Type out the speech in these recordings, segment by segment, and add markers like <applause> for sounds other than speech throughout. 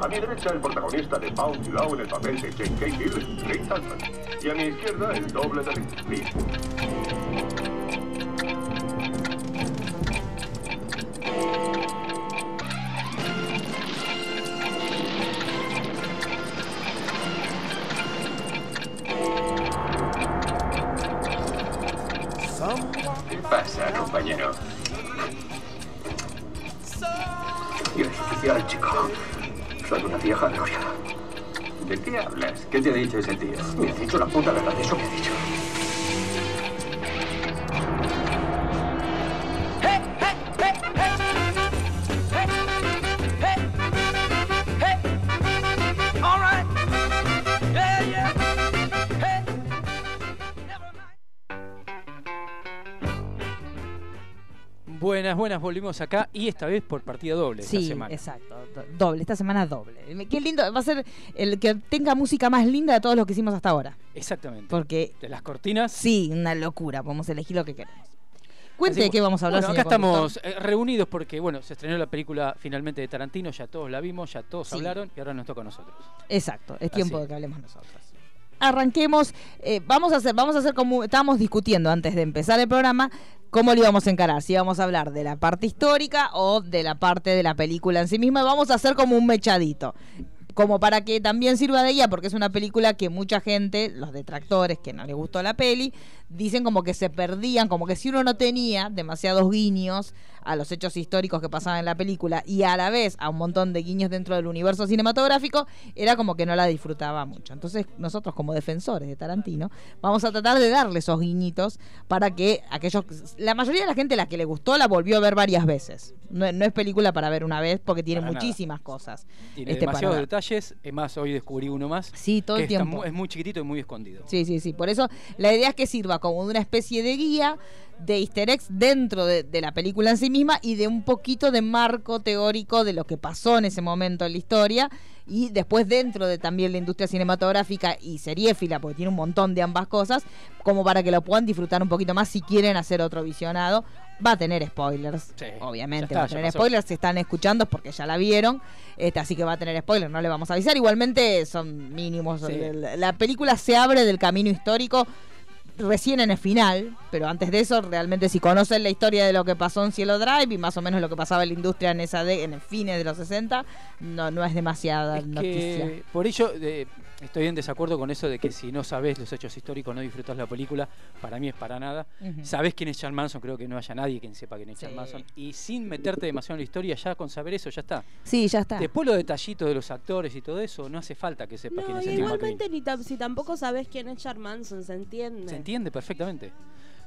A mi derecha, el protagonista de Pound y Law en el papel de Jane Cahill, Rick. Y a mi izquierda, el doble de Rick, dicho ese tío? Me ha dicho la puta verdad, eso acá y esta vez por partida doble esta Sí, semana. exacto. do- Doble, esta semana doble. Qué lindo, va a ser el que tenga música más linda de todos los que hicimos hasta ahora. Exactamente. Porque, De las cortinas. sí, una locura, podemos elegir lo que queremos. Cuente de qué vamos a hablar. Bueno, acá estamos eh, reunidos porque, bueno, se estrenó la película finalmente de Tarantino, ya todos la vimos, ya todos Sí. hablaron y ahora nos toca a nosotros. Exacto, es tiempo Así. de que hablemos nosotros. Arranquemos, eh, vamos a hacer, vamos a hacer como estábamos discutiendo antes de empezar el programa, cómo lo íbamos a encarar, si íbamos a hablar de la parte histórica o de la parte de la película en sí misma, vamos a hacer como un mechadito. Como para que también sirva de guía, porque es una película que mucha gente, los detractores que no les gustó la peli, dicen como que se perdían, como que si uno no tenía demasiados guiños a los hechos históricos que pasaban en la película y a la vez a un montón de guiños dentro del universo cinematográfico, era como que no la disfrutaba mucho. Entonces nosotros como defensores de Tarantino vamos a tratar de darle esos guiñitos para que aquellos... La mayoría de la gente la que le gustó la volvió a ver varias veces. No, no es película para ver una vez porque tiene Para nada. muchísimas cosas. Tiene este, demasiados detalles, es más, hoy descubrí uno más. Sí, todo que el tiempo. es muy chiquitito y muy escondido. Sí, sí, sí. Por eso la idea es que sirva como una especie de guía de easter eggs dentro de, de la película en sí misma y de un poquito de marco teórico de lo que pasó en ese momento en la historia y después dentro de también la industria cinematográfica y seriéfila, porque tiene un montón de ambas cosas, como para que lo puedan disfrutar un poquito más si quieren hacer otro visionado. Va a tener spoilers, Sí, obviamente. está, va a tener spoilers, si están escuchando es porque ya la vieron, este, así que va a tener spoilers, no le vamos a avisar. Igualmente son mínimos. Sí. La película se abre del camino histórico recién en el final, pero antes de eso, realmente si conocen la historia de lo que pasó en Cielo Drive y más o menos lo que pasaba en la industria en esa de, en el fines de los 60, no, no es demasiada Es noticia. que por ello eh, estoy en desacuerdo con eso de que si no sabes los hechos históricos no disfrutas la película. Para mí es para nada. Ujú. Sabes quién es Charles Manson, creo que no haya nadie quien sepa quién es Charles Sí. Manson. Y sin meterte demasiado en la historia, ya con saber eso ya está. Sí, ya está. Después los detallitos de los actores y todo eso, no hace falta que sepas quién No, es y Steve McQueen. igualmente ni si tampoco sabes quién es Charles Manson, se entiende. Se entiende perfectamente.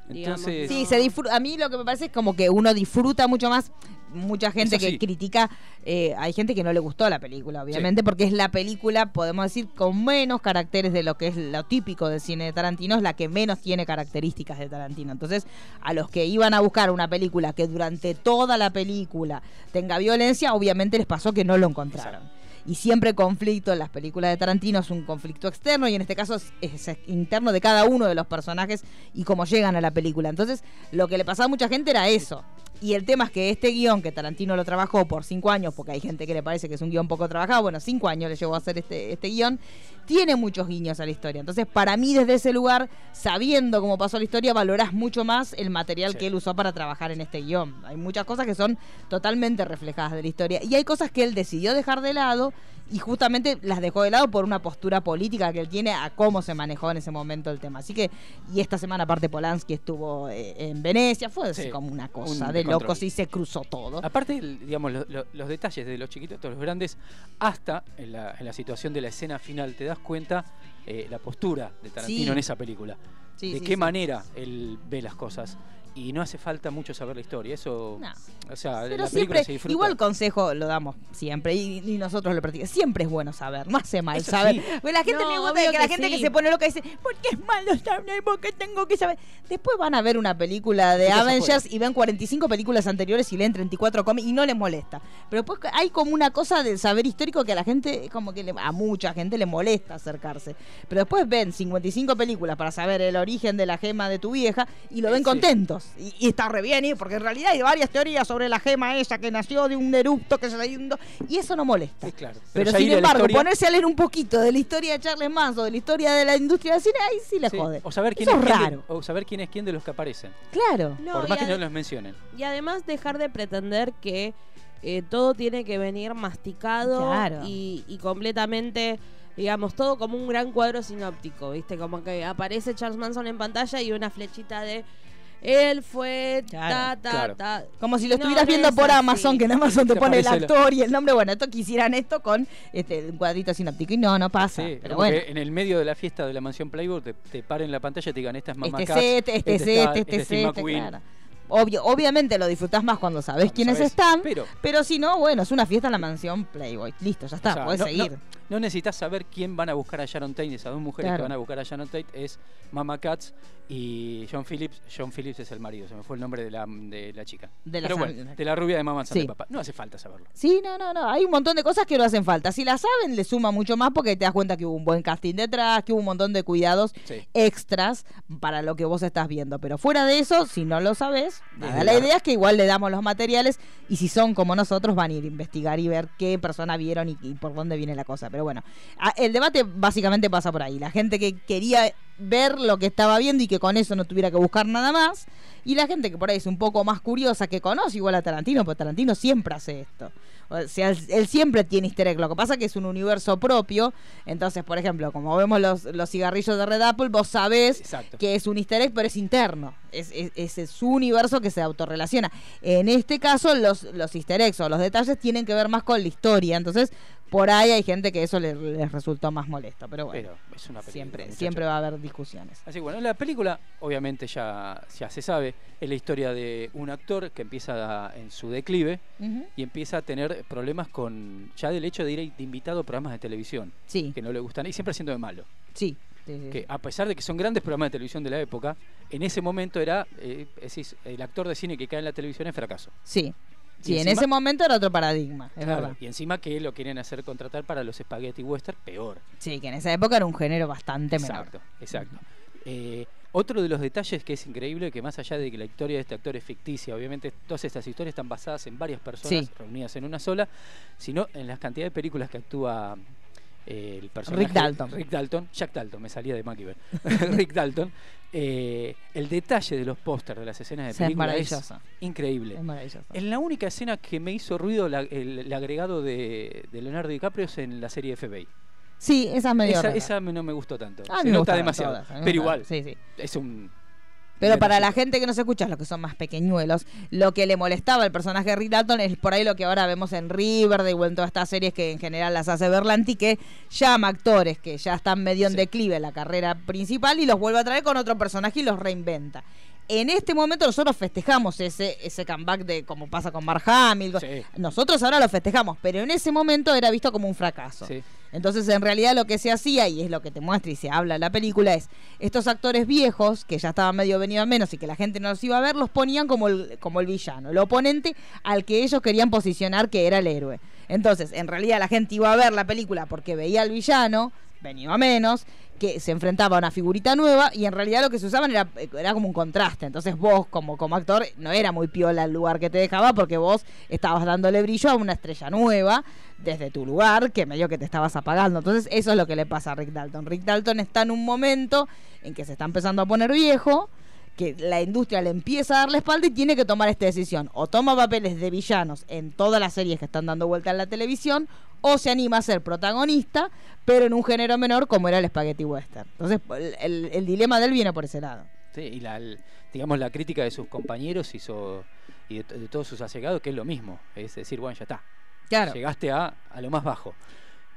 Digamos, Entonces, Sí, se disfru- a mí lo que me parece es como que uno disfruta mucho más. Mucha gente que sí. critica, eh, hay gente que no le gustó la película, obviamente, porque es la película, podemos decir, con menos caracteres de lo que es lo típico del cine de Tarantino, es la que menos tiene características de Tarantino. Entonces, a los que iban a buscar una película que durante toda la película tenga violencia, obviamente les pasó que no lo encontraron. Y siempre conflicto en las películas de Tarantino es un conflicto externo y en este caso es, interno de cada uno de los personajes y cómo llegan a la película. Entonces, lo que le pasaba a mucha gente era eso. Y el tema es que este guion, que Tarantino lo trabajó por cinco años, porque hay gente que le parece que es un guion poco trabajado, bueno, cinco años le llevó a hacer este, este guion, tiene muchos guiños a la historia. Entonces, para mí, desde ese lugar, sabiendo cómo pasó la historia, valorás mucho más el material Sí. que él usó para trabajar en este guion. Hay muchas cosas que son totalmente reflejadas de la historia. Y hay cosas que él decidió dejar de lado y justamente las dejó de lado por una postura política que él tiene a cómo se manejó en ese momento el tema. Así que, y esta semana aparte Polanski estuvo eh, en Venecia, fue así Sí, como una cosa un de descontrol. locos y se cruzó todo. Aparte, digamos, lo- lo- los detalles de los chiquitos, todos los grandes, hasta en la, en la situación de la escena final, te das cuenta eh, la postura de Tarantino Sí. en esa película. Sí, de sí, qué manera él ve las cosas. Y no hace falta mucho saber la historia. Eso, No. o sea, Pero la siempre, se disfruta. igual consejo lo damos siempre y, y nosotros lo practicamos. Siempre es bueno saber, no hace mal Eso saber. sí. Porque la gente No, me gusta obvio que la que gente que se pone loca dice, ¿por qué es malo saber? ¿Por qué tengo que saber? Después van a ver una película de que Avengers y ven 45 películas anteriores y leen 34 cómics y no les molesta. Pero después hay como una cosa del saber histórico que a la gente, como que le- a mucha gente le molesta acercarse. Pero después ven 55 películas para saber el origen de la gema de tu vieja y lo Eh, ven sí. contentos. Y, y está re bien, ¿eh? porque en realidad hay varias teorías sobre la gema esa que nació de un erupto que se le inundó. Y eso no molesta. Sí, claro. Pero, sin la embargo, historia- ponerse a leer un poquito de la historia de Charles Manson, de la historia de la industria del cine, ahí sí le Sí, jode. O saber quién Eso es es quién de- raro. o saber quién es quién de los que aparecen. Claro. No, por más que no los mencionen. Y además dejar de pretender que eh, todo tiene que venir masticado Claro. y, y completamente, digamos, todo como un gran cuadro sinóptico, ¿viste? Como que aparece Charles Manson en pantalla y una flechita de él fue Claro, ta, ta, claro. ta. Como si lo estuvieras no viendo es por así. Amazon, que en Amazon te Te pone el actor y el nombre. Bueno, esto quisieran esto con este un cuadrito sinóptico. Y no, no pasa. Sí, pero bueno. en el medio de la fiesta de la mansión Playboy te, te paren la pantalla y te digan esta es Mamá Este Katz, set, este está- set, este es Steve set, McQueen". claro. Obvio, obviamente lo disfrutás más cuando sabés Cuando quiénes sabés, están, pero, Pero si no, bueno, es una fiesta en la mansión Playboy. Listo, ya está, o sea, podés no, seguir. No, necesitas saber quién van a buscar a Sharon Tate. Esas dos mujeres Claro. que van a buscar a Sharon Tate es Mama Katz y John Phillips. John Phillips es el marido, se me fue el nombre de la, de la chica. De la Pero Sam- bueno, de la rubia de Mamá Sí. de Papá. No hace falta saberlo. Sí, no, no, no. Hay un montón de cosas que no hacen falta. Si las saben, le suma mucho más porque te das cuenta que hubo un buen casting detrás, que hubo un montón de cuidados Sí. extras para lo que vos estás viendo. Pero fuera de eso, si no lo sabes, nada. La la- idea es que igual le damos los materiales y si son como nosotros, van a ir a investigar y ver qué persona vieron y, y por dónde viene la cosa. Pero bueno, a- el debate básicamente pasa por ahí. La gente que quería ver lo que estaba viendo y que con eso no tuviera que buscar nada más. Y la gente que por ahí es un poco más curiosa, que conoce igual a Tarantino, porque Tarantino siempre hace esto. O sea, él, siempre tiene easter egg. Lo que pasa que es un universo propio. Entonces, por ejemplo, como vemos los, los cigarrillos de Red Apple, vos sabés Exacto. que es un easter egg, pero es interno. Es, es, es- es su universo que se autorrelaciona. En este caso, los, los easter eggs o los detalles tienen que ver más con la historia. Entonces, por ahí hay gente que eso le- les resultó más molesto. Pero bueno, Pero es una película. siempre, muchacho. siempre va a haber discusiones. Así que bueno, la película obviamente ya, ya se sabe, es la historia de un actor que empieza a- en su declive y empieza a tener problemas con ya del hecho de ir de invitado a programas de televisión Sí, que no le gustan y siempre siendo de malo. sí. sí, sí. Que a pesar de que son grandes programas de televisión de la época, en ese momento era eh, es decir, el actor de cine que cae en la televisión es fracaso. Sí, sí Y en ese momento era otro paradigma, es Claro, verdad. Y encima que lo quieren hacer contratar para los spaghetti western, peor. Sí, que en esa época era un género bastante menor. Exacto, exacto. Eh, otro de los detalles que es increíble, que más allá de que la historia de este actor es ficticia, obviamente todas estas historias están basadas en varias personas Sí. reunidas en una sola, sino en las cantidades de películas que actúa eh, el personaje Rick Dalton. Rick Dalton, Jack Dalton, me salía de MacGyver. <laughs> Rick Dalton. Eh, el detalle de los pósters de las escenas de Sí, película es, increíble. Es maravilloso. En la única escena que me hizo ruido la- el, el agregado de, de Leonardo DiCaprio es en la serie FBI. Sí, esa es medio Esa, me- no me gustó tanto. A Se me nota demasiado. todas, me pero igual, Sí, sí. es un. Pero para la gente que nos escucha, los que son más pequeñuelos, lo que le molestaba al personaje de Rick Dalton es por ahí lo que ahora vemos en Riverdale o en todas estas series que en general las hace Berlanti, que llama actores que ya están medio en Sí. declive en la carrera principal y los vuelve a traer con otro personaje y los reinventa. En este momento nosotros festejamos ese, ese comeback de como pasa con Mark Hamill. Sí. Nosotros ahora lo festejamos, pero en ese momento era visto como un fracaso. Sí. Entonces, en realidad lo que se hacía, y es lo que te muestra y se habla en la película, es estos actores viejos, que ya estaban medio venido a menos y que la gente no los iba a ver, los ponían como el, como el villano, el oponente al que ellos querían posicionar que era el héroe. Entonces, en realidad la gente iba a ver la película porque veía al villano, venido a menos, que se enfrentaba a una figurita nueva y en realidad lo que se usaban era, era como un contraste. Entonces vos como, como actor no era muy piola el lugar que te dejaba porque vos estabas dándole brillo a una estrella nueva desde tu lugar que medio que te estabas apagando. Entonces eso es lo que le pasa a Rick Dalton. Rick Dalton está en un momento en que se está empezando a poner viejo que la industria le empieza a dar la espalda y tiene que tomar esta decisión. O toma papeles de villanos en todas las series que están dando vuelta en la televisión, o se anima a ser protagonista, pero en un género menor como era el Spaghetti Western. Entonces, el, dilema de él viene por ese lado. Sí, y la, el- digamos la crítica de sus compañeros y de, de todos sus allegados, que es lo mismo. Es decir, bueno, ya está. Claro. Llegaste a, a lo más bajo.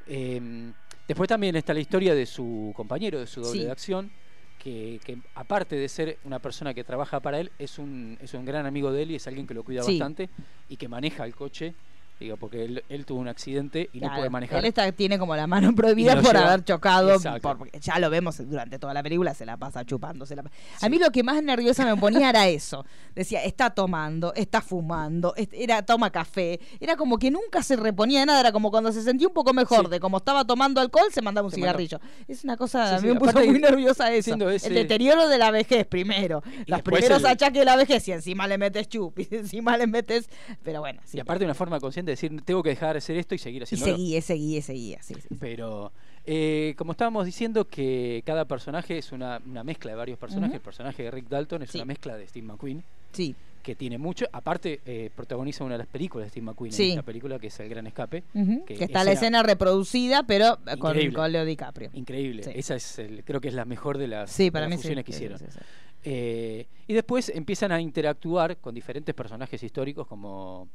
Eh, después también está la historia de su compañero, de su doble Sí. de acción, que, que aparte de ser una persona que trabaja para él, es un, es un gran amigo de él y es alguien que lo cuida Sí. bastante y que maneja el coche digo, porque él, él tuvo un accidente y no puede manejar. Él está, tiene como la mano prohibida por lleva- haber chocado. Por- ya lo vemos durante toda la película, se la pasa chupando. se la pa- A mí lo que más nerviosa me ponía era eso. Decía, está tomando, está fumando, era toma café. Era como que nunca se reponía de nada. Era como cuando se sentía un poco mejor Sí. de como estaba tomando alcohol, se mandaba un Se cigarrillo. Es una cosa, Sí, a mí me puso muy nerviosa eso. ese- El deterioro de la vejez primero. Los primeros el- achaques de la vejez y encima le metes chup y <laughs> encima le metes... Pero bueno. Y aparte una forma consciente decir, tengo que dejar de hacer esto y seguir Y haciéndolo. seguía, seguía, seguía. Sí. Pero eh, como estábamos diciendo que cada personaje es una, una mezcla de varios personajes. El personaje de Rick Dalton es Sí. una mezcla de Steve McQueen, Sí. que tiene mucho. Aparte, eh, protagoniza una de las películas de Steve McQueen Sí. en esta película, que es El Gran Escape. Que que, está la escena- escena reproducida, pero con, Leo DiCaprio. Increíble. Esa es, el- creo que es la mejor de las, Sí, de las fusiones que hicieron. Eh, y después empiezan a interactuar con diferentes personajes históricos como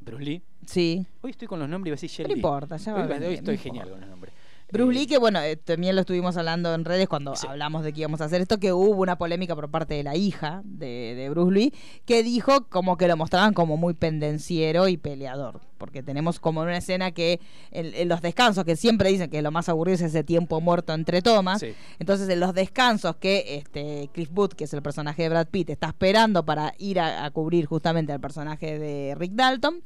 Bruce Lee. Sí. Hoy estoy con los nombres y iba a decir Jet No importa, ya va Hoy, hoy estoy genial con los nombres. Bruce Eh, Lee, que bueno, eh, también lo estuvimos hablando en redes cuando Sí. hablamos de que íbamos a hacer esto, que hubo una polémica por parte de la hija de, de Bruce Lee, que dijo como que lo mostraban como muy pendenciero y peleador. Porque tenemos como una escena que en, en los descansos, que siempre dicen que lo más aburrido es ese tiempo muerto entre tomas. Sí. Entonces, en los descansos que este Cliff Booth, que es el personaje de Brad Pitt, está esperando para ir a, a cubrir justamente al personaje de Rick Dalton,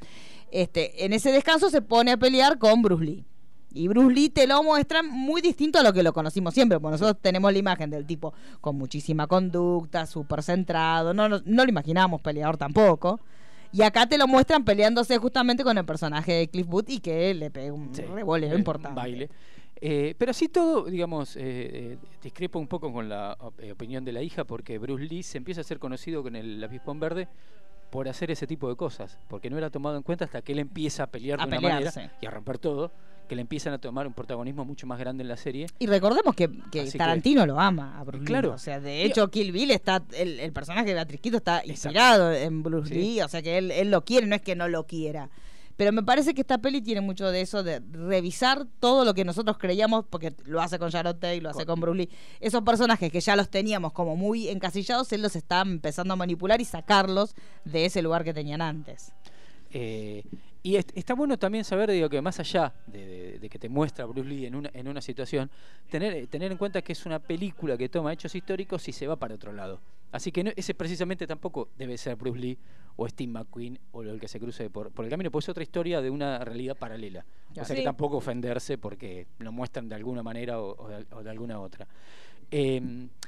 este, en ese descanso se pone a pelear con Bruce Lee. Y Bruce Lee te lo muestran muy distinto a lo que lo conocimos siempre, porque nosotros tenemos la imagen del tipo con muchísima conducta, súper centrado, no, no, no lo imaginábamos peleador tampoco. Y acá te lo muestran peleándose justamente con el personaje de Cliff Booth y que le pega un Sí, revoleo importante. Baile. Eh, pero así todo, digamos, eh, eh, discrepo un poco con la op- eh, opinión de la hija porque Bruce Lee se empieza a ser conocido con el avispón verde por hacer ese tipo de cosas, porque no era tomado en cuenta hasta que él empieza a pelear A de una pelearse. manera y a romper todo, que le empiezan a tomar un protagonismo mucho más grande en la serie. Y recordemos que, que Tarantino lo ama a Bruce Lee. Claro. O sea, de Y- hecho, Kill Bill está. El, el personaje de Beatriz Quito está Exacto. inspirado en Bruce Sí. Lee. O sea, que él, él lo quiere, no es que no lo quiera. Pero me parece que esta peli tiene mucho de eso, de revisar todo lo que nosotros creíamos, porque lo hace con Sharon Tate, lo hace Con- con Bruce Lee. Esos personajes que ya los teníamos como muy encasillados, él los está empezando a manipular y sacarlos de ese lugar que tenían antes. Eh, y est- está bueno también saber, digo, que más allá de, de- de que te muestra Bruce Lee en una, en una situación, tener, eh, tener en cuenta que es una película que toma hechos históricos y se va para otro lado. Así que no- ese precisamente tampoco debe ser Bruce Lee o Steve McQueen o el que se cruce por, por el camino, pues es otra historia de una realidad paralela. O sea Sí. que tampoco ofenderse porque lo muestran de alguna manera o, o de, o de alguna otra. Eh,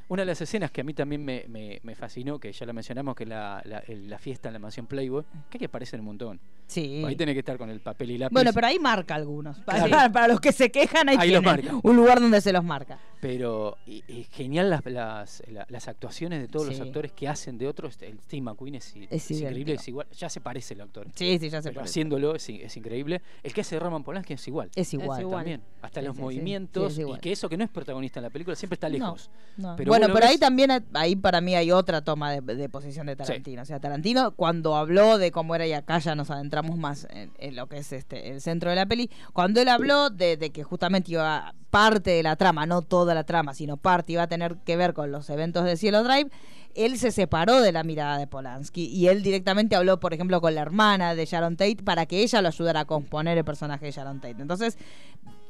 una de las escenas que a mí también me, me- me fascinó, que ya la mencionamos, que es la, la- fiesta en la mansión Playboy, que ahí aparecen un montón. Sí. Ahí tiene que estar con el papel y lápiz. Bueno, pero ahí marca algunos. Para, Claro. para los que se quejan, ahí, Ahí los marca. un lugar donde se los marca. Pero y- y genial las, las, la- las actuaciones de todos Sí. los actores que hacen de otros. El Steve McQueen es, i- Es es increíble, es igual. Ya se parece el actor. Sí, sí, ya se pero parece. haciéndolo es, es increíble. El que hace de Roman Polanski es igual. Es igual. igual. También. Hasta Sí, los sí, movimientos. Y que eso que no es protagonista en la película siempre está lejos. No, no. Pero bueno, pero ahí también, ahí para mí hay otra toma de, de posición de Tarantino. O sea, Tarantino cuando habló de cómo era y acá ya nos adentramos más en, en lo que es este el centro de la peli, cuando él habló de, de que justamente iba parte de la trama, no toda la trama, sino parte iba a tener que ver con los eventos de Cielo Drive, él se separó de la mirada de Polanski y él directamente habló, por ejemplo, con la hermana de Sharon Tate para que ella lo ayudara a componer el personaje de Sharon Tate. Entonces,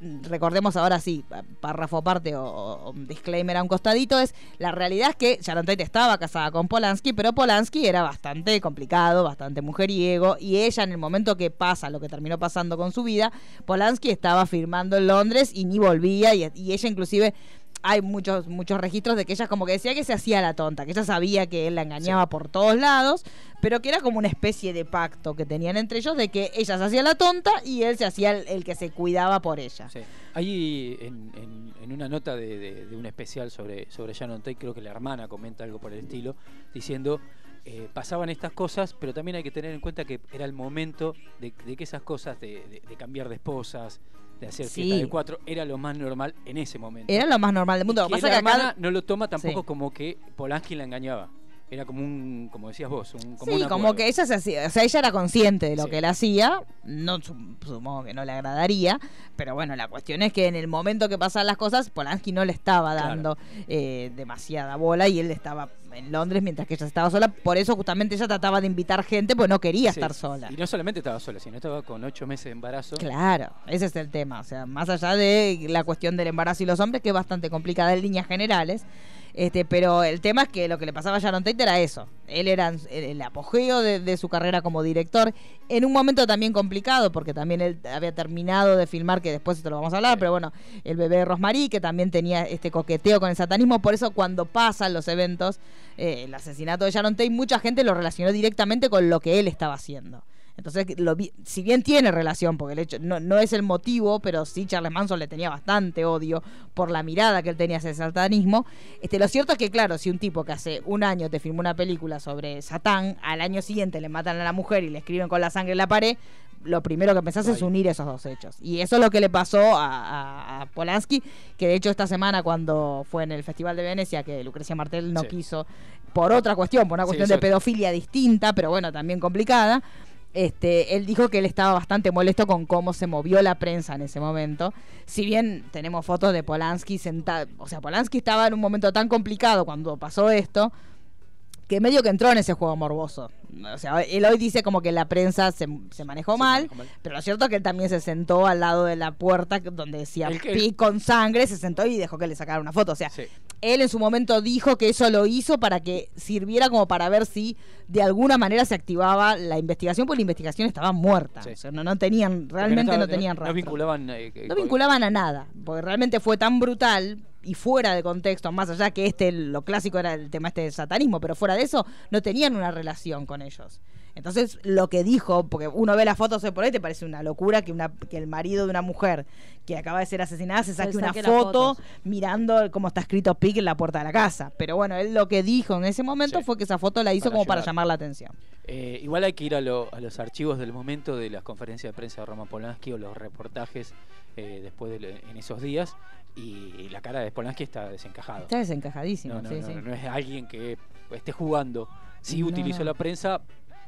recordemos ahora sí, párrafo aparte o, disclaimer a un costadito, es la realidad es que Sharon Tate estaba casada con Polanski, pero Polanski era bastante complicado, bastante mujeriego, y ella en el momento que pasa lo que terminó pasando con su vida, Polanski estaba firmando en Londres y ni volvía, y ella inclusive hay muchos muchos registros de que ella como que decía que se hacía la tonta, que ella sabía que él la engañaba por todos lados, pero que era como una especie de pacto que tenían entre ellos de que ella se hacía la tonta y él se hacía el, el que se cuidaba por ella. Sí. Ahí en, en- en una nota de, de- de un especial sobre, sobre Shannon Tate, creo que la hermana comenta algo por el estilo, diciendo, eh, pasaban estas cosas, pero también hay que tener en cuenta que era el momento de, de que esas cosas de, de- de cambiar de esposas, de hacer Sí. fiesta de cuatro, era lo más normal en ese momento. Era lo más normal del mundo. Y que pasa la que acá hermana no lo toma tampoco Sí. como que Polanski la engañaba. Era como un, como decías vos, un, como sí, un como que ella se hacía, o sea, ella era consciente de lo Sí. que él hacía, no supongo que no le agradaría, pero bueno, la cuestión es que en el momento que pasan las cosas, Polanski no le estaba Claro. dando eh, demasiada bola y él estaba en Londres mientras que ella estaba sola, por eso justamente ella trataba de invitar gente, pues no quería Sí. estar sola. Y no solamente estaba sola, sino estaba con ocho meses de embarazo. Claro, ese es el tema. O sea, más allá de la cuestión del embarazo y los hombres, que es bastante complicada en líneas generales. Este, pero el tema es que lo que le pasaba a Sharon Tate era eso. Él era el, apogeo de, de su carrera como director. En un momento también complicado, porque también él había terminado de filmar, que después esto lo vamos a hablar, pero bueno, el bebé de Rosmarie, que también tenía este coqueteo con el satanismo. Por eso cuando pasan los eventos, eh, el asesinato de Sharon Tate, mucha gente lo relacionó directamente con lo que él estaba haciendo. Entonces, lo si bien tiene relación, porque el hecho no, no es el motivo, pero sí Charles Manson le tenía bastante odio por la mirada que él tenía hacia el satanismo. Este, lo cierto es que, claro, si un tipo que hace un año te filmó una película sobre Satán, al año siguiente le matan a la mujer y le escriben con la sangre en la pared, lo primero que pensás es unir esos dos hechos. Y eso es lo que le pasó a, a- a Polanski, que de hecho esta semana cuando fue en el Festival de Venecia, que Lucrecia Martel no Sí. quiso, por otra cuestión, por una cuestión de pedofilia distinta, pero bueno, también complicada, este, él dijo que él estaba bastante molesto con cómo se movió la prensa en ese momento. Si bien tenemos fotos de Polanski sentado, o sea, Polanski estaba en un momento tan complicado cuando pasó esto, que medio que entró en ese juego morboso. O sea, él hoy dice como que la prensa se, se manejó Se mal, manejó mal. pero lo cierto es que él también se sentó al lado de la puerta donde decía El pi con sangre, se sentó y dejó que le sacaran una foto. O sea, Sí. él en su momento dijo que eso lo hizo para que sirviera como para ver si de alguna manera se activaba la investigación, porque la investigación estaba muerta. Sí. O sea, no, no tenían, realmente no, estaba- tenían No rastro. vinculaban. eh, No con- vinculaban a nada, porque realmente fue tan brutal y fuera de contexto, más allá que este, lo clásico era el tema este del satanismo, pero fuera de eso, no tenían una relación con ellos. Entonces, lo que dijo, porque uno ve las fotos de por ahí, te parece una locura que, una, que el marido de una mujer que acaba de ser asesinada se Se saque una foto mirando cómo está escrito PIC en la puerta de la casa. Pero bueno, él lo que dijo en ese momento Sí. fue que esa foto la hizo Para como para llamar la atención. Eh, igual hay que ir a, lo- a los archivos del momento de las conferencias de prensa de Roman Polanski o los reportajes eh, después de en esos días y la cara de Polanski está desencajado. Está desencajadísimo, No, no, sí, no, sí. no es alguien que esté jugando. Sí utilizó no. la prensa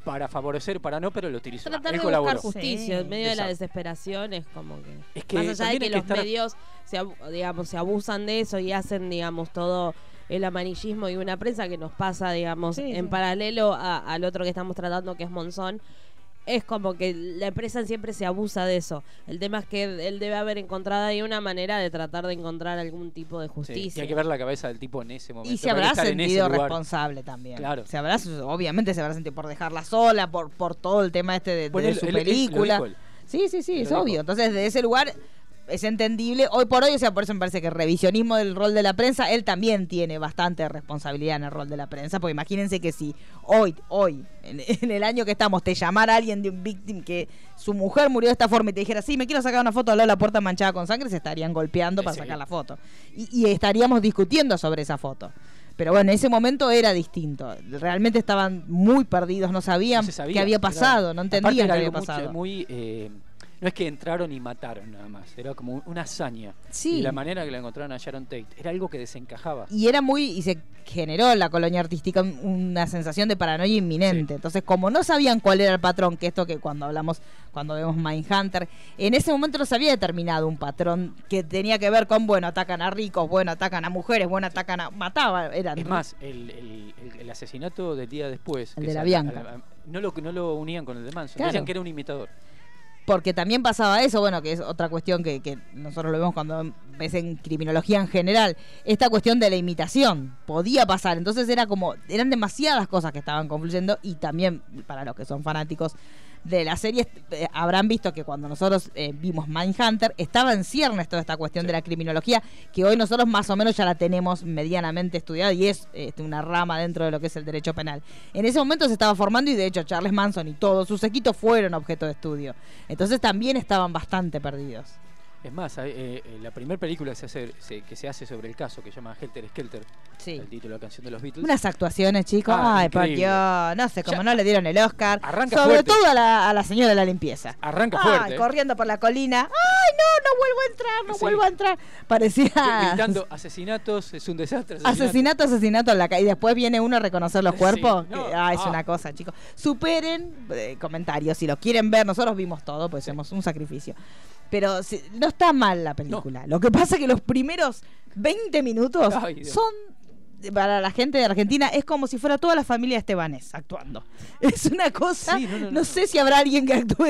para favorecer, para no, pero lo utilizó. Tratar Él de colaboró. buscar justicia Sí. en medio de la desesperación es como que, Es que más allá de que los estar- medios se abu- digamos se abusan de eso y hacen digamos todo el amarillismo y una prensa que nos pasa digamos Sí, en sí. paralelo a- al otro que estamos tratando que es Monzón es como que la empresa siempre se abusa de eso. El tema es que él debe haber encontrado ahí una manera de tratar de encontrar algún tipo de Sí, justicia. y hay que ver la cabeza del tipo en ese momento. Y se habrá sentido responsable también. Claro. Se habrá, obviamente se habrá sentido por dejarla sola, por, por todo el tema este de, Bueno, de él- su él- él lo película. él. Sí, sí, sí, es obvio. Entonces, de ese lugar es entendible. Hoy por hoy, o sea, por eso me parece que el revisionismo del rol de la prensa, él también tiene bastante responsabilidad en el rol de la prensa, porque imagínense que si hoy, hoy, en, <laughs> en el año que estamos, te llamara alguien de un víctima que su mujer murió de esta forma y te dijera, sí, me quiero sacar una foto de la puerta manchada con sangre, se estarían golpeando para Sí. sacar la foto. Y, y estaríamos discutiendo sobre esa foto. Pero bueno, en ese momento era distinto. Realmente estaban muy perdidos, no sabían No sabía, qué había claro. pasado, no entendían qué había mucho- pasado. muy, eh, no es que entraron y mataron nada más, era como una hazaña. Sí. Y la manera que la encontraron a Sharon Tate era algo que desencajaba. y era muy y se generó en la colonia artística un- una sensación de paranoia inminente Sí. entonces como no sabían cuál era el patrón que esto que cuando hablamos cuando vemos Mindhunter en ese momento no se había determinado un patrón que tenía que ver con bueno atacan a ricos bueno atacan a mujeres bueno atacan a mataban eran Es más, el, el- el- el asesinato del día después. El que de la Bianca. la- no, lo, no lo unían con el de Manson. Claro. Decían que era un imitador. Porque también pasaba eso, bueno, que es otra cuestión que, nosotros lo vemos cuando ves en criminología en general, esta cuestión de la imitación podía pasar, entonces era como, eran demasiadas cosas que estaban confluyendo y también para los que son fanáticos de la serie eh, habrán visto que cuando nosotros eh, vimos Mindhunter estaba en ciernes toda esta cuestión de la criminología que hoy nosotros más o menos ya la tenemos medianamente estudiada y es este, una rama dentro de lo que es el derecho penal. En ese momento se estaba formando y de hecho Charles Manson y todos sus equitos fueron objeto de estudio. Entonces también estaban bastante perdidos. Es más, eh, eh, la primera película que se, hace, se- que se hace sobre el caso, que se llama Helter Skelter, Sí. el título de la canción de los Beatles. Unas actuaciones, chicos. Ah, Ay, por. Dios. No sé, como Ya- no le dieron el Oscar. Arranca Sobre fuerte. todo a la, a la señora de la limpieza. Arranca Ay, fuerte. corriendo por la colina. Ay, no, no vuelvo a entrar, no Sí. vuelvo a entrar. Parecía. <laughs> Gritando asesinatos, es un desastre. asesinato". Asesinato, asesinato en la calle. Y después viene uno a reconocer los Sí, cuerpos. no, que, ah, es ah. una cosa, chicos. Superen eh, comentarios. Si lo quieren ver, nosotros vimos todo, pues hacemos un sacrificio. Pero si- no está mal la película. Lo que pasa es que los primeros 20 minutos Ay, son. Para la gente de Argentina es como si fuera toda la familia Estebanés actuando. <laughs> Es una cosa. Sí, no, no, no, no. sé si habrá alguien que actúe.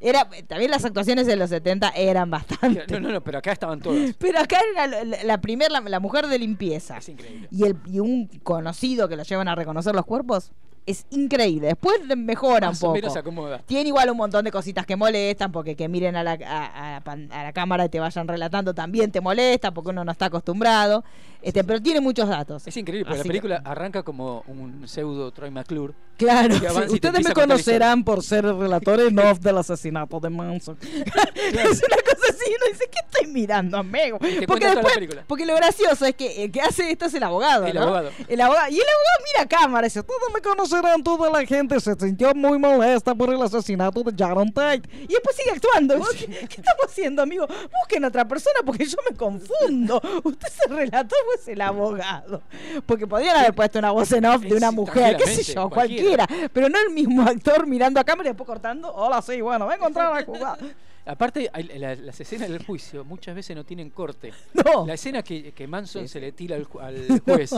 Era, también las actuaciones de los 70 eran bastante. No, no, no, pero acá estaban todos. <laughs> Pero acá era la, la, la primer, la, la mujer de limpieza. Es increíble. Y, el, y un conocido que lo llevan a reconocer los cuerpos. Es increíble. Después mejora Más un o poco. menos se acomoda. Tiene igual un montón de cositas que molestan, porque que miren a la, a, a- a la cámara y te vayan relatando también te molesta, porque uno no está acostumbrado. Este, pero tiene muchos datos. Es increíble, porque Así la que- película arranca como un pseudo Troy McClure. Claro, sí. ustedes me conocerán por ser relatores no del asesinato de Manson. <laughs> es una cosa así, uno dice, ¿qué estoy mirando, amigo? Porque después, porque lo gracioso es que el que hace esto es el abogado, El ¿no? abogado. El abogado. Y el abogado mira a cámara y dice, todos me conocerán, toda la gente se sintió muy molesta por el asesinato de Sharon Tate. Y después sigue actuando. Y vos, ¿Qué, qué estamos haciendo, amigo? Busquen a otra persona porque yo me confundo. <laughs> Usted se relató, <laughs> pues el abogado. Porque podrían haber puesto una voz en off de una mujer, qué sé yo, cualquiera. cualquiera. Pero no el mismo actor mirando a cámara y después cortando. Hola, sí, bueno, vengo a entrar a la jugada. <laughs> Aparte, hay- la- las escenas del juicio muchas veces no tienen corte. <laughs> No. La escena que, que Manson Sí, se le tira al, al juez,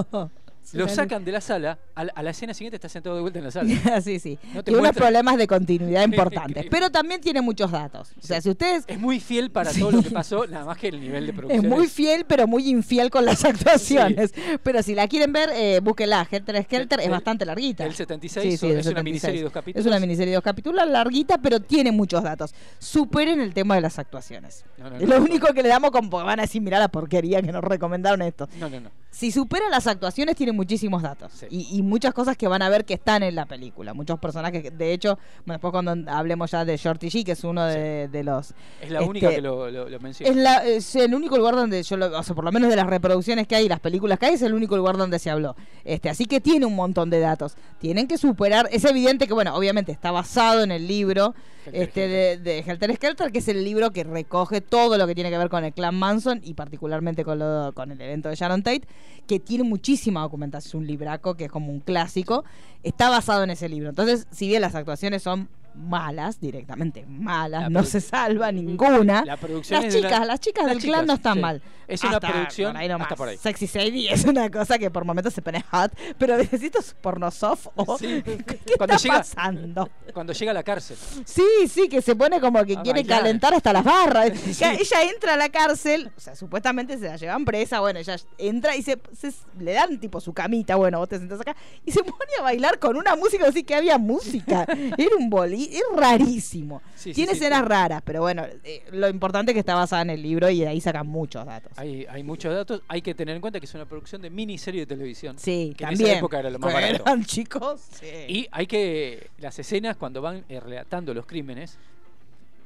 Sí, lo sacan de la sala, a la, a la escena siguiente está sentado de vuelta en la sala. <laughs> sí, sí. No Tiene unos problemas de continuidad <laughs> importantes. Pero también tiene muchos datos. O sea, si ustedes Es muy fiel para Sí. todo lo que pasó, nada más que el nivel de Es producción. muy fiel, pero muy infiel con las actuaciones. Pero si la quieren ver, eh, búsquenla. Helter Skelter es bastante larguita. del 76, Sí, sí, son- del es una 76. miniserie de dos capítulos. Es una miniserie de dos capítulos, larguita, pero tiene muchos datos. Superen el tema de las actuaciones. No, no, es no. lo único que le damos como van a decir, mirá la porquería que nos recomendaron esto. No, no, no. Si supera las actuaciones, tiene muchísimos datos. Sí. Y, y muchas cosas que van a ver que están en la película. Muchos personajes que, de hecho, bueno, después cuando hablemos ya de Shorty G, que es uno de, de los Es la Este, única que lo, lo, lo menciona. es, la- es el único lugar donde yo, lo, o sea, por lo menos de las reproducciones que hay las películas que hay, es el único lugar donde se habló. Este, así que tiene un montón de datos. Tienen que superar. Es evidente que, bueno, obviamente está basado en el libro Este, de, de Helter Skelter, que es el libro que recoge todo lo que tiene que ver con el clan Manson y particularmente con, lo- con el evento de Sharon Tate, que tiene muchísima documentación. Es un libraco que es como un clásico. Está basado en ese libro. Entonces, si bien las actuaciones son malas, directamente malas, La no se salva ninguna. La producción Las una- chicas, las chicas las del clan no están sí. mal. Es una producción por ahí nomás. hasta por ahí. Sexy Sadie <laughs> es una cosa que por momentos se pone hot, pero necesito porno soft o Sí. <laughs> ¿qué Cuando está llega- pasando? Cuando llega a la cárcel. Sí, sí, que se pone como que quiere bailar. calentar hasta las barras. <laughs> Sí. Ella entra a la cárcel, o sea, supuestamente se la llevan presa, bueno, ella entra y se, se- le dan tipo su camita, bueno, vos te sentás acá, y se pone a bailar con una música, así que había música. Era un es rarísimo. Sí, Tiene sí, escenas sí. raras, pero bueno, eh, lo importante es que está basada en el libro y de ahí sacan muchos datos. Hay, hay muchos datos. Hay que tener en cuenta que es una producción de miniserie de televisión. Sí, que En también. esa época era lo más barato. Eran <laughs> chicos. Y hay que. Las escenas cuando van eh, relatando los crímenes,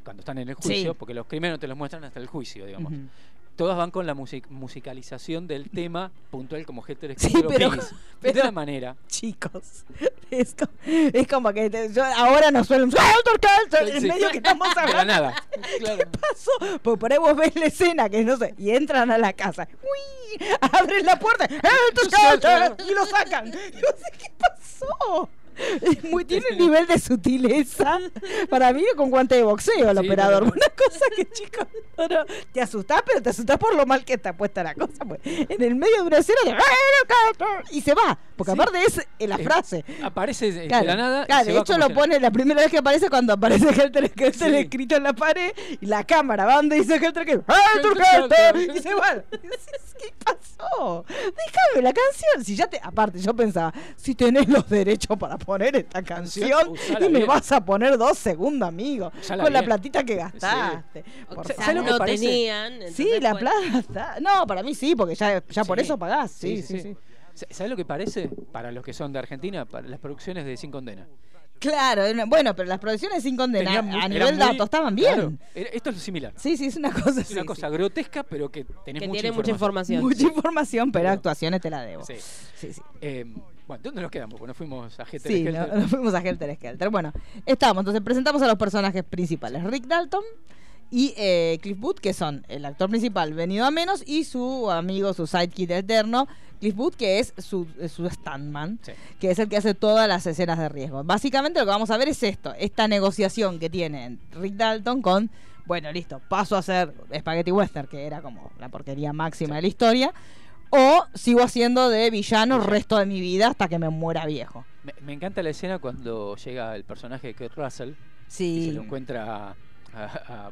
cuando están en el juicio, Sí. porque los crímenes no te los muestran hasta el juicio, digamos. Todas van con la music- musicalización del tema puntual como Helter Sí, Skelter o pero- pero- De la manera. chicos. Es como, es como que te- yo- ahora nos suelen en Sí. medio que estamos <laughs> hablando. nada. Claro. ¿Qué pasó? Pues por ahí vos ves la escena que no sé, y entran a la casa. ¡Uy! Abren la puerta y lo sacan. Vos decís, ¿qué pasó? <laughs> Muy, tiene un nivel de sutileza. Para mí, con guante de boxeo, el Sí, operador. Una cosa que, chicos, no, no, te asustás, pero te asustás por lo mal que está puesta la cosa. Pues. En el medio de una escena. Y se va. Porque Sí. aparte es eh, la frase. Aparece de Claro, la nada. claro, de hecho lo pone la primera vez que aparece cuando aparece Helter Skelter Sí. escrito en la pared y la cámara va donde dice Helter Skelter y se va. ¿Qué pasó? Déjame la canción. Si ya te, aparte yo pensaba, si tenés los derechos para poner esta canción usala y me bien. vas a poner dos segundos, amigo, Usala con la platita que gastaste. O Por sea, ¿Sabes lo que no parece? tenían. Sí, la plata. No, para mí sí, porque ya, ya por eso pagás. Sí, sí, sí. Sa- ¿Sabes lo que parece? Para los que son de Argentina, para las producciones de Sin Condena. Claro, bueno, pero las producciones sin condena a nivel muy- datos estaban bien. claro, esto es lo similar. Sí, sí, es una cosa Es una sí, cosa sí. grotesca, pero que tenés Que mucha tiene mucha información. información. Mucha información, pero actuaciones te la debo. Sí. Sí, sí. Eh, bueno, ¿dónde nos quedamos? Porque nos fuimos a GT Sí, no- nos fuimos a Helter Skelter. Bueno, estábamos, entonces presentamos a los personajes principales. Rick Dalton y eh, Cliff Booth, que son el actor principal venido a menos, y su amigo, su sidekick eterno, Cliff Booth, que es su, su stuntman, Sí. que es el que hace todas las escenas de riesgo. Básicamente lo que vamos a ver es esto, esta negociación que tiene Rick Dalton con, bueno, listo, paso a hacer Spaghetti Western, que era como la porquería máxima de la historia, o sigo haciendo de villano el resto de mi vida hasta que me muera viejo. Me, me encanta la escena cuando llega el personaje de Kurt Russell y Sí. se lo encuentra a,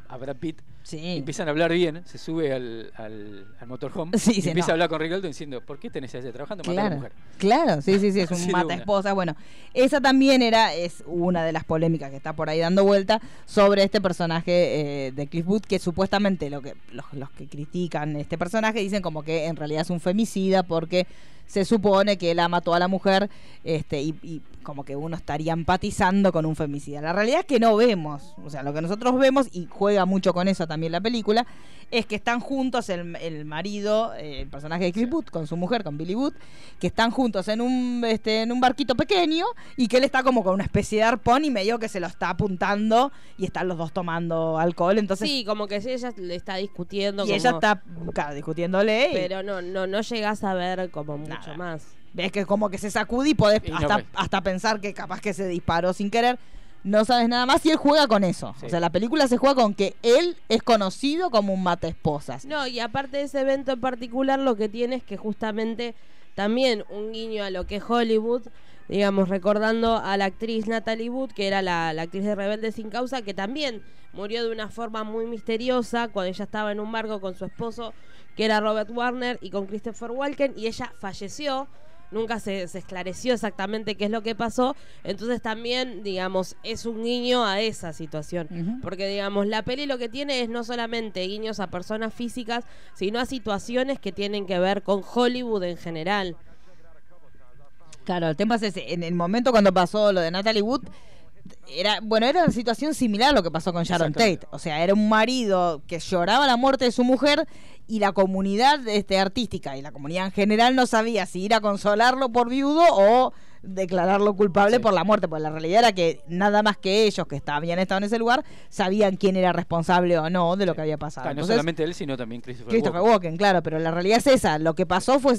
a- a Brad Pitt. Sí. empiezan a hablar bien, se sube al, al, al motorhome Sí, y empieza no. a hablar con Rick Dalton diciendo, ¿por qué tenés ese trabajando? Mata a la Claro, mujer. claro, sí, sí, sí, es <laughs> un mata esposa. Bueno, esa también era, es una de las polémicas que está por ahí dando vuelta sobre este personaje eh, de Cliff Booth, que supuestamente lo que, los, los que critican este personaje dicen como que en realidad es un femicida porque se supone que él mató a la mujer este, y, y como que uno estaría empatizando con un femicida. La realidad es que no vemos, o sea, lo que nosotros vemos, y juega mucho con eso también la película, es que están juntos el, el marido, eh, el personaje de Booth, con su mujer, con Billy Booth, que están juntos en un, este, en un barquito pequeño y que él está como con una especie de arpón y medio que se lo está apuntando y están los dos tomando alcohol, entonces... Sí, como que ella le está discutiendo. y como- ella está claro, discutiéndole. y- Pero no, no, no llegás a ver como mucho Nada. más. Ves que como que se sacude y podés Y no hasta, hasta pensar que capaz que se disparó sin querer. No sabes nada más y él juega con eso. Sí. O sea, la película se juega con que él es conocido como un mata esposas. No, y aparte de ese evento en particular, lo que tiene es que justamente también un guiño a lo que es Hollywood, digamos, recordando a la actriz Natalie Wood, que era la, la actriz de Rebelde sin Causa, que también murió de una forma muy misteriosa cuando ella estaba en un barco con su esposo, que era Robert Warner, y con Christopher Walken, y ella falleció. Nunca se, se esclareció exactamente qué es lo que pasó. Entonces también, digamos, es un guiño a esa situación. Porque, digamos, la peli lo que tiene es no solamente guiños a personas físicas, sino a situaciones que tienen que ver con Hollywood en general. Claro, el tema es ese. En el momento cuando pasó lo de Natalie Wood, era, bueno, era una situación similar a lo que pasó con Sharon. Tate. O sea, era un marido que lloraba la muerte de su mujer y la comunidad este, artística y la comunidad en general no sabía si ir a consolarlo por viudo o declararlo culpable Sí. por la muerte, porque la realidad era que nada más que ellos que estaban, habían estado en ese lugar sabían quién era responsable o no de lo que había pasado. Claro, no solamente él, sino también Christopher, Christopher Walken. Walken, claro, pero la realidad es esa. Lo que pasó fue.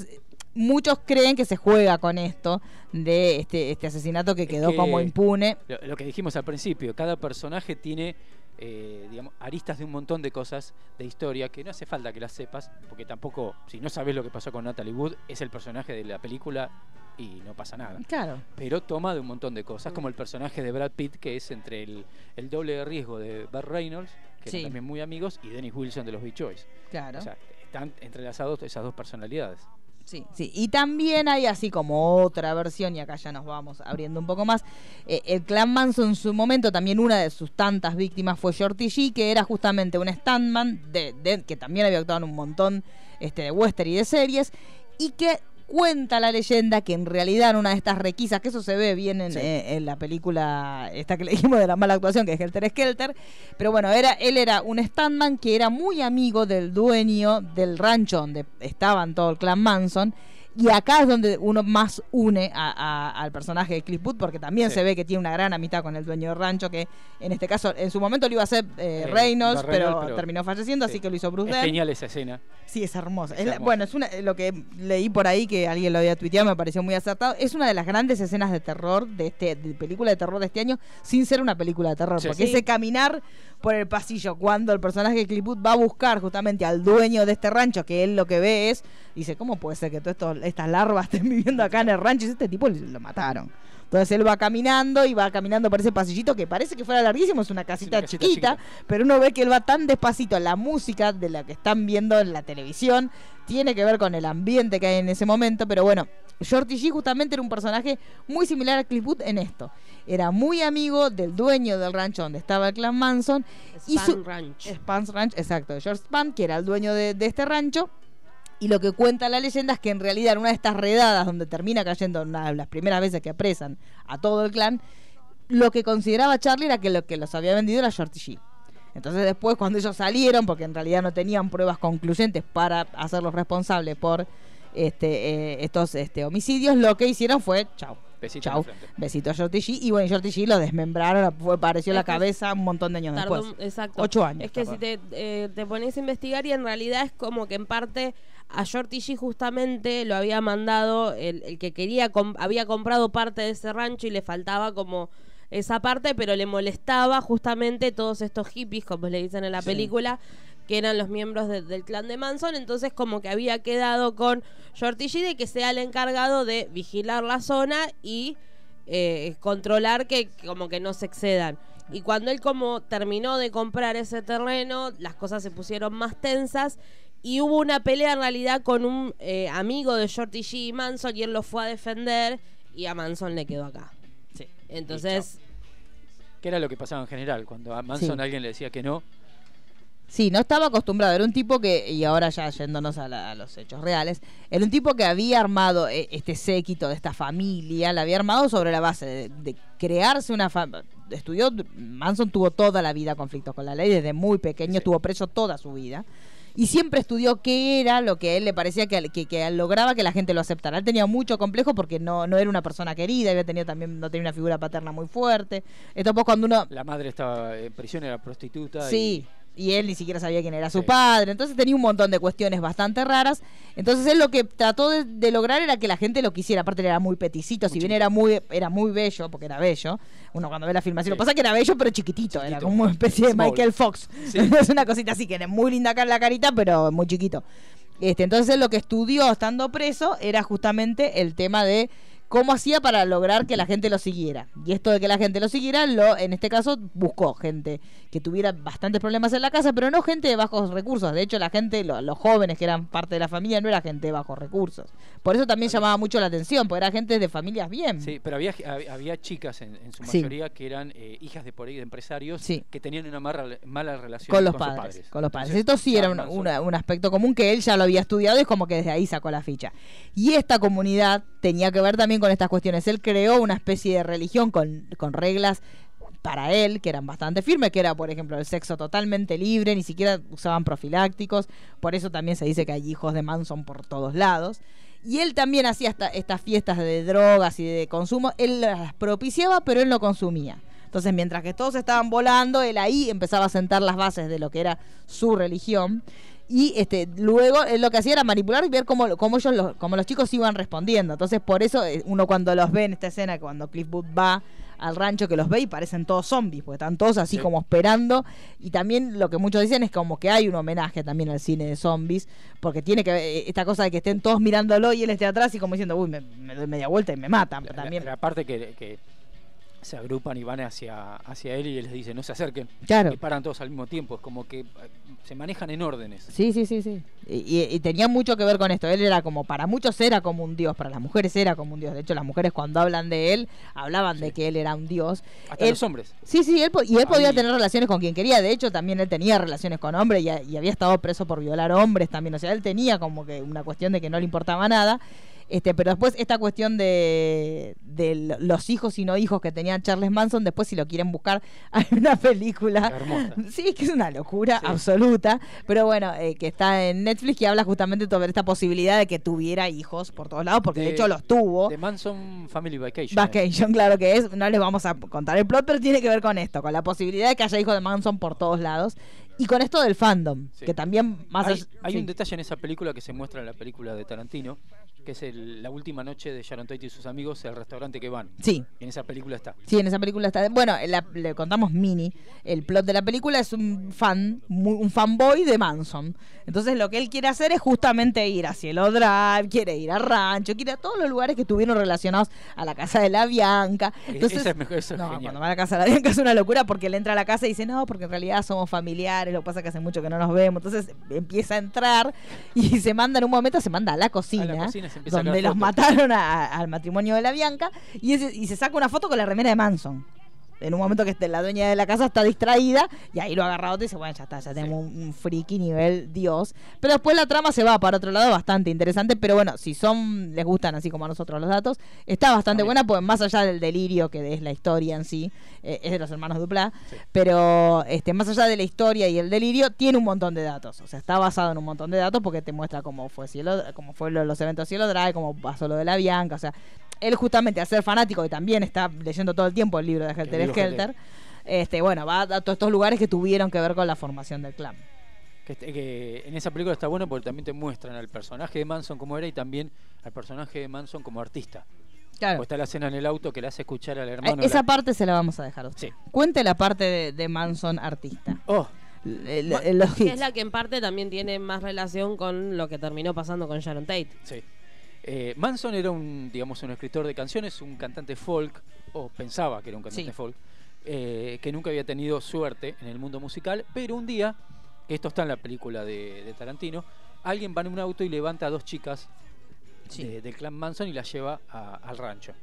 Muchos creen que se juega con esto de este, este asesinato que Es quedó que- como impune. Lo, lo que dijimos al principio, cada personaje tiene eh, digamos, aristas de un montón de cosas de historia que no hace falta que las sepas, porque tampoco, si no sabes lo que pasó con Natalie Wood, es el personaje de la película y no pasa nada. Claro. Pero toma de un montón de cosas, como el personaje de Brad Pitt, que es entre el, el doble de riesgo de Burt Reynolds, que Sí. eran también muy amigos, y Dennis Wilson de los Beach Boys. Claro. O sea, están entrelazados esas dos personalidades. Sí, sí. Y también hay así como otra versión, y acá ya nos vamos abriendo un poco más. eh, el clan Manson en su momento, también una de sus tantas víctimas fue Shorty G, que era justamente un standman de, de- que también había actuado en un montón este, de western y de series, y que cuenta la leyenda que en realidad en una de estas requisas, que eso se ve bien en, Sí. eh, en la película esta que le dijimos de la mala actuación, que es Helter Skelter, pero bueno, era, él era un standman que era muy amigo del dueño del rancho donde estaban todo el clan Manson. Y acá es donde uno más une a- a- al personaje de Cliff Booth, porque también Sí. se ve que tiene una gran amistad con el dueño del rancho, que en este caso, en su momento lo iba a hacer eh, Eh, Reynolds, pero, terminó falleciendo, sí. así que lo hizo Bruce Es Dern. genial esa escena. Sí, es hermosa. Es Es la- hermosa. bueno, es una, lo que leí por ahí que alguien lo había tuiteado, me pareció muy acertado. Es una de las grandes escenas de terror de este de película de terror de este año, sin ser una película de terror, Sí. porque ese caminar por el pasillo cuando el personaje de Booth va a buscar justamente al dueño de este rancho, que él lo que ve es dice, ¿cómo puede ser que todas estas larvas estén viviendo acá en el rancho? Y este tipo lo mataron. Entonces él va caminando y va caminando por ese pasillito que parece que fuera larguísimo, es una casita, casita chiquita, chiquita. pero uno ve que él va tan despacito. La música de la que están viendo en la televisión tiene que ver con el ambiente que hay en ese momento, pero bueno, Shorty G justamente era un personaje muy similar a Cliff Booth en esto. Era muy amigo del dueño del rancho donde estaba el clan Manson. y Span su- Ranch. Spans Ranch, exacto, de George Span, que era el dueño de, de este rancho. Y lo que cuenta la leyenda es que en realidad en una de estas redadas donde termina cayendo una de las primeras veces que apresan a todo el clan, lo que consideraba Charlie era que lo que los había vendido era Shorty G. Entonces después cuando ellos salieron, porque en realidad no tenían pruebas concluyentes para hacerlos responsables por este, eh, estos este, homicidios, lo que hicieron fue, chao. Besito Chau, besito a Shorty G. Y bueno, Shorty G lo desmembraron, fue, apareció Es la cabeza un montón de años Tardó después. exacto. Ocho años. Es que si te, eh, te pones a investigar y en realidad es como que en parte a Shorty G justamente lo había mandado el, el que quería, com- había comprado parte de ese rancho y le faltaba como esa parte, pero le molestaba justamente todos estos hippies, como le dicen en la película, que eran los miembros de- del clan de Manson, entonces como que había quedado con Shorty G de que sea el encargado de vigilar la zona y eh, controlar que como que no se excedan. Y cuando él como terminó de comprar ese terreno, las cosas se pusieron más tensas y hubo una pelea en realidad con un eh, amigo de Shorty G y Manson y él lo fue a defender y a Manson le quedó acá. Sí. Entonces, Que era lo que pasaba en general. Cuando a Manson Sí. alguien le decía que no, Sí, no estaba acostumbrado. Era un tipo que, y ahora ya yéndonos a, la- a los hechos reales, era un tipo que había armado eh, este séquito de esta familia, la había armado sobre la base de, de crearse una familia. Estudió, Manson tuvo toda la vida conflictos con la ley, desde muy pequeño Sí. estuvo preso toda su vida. Y siempre estudió qué era lo que a él le parecía que, que, que lograba que la gente lo aceptara. Él tenía mucho complejo porque no, no era una persona querida, había tenido también, no tenía una figura paterna muy fuerte. Esto pues cuando uno la madre estaba en prisión, era prostituta. Sí. Y él ni siquiera sabía quién era su Sí. padre. Entonces tenía un montón de cuestiones bastante raras. Entonces él lo que trató de, de lograr era que la gente lo quisiera. Aparte él era muy peticito, si bien era muy, era muy bello, porque era bello. Uno cuando ve la filmación, Sí. lo pasa es que era bello, pero chiquitito. Era como una especie de Small. Michael Fox. Sí. <laughs> es una cosita así, que era muy linda acá en la carita, pero muy chiquito. Este, entonces él lo que estudió estando preso era justamente el tema de cómo hacía para lograr que la gente lo siguiera. Y esto de que la gente lo siguiera, lo, en este caso buscó gente que tuviera bastantes problemas en la casa, pero no gente de bajos recursos. De hecho, la gente, lo- los jóvenes que eran parte de la familia, no era gente de bajos recursos. Por eso también llamaba mucho la atención, porque era gente de familias bien. Sí, pero había, había- chicas en, en su Sí. mayoría que eran eh, hijas de por ahí de empresarios Sí. que tenían una mala, mala relación Con los sus padres, con los padres. Entonces, Esto sí era un, una- un aspecto común que él ya lo había estudiado y es como que desde ahí sacó la ficha. Y esta comunidad tenía que ver también con estas cuestiones. Él creó una especie de religión con, con reglas para él que eran bastante firmes, que era, por ejemplo, el sexo totalmente libre, ni siquiera usaban profilácticos. Por eso también se dice que hay hijos de Manson por todos lados. Y él también hacía esta- estas fiestas de drogas y de consumo. Él las propiciaba, pero él no consumía. Entonces, mientras que todos estaban volando, él ahí empezaba a sentar las bases de lo que era su religión. Y este, luego él lo que hacía era manipular y ver cómo, cómo ellos los, cómo los chicos iban respondiendo. Entonces, por eso eh, uno cuando los ve en esta escena, cuando Cliff Booth va al rancho que los ve y parecen todos zombies, porque están todos así Sí. como esperando. Y también lo que muchos dicen es como que hay un homenaje también al cine de zombies, porque tiene que ver eh, esta cosa de que estén todos mirándolo y él esté atrás y como diciendo, uy, me, me doy media vuelta y me matan. La, también. la- la parte que, que se agrupan y van hacia, hacia él y les dice no se acerquen Claro. y paran todos al mismo tiempo. Es como que eh, se manejan en órdenes. Sí, sí, sí, sí. Y, y- y tenía mucho que ver con esto. Él era como, para muchos era como un dios, para las mujeres era como un dios. De hecho, las mujeres cuando hablan de él, hablaban de que él era un dios. Hasta Él- los hombres. Sí, sí, él, y él podía tener relaciones con quien quería. De hecho, también él tenía relaciones con hombres y, y había estado preso por violar hombres también. O sea, él tenía como que una cuestión de que no le importaba nada. Este, pero después esta cuestión de, de lo- los hijos y no hijos que tenía Charles Manson, después si lo quieren buscar, <laughs> hay una película Hermosa. <laughs> Sí, que es una locura Sí. absoluta. Pero bueno, eh, que está en Netflix que habla justamente sobre esta posibilidad de que tuviera hijos por todos lados, porque de, De- hecho los tuvo. De Manson Family Vacation. Vacation, claro que es. No les vamos a contar el plot, pero tiene que ver con esto, con la posibilidad de que haya hijos de Manson por todos lados. Y con esto del fandom, Sí. que también más hay, allá- hay sí. un detalle en esa película que se muestra en la película de Tarantino, que es el- la última noche de Sharon Tate y sus amigos, el restaurante que van. Sí, Y en esa película está. Sí, en esa película está. Bueno, la- le contamos mini. El plot de la película es un fan, un fanboy de Manson. Entonces lo que él quiere hacer es justamente ir a Cielo Drive, quiere ir a Rancho, quiere ir a todos los lugares que estuvieron relacionados a la casa de la Bianca. E- Entonces, esa es mejor- eso es no, genial. cuando va a la casa de la Bianca es una locura porque él entra a la casa y dice, no, porque en realidad somos familiares, lo que pasa es que hace mucho que no nos vemos. Entonces empieza a entrar y <laughs> se manda en un momento, se manda a la cocina, donde los fotos. mataron a- al matrimonio de la Bianca y, ese- y se saca una foto con la remera de Manson. En un momento que esté- la dueña de la casa está distraída y ahí lo agarra otro y dice, bueno, ya está, ya tenemos un, un friki nivel Dios. Pero después la trama se va para otro lado, bastante interesante, pero bueno, si son, les gustan así como a nosotros los datos, está bastante buena, pues más allá del delirio que es la historia en sí, eh, es de los hermanos Duplá, pero este, más allá de la historia y el delirio, tiene un montón de datos. O sea, está basado en un montón de datos porque te muestra cómo fue cielo, cómo fue lo- los eventos Cielo Drive, cómo pasó lo de la Bianca, o sea, él justamente al ser fanático y también está leyendo todo el tiempo el libro de Helter Skelter, este, bueno, va a todos estos lugares que tuvieron que ver con la formación del clan. Que, este- que en esa película está bueno porque también te muestran al personaje de Manson como era y también al personaje de Manson como artista. Claro. O está la escena en el auto que le hace escuchar al Eh, hermano. Esa la- parte se la vamos a dejar a usted. Sí. Cuente la parte de, de Manson artista. Oh, los Que hits. es la que en parte también tiene más relación con lo que terminó pasando con Sharon Tate. sí. Eh, Manson era un, digamos, un escritor de canciones, un cantante folk, o pensaba que era un cantante Sí. folk, eh, que nunca había tenido suerte en el mundo musical, pero un día, esto está en la película de, de Tarantino, alguien va en un auto y levanta a dos chicas Sí. de- del clan Manson y las lleva a- al rancho.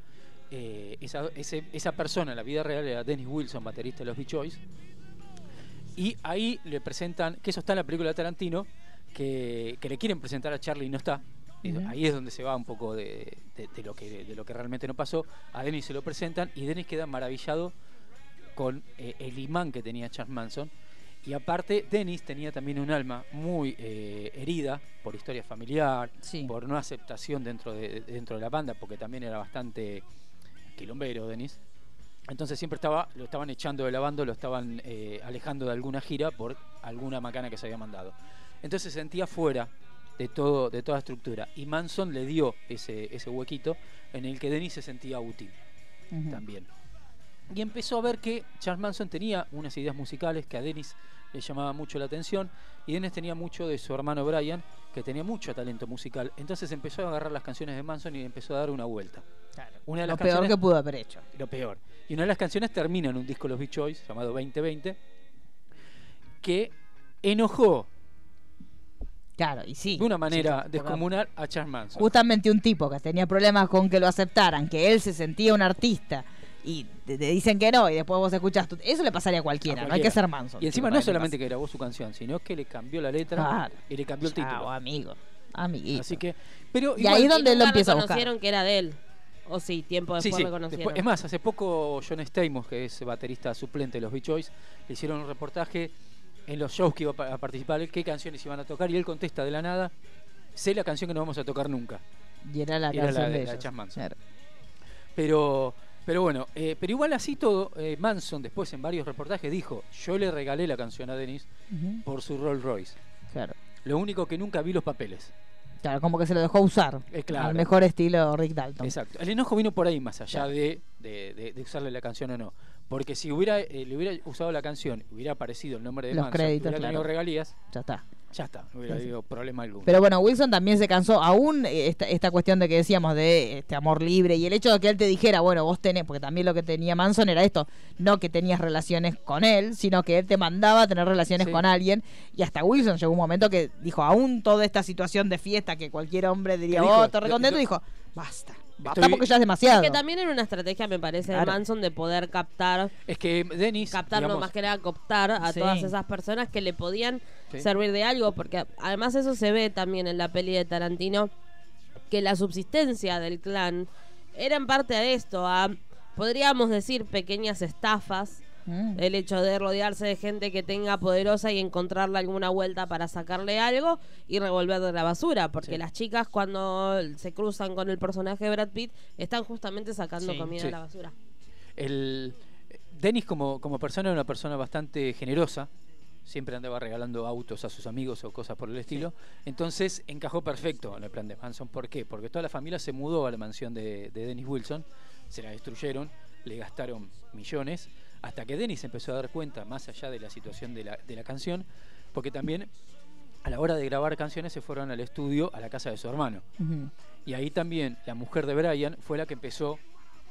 Eh, esa, ese- esa persona en la vida real era Dennis Wilson, baterista de los Beach Boys. Y ahí le presentan, que eso está en la película de Tarantino, que, que le quieren presentar a Charlie y no está. Eh, Ujú. Ahí es donde se va un poco de, de- de lo que, de lo que realmente no pasó. A Dennis se lo presentan y Dennis queda maravillado con eh, el imán que tenía Charles Manson. Y aparte, Dennis tenía también un alma muy eh, herida por historia familiar, Sí. por no aceptación dentro de, dentro de la banda, porque también era bastante quilombero, Denis. Entonces siempre estaba, lo estaban echando de la banda, lo estaban eh, alejando de alguna gira por alguna macana que se había mandado. Entonces se sentía fuera de todo, de toda estructura. Y Manson le dio ese, ese huequito en el que Denis se sentía útil también. Y empezó a ver que Charles Manson tenía unas ideas musicales que a Dennis le llamaba mucho la atención y Dennis tenía mucho de su hermano Brian, que tenía mucho talento musical. Entonces empezó a agarrar las canciones de Manson y empezó a dar una vuelta. Una de Lo las peor canciones, que pudo haber hecho. lo peor. Y una de las canciones termina en un disco de los Beach Boys llamado 2020 que enojó Claro, y sí. de una manera Sí, descomunal a Charles Manson. Justamente un tipo que tenía problemas con que lo aceptaran, que él se sentía un artista y te, te dicen que no y después vos escuchás, tu- eso le pasaría a cualquiera, A no hay que ser Manson. Y encima no solamente que grabó su canción, sino que le cambió la letra Claro. y le cambió el Chao, título. amigo. Amiguito. Así que, pero Y igual- ahí es donde lo empieza a buscar. reconocieron que era de él. O sí, tiempo Sí, después sí. reconocieron. Después- es más, hace poco John Stamos, que es baterista suplente de los Beach Boys, le hicieron un reportaje en los shows que iba a pa- a participar, qué canciones iban a tocar, y él contesta de la nada, sé la canción que no vamos a tocar nunca. Y era la era canción de- de la de ellos. Chas Manson. Claro. Pero, pero bueno, eh, pero igual así todo, eh, Manson después en varios reportajes dijo, yo le regalé la canción a Dennis Ujú, por su Rolls Royce. Claro. Lo único que nunca vi los papeles. Claro, como que se lo dejó usar. Eh, claro. Al mejor estilo Rick Dalton. Exacto. El enojo vino por ahí, más allá Claro. de, de- de- de usarle la canción o no. Porque si hubiera eh, le hubiera usado la canción, hubiera aparecido el nombre de Los Manson, créditos, hubiera tenido claro. regalías, Ya está. ya está, no hubiera habido problema alguno. Pero bueno, Wilson también se cansó, aún eh, esta, esta cuestión de que decíamos de este amor libre y el hecho de que él te dijera, bueno, vos tenés, porque también lo que tenía Manson era esto, no que tenías relaciones con él, sino que él te mandaba a tener relaciones Sí. con alguien y hasta Wilson llegó un momento que dijo, aún toda esta situación de fiesta que cualquier hombre diría, dijo, oh, te recontento, dijo, basta, basta Estoy- porque ya es demasiado. Que también era una estrategia, me parece, Claro. de Manson de poder captar, es que Dennis, captar no digamos, más que nada, cooptar a Sí. todas esas personas que le podían Sí. servir de algo, porque además eso se ve también en la peli de Tarantino, que la subsistencia del clan era en parte a esto, a, podríamos decir, pequeñas estafas, Mm. el hecho de rodearse de gente que tenga poderosa y encontrarle alguna vuelta para sacarle algo y revolver de la basura, porque Sí. las chicas cuando se cruzan con el personaje de Brad Pitt están justamente sacando Sí. comida Sí. de la basura. el Dennis como, como persona era una persona bastante generosa, siempre andaba regalando autos a sus amigos o cosas por el estilo, entonces encajó perfecto en el plan de Manson. ¿Por qué? Porque toda la familia se mudó a la mansión de, de Dennis Wilson, se la destruyeron, le gastaron millones, hasta que Dennis empezó a dar cuenta, más allá de la situación de la, de la canción, porque también a la hora de grabar canciones se fueron al estudio, a la casa de su hermano. Y ahí también la mujer de Brian fue la que empezó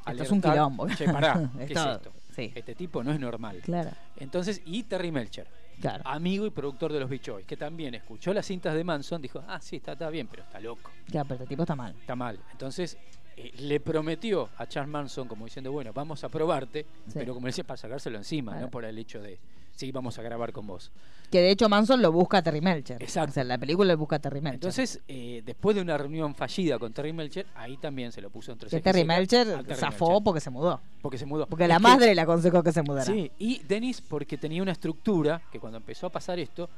a Esto es un quilombo. Che, pará, <laughs> ¿qué es esto? sí. Este tipo no es normal. Claro, Entonces, y Terry Melcher, claro. amigo y productor de los Beach Boys, que también escuchó las cintas de Manson, dijo, ah, sí, está, está bien, pero está loco, Claro, pero este tipo está mal. está mal. Entonces, eh, le prometió a Charles Manson, como diciendo, bueno, vamos a probarte, Sí. pero como decía, para sacárselo encima, Claro. no por el hecho de, sí, vamos a grabar con vos. Que de hecho Manson lo busca a Terry Melcher. Exacto. O sea, la película lo busca a Terry Melcher. Entonces, eh, después de una reunión fallida con Terry Melcher, ahí también se lo puso entre que Terry Melcher Terry zafó Melcher, porque se mudó. porque se mudó. Porque Es la que- madre le aconsejó que se mudara. Sí, y Dennis porque tenía una estructura que cuando empezó a pasar esto,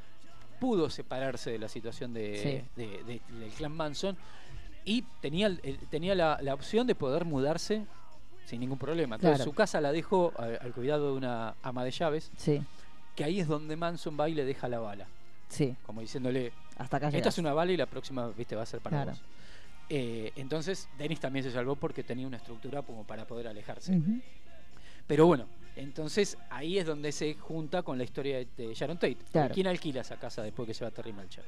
pudo separarse de la situación de, Sí. de- de- del clan Manson y tenía, tenía la, la opción de poder mudarse sin ningún problema. Entonces Claro. su casa la dejó al, al cuidado de una ama de llaves, Sí, que ahí es donde Manson va y le deja la bala, sí. como diciéndole, Hasta acá esta es una bala y la próxima viste va a ser para Claro. vos. Eh, entonces Dennis también se salvó porque tenía una estructura como para poder alejarse. Pero bueno, entonces ahí es donde se junta con la historia de, de Sharon Tate. Claro. ¿Quién alquila esa casa después que se va Terry Melcher?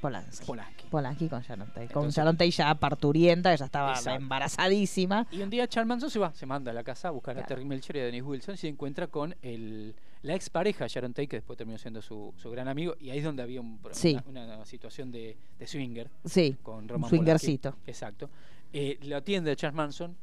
Polanski. Polanski. Polanski con Sharon Tate. Con Sharon Tate ya parturienta, ella estaba Exacto. embarazadísima. Y un día Charles Manson se va, se manda a la casa a buscar a. Terry Melcher y a Dennis Wilson y se encuentra con el, la expareja Sharon Tate, que después terminó siendo su, su gran amigo. Y ahí es donde había un Sí. una, una situación de, de swinger Sí, con Roman swingercito. Polanski. Exacto. Eh, lo atiende Charles Manson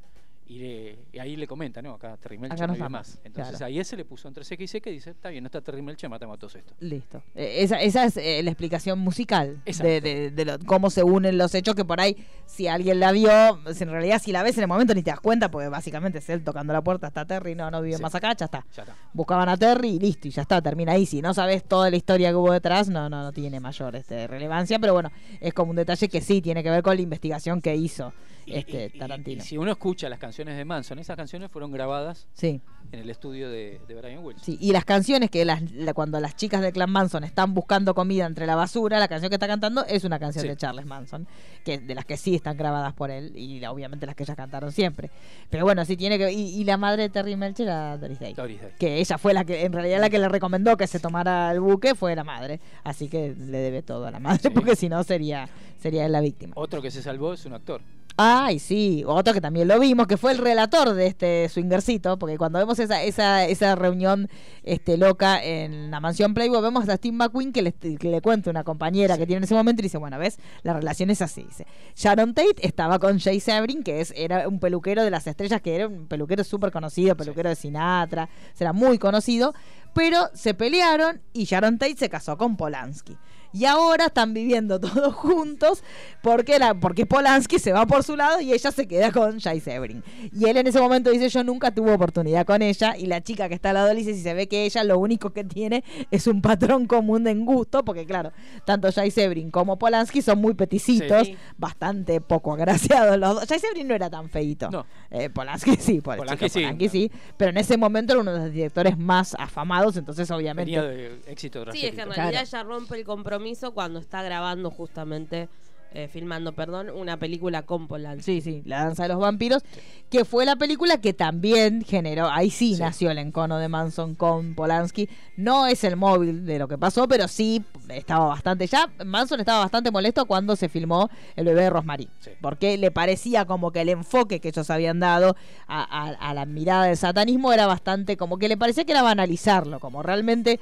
y, le- y ahí le comenta, ¿no? Acá Terry Melcher Acá no vive más. Entonces claro. ahí él se le puso entre seca y seca y dice, está bien, no está Terry Melcher, matamos todos estos. Listo. Eh, esa, esa es eh, la explicación musical de, de- de lo- cómo se unen los hechos, que por ahí, si alguien la vio, pues, en realidad si la ves en el momento ni te das cuenta, porque básicamente es él tocando la puerta, está Terry, no, no vive Sí. más acá, ya está. Ya está. Buscaban a Terry y listo, y ya está, termina ahí. Si no sabes toda la historia que hubo detrás, no, no, no tiene mayor este, relevancia, pero bueno, es como un detalle que sí tiene que ver con la investigación que hizo este y- y- Tarantino. y si uno escucha las canciones de Manson, esas canciones fueron grabadas Sí. en el estudio de, de Brian Wilson. Sí, y las canciones que las, la- cuando las chicas de Clan Manson están buscando comida entre la basura, la canción que está cantando es una canción Sí. de Charles Manson, que de las que sí están grabadas por él y obviamente las que ellas cantaron siempre. Pero bueno, sí tiene que y, y la madre de Terry Melcher era Doris Day. Doris Day. Que ella fue la que en realidad la que le recomendó que se tomara el buque fue la madre, así que le debe todo a la madre Sí. porque si no sería sería él la víctima. Otro que se salvó es un actor. Ay, sí, otro que también lo vimos, que fue el relator de este swingercito, porque cuando vemos esa, esa, esa reunión este, loca en la mansión Playboy, vemos a Steve McQueen que le, que le cuenta una compañera que tiene en ese momento y dice, bueno, ves, la relación es así. Dice, Sharon Tate estaba con Jay Sabrin, que es, era un peluquero de las estrellas, que era un peluquero súper conocido, peluquero de Sinatra, era muy conocido, pero se pelearon y Sharon Tate se casó con Polanski. Y ahora están viviendo <laughs> todos juntos porque, la, porque Polanski se va por su lado y ella se queda con Jay Sebring. Y él en ese momento dice, yo nunca tuve oportunidad con ella. Y la chica que está al lado él dice, si se ve que ella lo único que tiene es un patrón común de en gusto, porque claro, tanto Jay Sebring como Polanski son muy peticitos, Sí. bastante poco agraciados los dos. Jay Sebring no era tan feito. No. Eh, Polanski sí, por Polanski sí. Polanski sí, pero en ese momento era uno de los directores más afamados, entonces obviamente... Venía de éxito Sí, es que en realidad Claro. ella rompe el compromiso cuando está grabando justamente, eh, filmando, perdón, una película con Polanski. Sí, sí, La Danza de los Vampiros, que fue la película que también generó, ahí sí, Sí. nació el encono de Manson con Polanski. No es el móvil de lo que pasó, pero sí estaba bastante, ya Manson estaba bastante molesto cuando se filmó El bebé de Rosemary, Sí. porque le parecía como que el enfoque que ellos habían dado a, a- a la mirada del satanismo era bastante, como que le parecía que era banalizarlo, como realmente...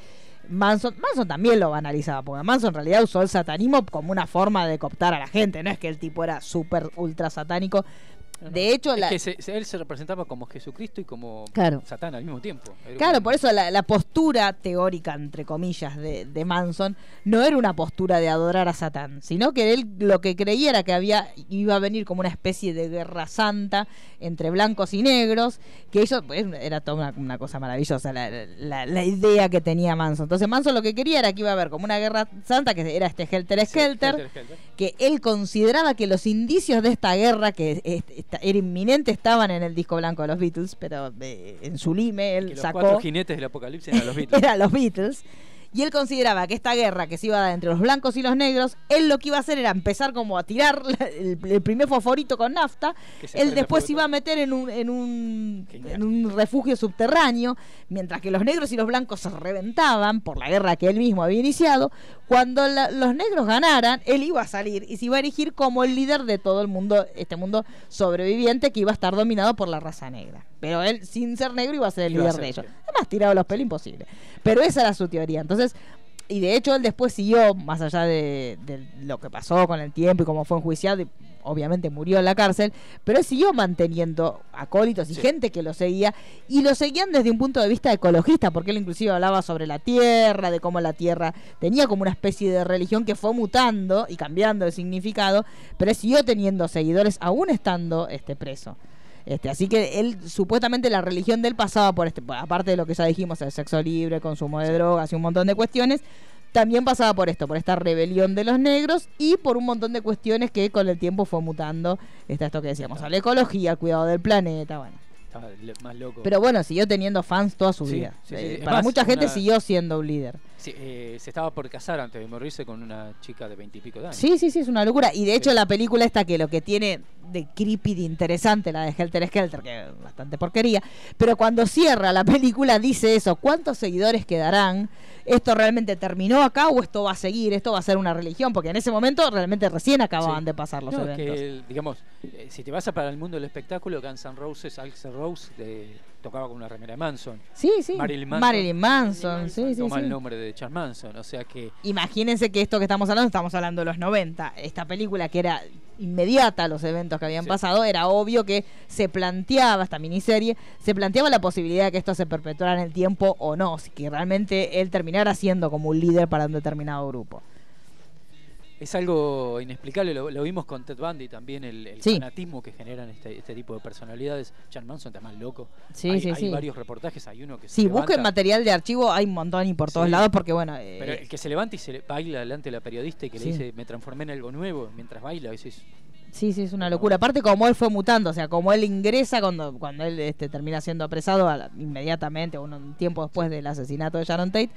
Manson, Manson también lo banalizaba, porque Manson en realidad usó el satanismo como una forma de cooptar a la gente, no es que el tipo era súper ultra satánico. No, no. De hecho, Es la, que se- se- él se representaba como Jesucristo y como Claro. Satán al mismo tiempo. Era Claro, un- por eso la, la postura teórica, entre comillas, de, de Manson no era una postura de adorar a Satán, sino que él lo que creía era que había iba a venir como una especie de guerra santa entre blancos y negros, que ellos, pues, era toda una, una cosa maravillosa la, la- la idea que tenía Manson. Entonces Manson lo que quería era que iba a haber como una guerra santa, que era este Helter Sí, Skelter, Helter que él consideraba que los indicios de esta guerra, que era inminente, estaban en el disco blanco de los Beatles, pero en su lime él Que los sacó cuatro jinetes del apocalipsis eran los <laughs> Beatles. eran los Beatles. Y él consideraba que esta guerra que se iba a dar entre los blancos y los negros, él lo que iba a hacer era empezar como a tirar el, el primer fosforito con nafta. Él después se iba a meter en un, en un, Genial. en un refugio subterráneo, mientras que los negros y los blancos se reventaban por la guerra que él mismo había iniciado. Cuando la- los negros ganaran, él iba a salir y se iba a erigir como el líder de todo el mundo, este mundo sobreviviente que iba a estar dominado por la raza negra. Pero él, sin ser negro, iba a ser el Iba líder ser, de ellos. Además, tirado los pelos, imposible. Pero esa era su teoría. Entonces, y de hecho él después siguió, más allá de, de lo que pasó con el tiempo y cómo fue enjuiciado, y obviamente murió en la cárcel, pero él siguió manteniendo acólitos y gente que lo seguía, y lo seguían desde un punto de vista ecologista, porque él inclusive hablaba sobre la tierra, de cómo la tierra tenía como una especie de religión que fue mutando y cambiando de significado, pero él siguió teniendo seguidores aún estando este preso. Este, así que él, supuestamente la religión de él pasaba por este, aparte de lo que ya dijimos, el sexo libre, consumo de drogas y un montón de cuestiones, también pasaba por esto, por esta rebelión de los negros y por un montón de cuestiones que con el tiempo fue mutando. Está esto que decíamos, a la ecología, al cuidado del planeta, bueno. Más loco. Pero bueno, siguió teniendo fans toda su Sí, vida. sí, sí. Eh, Para más, mucha gente una- siguió siendo un líder. Sí, eh, se estaba por casar antes de morirse con una chica de veintipico de años. Sí, sí, sí, es una locura. Y de hecho Sí. la película esta que lo que tiene de creepy, de interesante, la de Helter Skelter, que es bastante porquería, pero cuando cierra la película dice eso, ¿cuántos seguidores quedarán? ¿Esto realmente terminó acá o esto va a seguir? ¿Esto va a ser una religión? Porque en ese momento realmente recién acababan Sí. de pasar los No, eventos. que, digamos, eh, si te vas a para el mundo del espectáculo, Guns N' Roses, Axl Rose de- tocaba con una remera de Manson. Sí, sí. Marilyn Manson. Marilyn Manson, sí, sí, Toma sí. el nombre de Charles Manson, o sea que Imagínense que esto que estamos hablando, estamos hablando de los 90. Esta película que era inmediata a los eventos que habían Sí. pasado, era obvio que se planteaba, esta miniserie, se planteaba la posibilidad de que esto se perpetuara en el tiempo o no, si que realmente él terminara siendo como un líder para un determinado grupo. Es algo inexplicable. Lo, lo vimos con Ted Bundy también, el, el Sí. fanatismo que generan este, este tipo de personalidades. Charles Manson está más loco. Sí, hay, sí, hay sí. varios reportajes, hay uno que se Sí, levanta, busquen material de archivo, hay un montón y por todos lados, porque bueno... eh, Pero el que se levanta y se le baila delante de la periodista y que le dice, me transformé en algo nuevo, mientras baila, decís, Sí, sí, es una locura. Aparte como él fue mutando, o sea, como él ingresa cuando, cuando él este, termina siendo apresado a inmediatamente, un, un tiempo después del asesinato de Sharon Tate,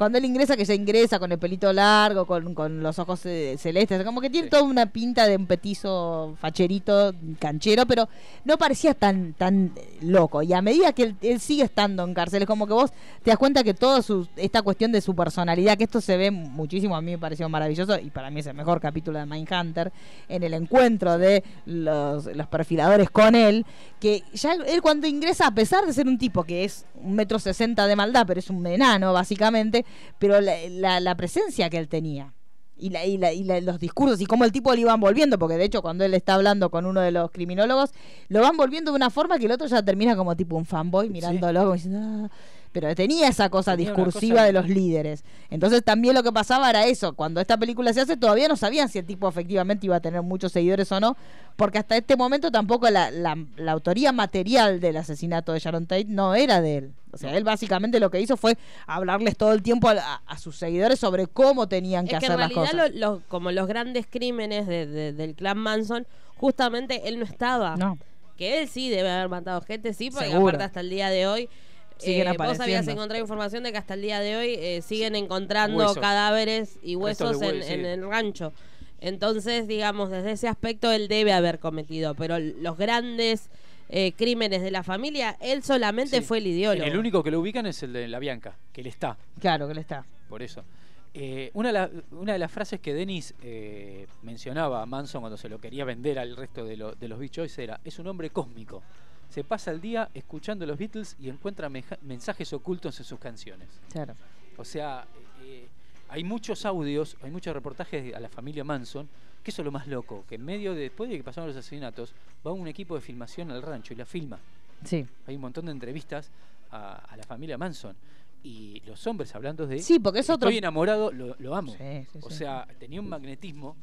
cuando él ingresa, que ya ingresa con el pelito largo, con, con los ojos eh, celestes, como que tiene Sí. toda una pinta de un petizo facherito, canchero, pero no parecía tan tan eh, loco. Y a medida que él, él sigue estando en cárcel, es como que vos te das cuenta que toda su, esta cuestión de su personalidad, que esto se ve muchísimo, a mí me pareció maravilloso, y para mí es el mejor capítulo de Mindhunter, en el encuentro de los, los perfiladores con él, que ya él cuando ingresa, a pesar de ser un tipo que es un metro sesenta de maldad, pero es un enano básicamente, pero la, la- la presencia que él tenía. Y, la, y, la- y la- los discursos y cómo el tipo le iban volviendo, porque de hecho cuando él está hablando con uno de los criminólogos, lo van volviendo de una forma que el otro ya termina como tipo un fanboy mirándolo, como diciendo, "Ah". Pero tenía esa cosa Tenía discursiva cosa- de los líderes. Entonces también lo que pasaba era eso, cuando esta película se hace todavía no sabían si el tipo efectivamente iba a tener muchos seguidores o no, porque hasta este momento tampoco la, la- la autoría material del asesinato de Sharon Tate no era de él. O sea, él básicamente lo que hizo fue hablarles todo el tiempo a, a- a sus seguidores sobre cómo tenían que es que hacer en las cosas. lo- lo- como los grandes crímenes de- de- del clan Manson, justamente él no estaba. No. Que él sí debe haber matado gente, sí, porque Seguro. aparte hasta el día de hoy. Siguen eh, vos habías apareciendo. encontrado información de que hasta el día de hoy eh, siguen encontrando Huesos. cadáveres y huesos en, hue- sí. en el rancho. Entonces, digamos, desde ese aspecto él debe haber cometido, pero los grandes eh, crímenes de la familia, él solamente Sí. fue el ideólogo. el único que lo ubican es el de la Bianca, que él está, Claro que él está. por eso. Eh, una, de la- una de las frases que Dennis eh, mencionaba a Manson cuando se lo quería vender al resto de, lo- de los Beach Boys era, es un hombre cósmico. Se pasa el día escuchando los Beatles y encuentra mensajes ocultos en sus canciones. Claro. O sea, eh, hay muchos audios, hay muchos reportajes a la familia Manson, que eso es lo más loco, que en medio de, después de que pasaron los asesinatos, va un equipo de filmación al rancho y la filma. Sí. Hay un montón de entrevistas a, a la familia Manson. Y los hombres hablando de Sí, porque es otro- estoy enamorado, lo, lo amo. Sí, sí, o sí. sea, tenía un magnetismo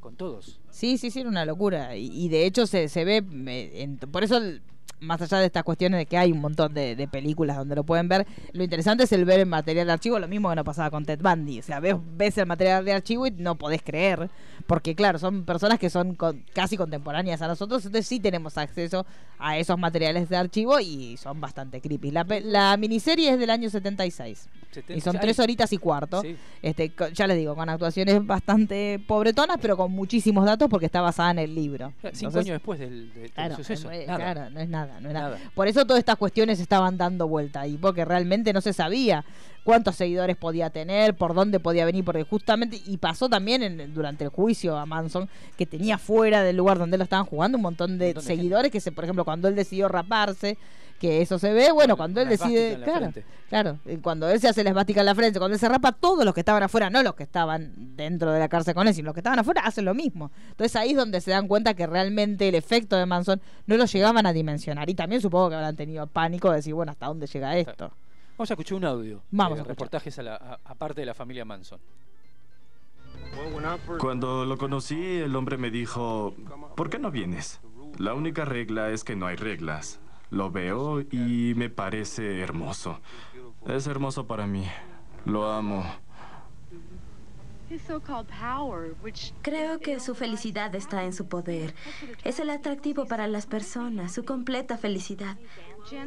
con todos. Sí, sí, sí, era una locura. Y, y de hecho se, se ve, eh, en- por eso, el- más allá de estas cuestiones de que hay un montón de, de películas donde lo pueden ver, lo interesante es el ver el material de archivo, lo mismo que no pasaba con Ted Bundy. O sea, ves, ves el material de archivo y no podés creer, porque claro, son personas que son con- casi contemporáneas a nosotros, entonces sí tenemos acceso a esos materiales de archivo y son bastante creepy. La, la miniserie es del año 76. Seten- Y son tres horitas y cuarto. Sí. Este, ya les digo, con actuaciones bastante pobretonas, pero con muchísimos datos porque está basada en el libro. Cinco Entonces, años después del, del- Claro, suceso. eh, claro, no es nada, no nada. Por eso todas estas cuestiones estaban dando vuelta ahí, porque realmente no se sabía cuántos seguidores podía tener, por dónde podía venir, porque justamente, y pasó también en- durante el juicio a Manson, que tenía fuera del lugar donde lo estaban jugando un montón de Un montón de seguidores, que se, por ejemplo, cuando él decidió raparse, que eso se ve, bueno, cuando él decide, claro, frente. claro, eh, cuando él se hace la esvástica en la frente, cuando él se rapa, todos los que estaban afuera, no los que estaban dentro de la cárcel con él, sino los que estaban afuera, hacen lo mismo. Entonces ahí es donde se dan cuenta que realmente el efecto de Manson no lo llegaban a dimensionar. Y también supongo que habrán tenido pánico de decir, bueno, ¿hasta dónde llega esto? Vamos a escuchar un audio. Vamos de a escuchar. reportajes a la, a- aparte de la familia Manson. Cuando lo conocí, el hombre me dijo, ¿por qué no vienes? La única regla es que no hay reglas. Lo veo y me parece hermoso. Es hermoso para mí. Lo amo. Creo que su felicidad está en su poder. Es el atractivo para las personas, su completa felicidad.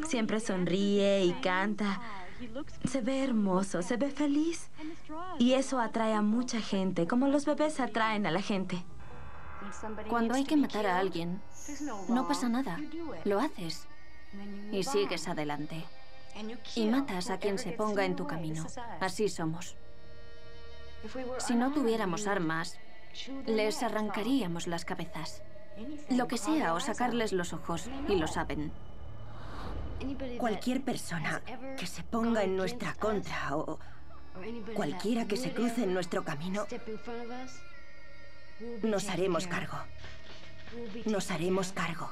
Siempre sonríe y canta. Se ve hermoso, se ve feliz. Y eso atrae a mucha gente, como los bebés atraen a la gente. Cuando hay que matar a alguien, no pasa nada. Lo haces. Y sigues adelante. Y matas a quien se ponga en tu camino. Así somos. Si no tuviéramos armas, les arrancaríamos las cabezas. Lo que sea, o sacarles los ojos, y lo saben. Cualquier persona que se ponga en nuestra contra o cualquiera que se cruce en nuestro camino, nos haremos cargo. Nos haremos cargo.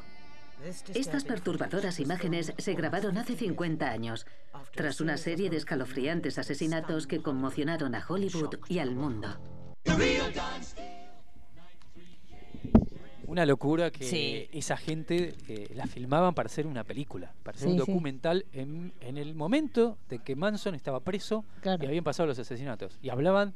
Estas perturbadoras imágenes se grabaron hace 50 años, tras una serie de escalofriantes asesinatos que conmocionaron a Hollywood y al mundo. Una locura que Sí. esa gente eh, la filmaban para hacer una película, para hacer un sí. documental en, en el momento de que Manson estaba preso Claro. y habían pasado los asesinatos. Y hablaban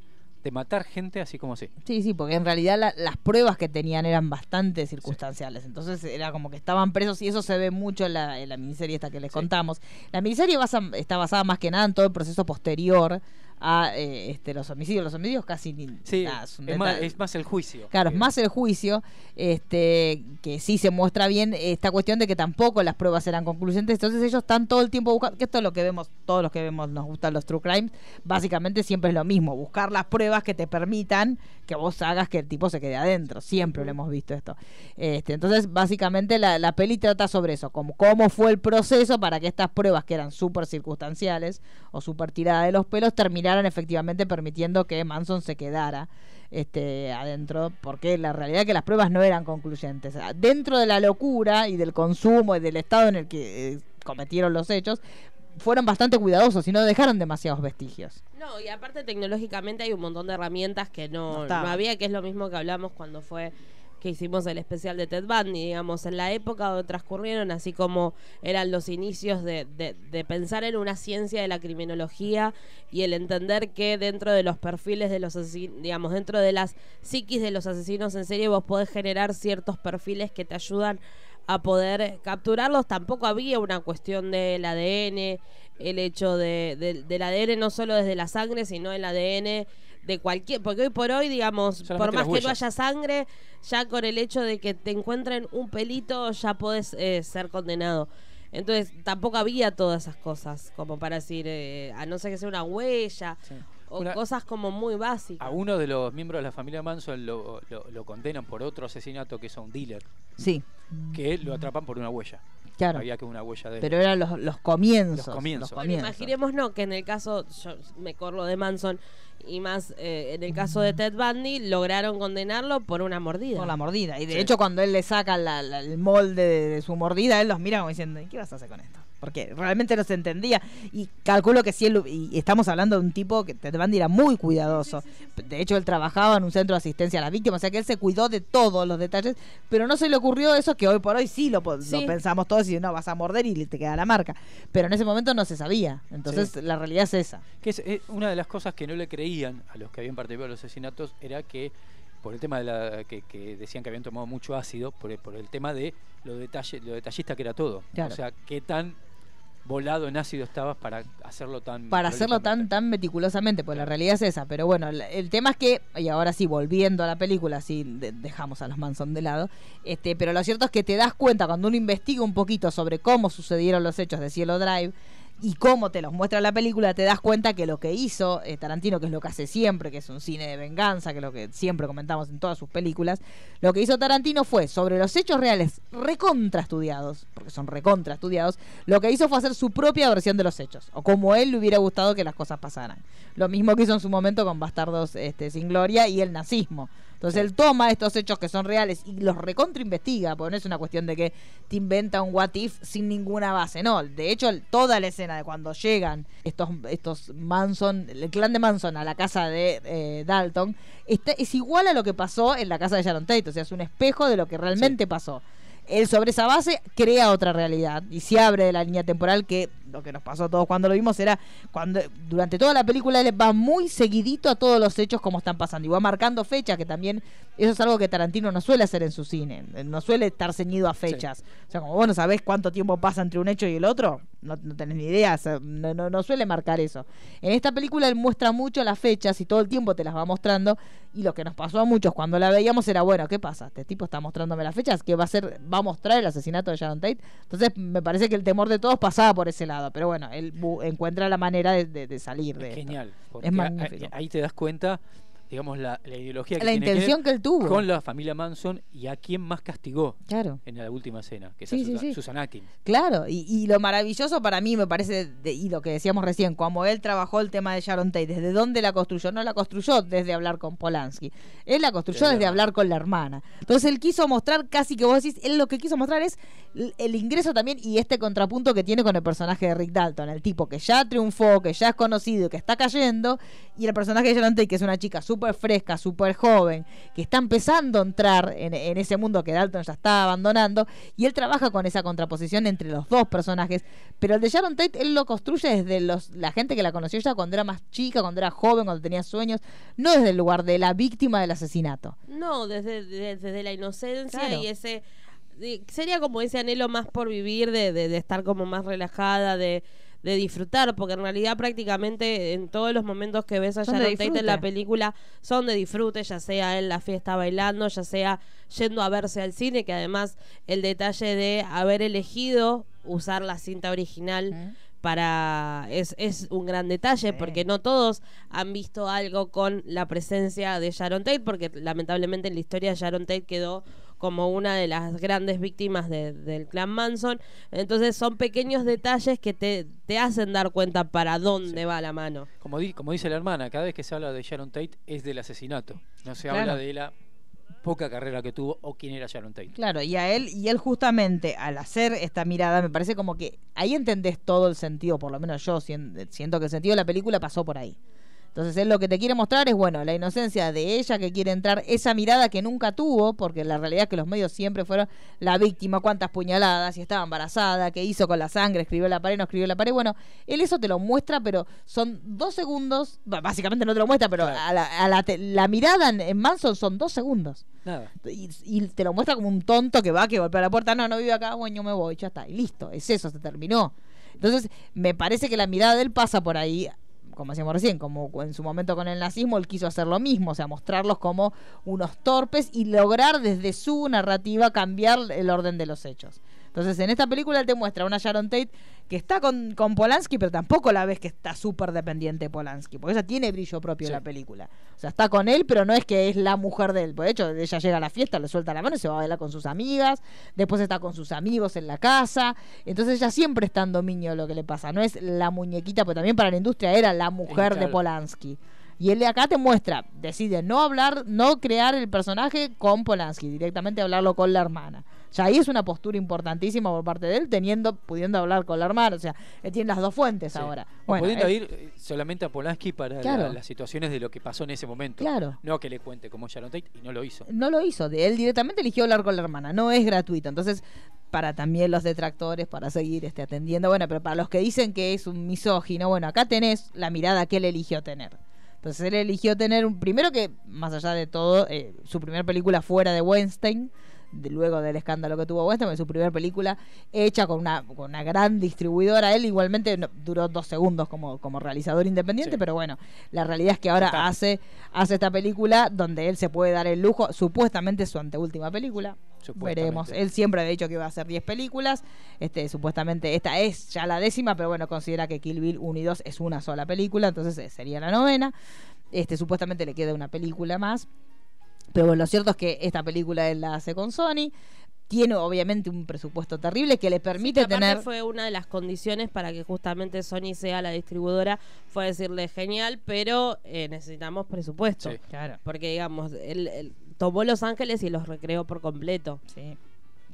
de matar gente así como así. Sí, sí, porque en realidad la- las pruebas que tenían eran bastante circunstanciales. Entonces era como que estaban presos y eso se ve mucho en la, en la miniserie esta que les contamos. La miniserie basa- está basada más que nada en todo el proceso posterior a eh, este, los homicidios. Los homicidios casi ni... Sí, nada, es es, más, detalle. es más el juicio. Claro, es más el juicio, este, que sí se muestra bien esta cuestión de que tampoco las pruebas eran concluyentes, entonces ellos están todo el tiempo buscando, que esto es lo que vemos, todos los que vemos nos gustan los true crimes, básicamente siempre es lo mismo, buscar las pruebas que te permitan que vos hagas que el tipo se quede adentro, siempre lo hemos visto esto. Este, entonces, básicamente la, la peli trata sobre eso, como cómo fue el proceso para que estas pruebas que eran súper circunstanciales o súper tiradas de los pelos terminaran efectivamente permitiendo que Manson se quedara este, adentro, porque la realidad es que las pruebas no eran concluyentes. Dentro de la locura y del consumo y del estado en el que eh, cometieron los hechos, fueron bastante cuidadosos y no dejaron demasiados vestigios. No, y aparte tecnológicamente hay un montón de herramientas que no, No había, que es lo mismo que hablamos cuando fue que hicimos el especial de Ted Bundy, digamos, en la época donde transcurrieron, así como eran los inicios de, de- de pensar en una ciencia de la criminología y el entender que dentro de los perfiles de los asesinos, digamos, dentro de las psiquis de los asesinos en serie, vos podés generar ciertos perfiles que te ayudan a poder capturarlos. Tampoco había una cuestión del ADN, el hecho de, de- del ADN no solo desde la sangre, sino el ADN de cualquier, porque hoy por hoy, digamos, Solamente por más que no haya sangre, ya con el hecho de que te encuentren un pelito, ya podés eh, ser condenado. Entonces, tampoco había todas esas cosas, como para decir, eh, a no ser que sea una huella, o Una- cosas como muy básicas. A uno de los miembros de la familia Manson lo, lo- lo condenan por otro asesinato que es a un dealer, Sí, que lo atrapan por una huella. Claro. Había que una huella de pero eran los, los comienzos. Los comienzos. los Bueno, comienzos. imaginemos no que en el caso, yo me corro de Manson y más eh, en el caso de Ted Bundy, lograron condenarlo por una mordida. Por la mordida. Y de Sí. hecho, cuando él le saca la- la- el molde de, de su mordida, él los mira como diciendo, ¿y qué vas a hacer con esto? Porque realmente no se entendía. Y calculo que si él, y estamos hablando de un tipo que Ted Bundy era muy cuidadoso. De hecho, él trabajaba en un centro de asistencia a las víctimas, o sea que él se cuidó de todos los detalles, pero no se le ocurrió eso que hoy por hoy sí lo, pensamos todos y no, vas a morder y te queda la marca. Pero en ese momento no se sabía. Entonces, Sí. la realidad es esa. Que es, eh, una de las cosas que no le creían a los que habían participado en los asesinatos era que por el tema de la que, que decían que habían tomado mucho ácido, por, el- por el tema de lo detalle, lo detallista que era todo. Claro. O sea, qué tan volado en ácido estabas para hacerlo tan para hacerlo tan tan meticulosamente, pues la realidad es esa. Pero bueno, el, el tema es que, y ahora sí, volviendo a la película, sí, de- dejamos a los Manson de lado, este, pero lo cierto es que te das cuenta cuando uno investiga un poquito sobre cómo sucedieron los hechos de Cielo Drive, y cómo te los muestra la película, te das cuenta que lo que hizo eh, Tarantino, que es lo que hace siempre, que es un cine de venganza, que es lo que siempre comentamos en todas sus películas, lo que hizo Tarantino fue, sobre los hechos reales recontra estudiados, porque son recontra estudiados, lo que hizo fue hacer su propia versión de los hechos, o como él le hubiera gustado que las cosas pasaran. Lo mismo que hizo en su momento con Bastardos este, sin Gloria y el nazismo. Entonces él toma estos hechos que son reales y los recontra investiga, porque no es una cuestión de que te inventa un what if sin ninguna base, no. De hecho, toda la escena de cuando llegan estos, estos Manson, el clan de Manson a la casa de eh, Dalton, está, es igual a lo que pasó en la casa de Sharon Tate, o sea, es un espejo de lo que realmente pasó. Él sobre esa base crea otra realidad y se abre de la línea temporal que lo que nos pasó a todos cuando lo vimos era cuando durante toda la película él va muy seguidito a todos los hechos como están pasando y va marcando fechas que también eso es algo que Tarantino no suele hacer en su cine no suele estar ceñido a fechas. O sea como vos no sabés cuánto tiempo pasa entre un hecho y el otro no, no tenés ni idea no, no, no suele marcar eso. En esta película él muestra mucho las fechas y todo el tiempo te las va mostrando y lo que nos pasó a muchos cuando la veíamos era bueno qué pasa este tipo está mostrándome las fechas que va a ser va a mostrar el asesinato de Sharon Tate entonces me parece que el temor de todos pasaba por ese lado pero bueno, él encuentra la manera de, salir de Genial. Es magnífico. Ahí te das cuenta digamos, la, ideología que la intención que, él tuvo con la familia Manson y a quién más castigó claro. en la última escena, que es Susan, Atkins. Claro, y, lo maravilloso para mí me parece, y lo que decíamos recién, como él trabajó el tema de Sharon Tate, ¿desde dónde la construyó? No la construyó desde hablar con Polanski, él la construyó desde hablar con la hermana. Entonces él quiso mostrar, casi que vos decís, él lo que quiso mostrar es el ingreso también y este contrapunto que tiene con el personaje de Rick Dalton, el tipo que ya triunfó, que ya es conocido, que está cayendo, y el personaje de Sharon Tate, que es una chica súper fresca, súper joven, que está empezando a entrar en, ese mundo que Dalton ya está abandonando, y él trabaja con esa contraposición entre los dos personajes, pero el de Sharon Tate él lo construye desde los, la gente que la conoció ya cuando era más chica, cuando era joven, cuando tenía sueños, no desde el lugar de la víctima del asesinato. No, desde, desde, la inocencia y ese sería como ese anhelo más por vivir, de, de, de estar como más relajada, de, de disfrutar, porque en realidad prácticamente en todos los momentos que ves a Sharon Tate en la película son de disfrute, ya sea en la fiesta bailando, ya sea yendo a verse al cine, que además el detalle de haber elegido usar la cinta original. para es, es un gran detalle porque no todos han visto algo con la presencia de Sharon Tate porque lamentablemente en la historia Sharon Tate quedó como una de las grandes víctimas del clan Manson. Entonces son pequeños detalles que te, te hacen dar cuenta para dónde va la mano. Como, como dice la hermana, cada vez que se habla de Sharon Tate es del asesinato, no se habla de la poca carrera que tuvo o quién era Sharon Tate. Claro, y a él y él justamente al hacer esta mirada me parece como que ahí entendés todo el sentido, por lo menos yo siento que el sentido de la película pasó por ahí. Entonces él lo que te quiere mostrar es, bueno, la inocencia de ella que quiere entrar, esa mirada que nunca tuvo, porque la realidad es que los medios siempre fueron la víctima, cuántas puñaladas, si estaba embarazada, qué hizo con la sangre, escribió la pared, no escribió la pared. Bueno, él eso te lo muestra, pero son dos segundos, básicamente no te lo muestra, pero a, la, mirada en, Manson son dos segundos. Nada. Y, te lo muestra como un tonto que va, que golpea la puerta, no, no vive acá, bueno, yo me voy, ya está, y listo, es eso, se terminó. Entonces, me parece que la mirada de él pasa por ahí como decíamos recién, como en su momento con el nazismo, él quiso hacer lo mismo, o sea, mostrarlos como unos torpes y lograr desde su narrativa cambiar el orden de los hechos. Entonces, en esta película él te muestra una Sharon Tate que está con, con Polanski, pero tampoco la ves que está súper dependiente de Polanski, porque ella tiene brillo propio en la película. O sea, está con él, pero no es que es la mujer de él. Por hecho, ella llega a la fiesta, le suelta la mano y se va a bailar con sus amigas, después está con sus amigos en la casa. Entonces ella siempre está en dominio de lo que le pasa. No es la muñequita, pero también para la industria era la mujer de Polanski. Y él de acá te muestra, decide no hablar, no crear el personaje con Polanski, directamente hablarlo con la hermana. Ya ahí es una postura importantísima por parte de él, teniendo, pudiendo hablar con la hermana. O sea, él tiene las dos fuentes ahora. Bueno, pudiendo ir eh, solamente a Polanski para las situaciones de lo que pasó en ese momento. Claro. No que le cuente como Sharon Tate y no lo hizo. No lo hizo. De él directamente eligió hablar con la hermana. No es gratuito. Entonces, para también los detractores, para seguir este, atendiendo. Bueno, pero para los que dicen que es un misógino, bueno, acá tenés la mirada que él eligió tener. Entonces él eligió tener un primero que, más allá de todo, eh, su primera película fuera de Weinstein, luego del escándalo que tuvo Western, su primera película hecha con una, con una gran distribuidora. Él igualmente duró dos segundos como, como realizador independiente, pero bueno, la realidad es que ahora hace, hace esta película donde él se puede dar el lujo, supuestamente su anteúltima película. Veremos. Él siempre había dicho que iba a hacer 10 películas. Este, supuestamente esta es ya la décima, pero bueno, considera que Kill Bill 1 y 2 es una sola película, entonces eh, sería la novena. Este, supuestamente le queda una película más. Pero bueno, lo cierto es que esta película él la hace con Sony. Tiene obviamente un presupuesto terrible que le permite Aparte tener. fue una de las condiciones para que justamente Sony sea la distribuidora, fue decirle genial, pero eh, necesitamos presupuesto. Sí, claro. Porque digamos, él, él tomó Los Ángeles y los recreó por completo. Sí.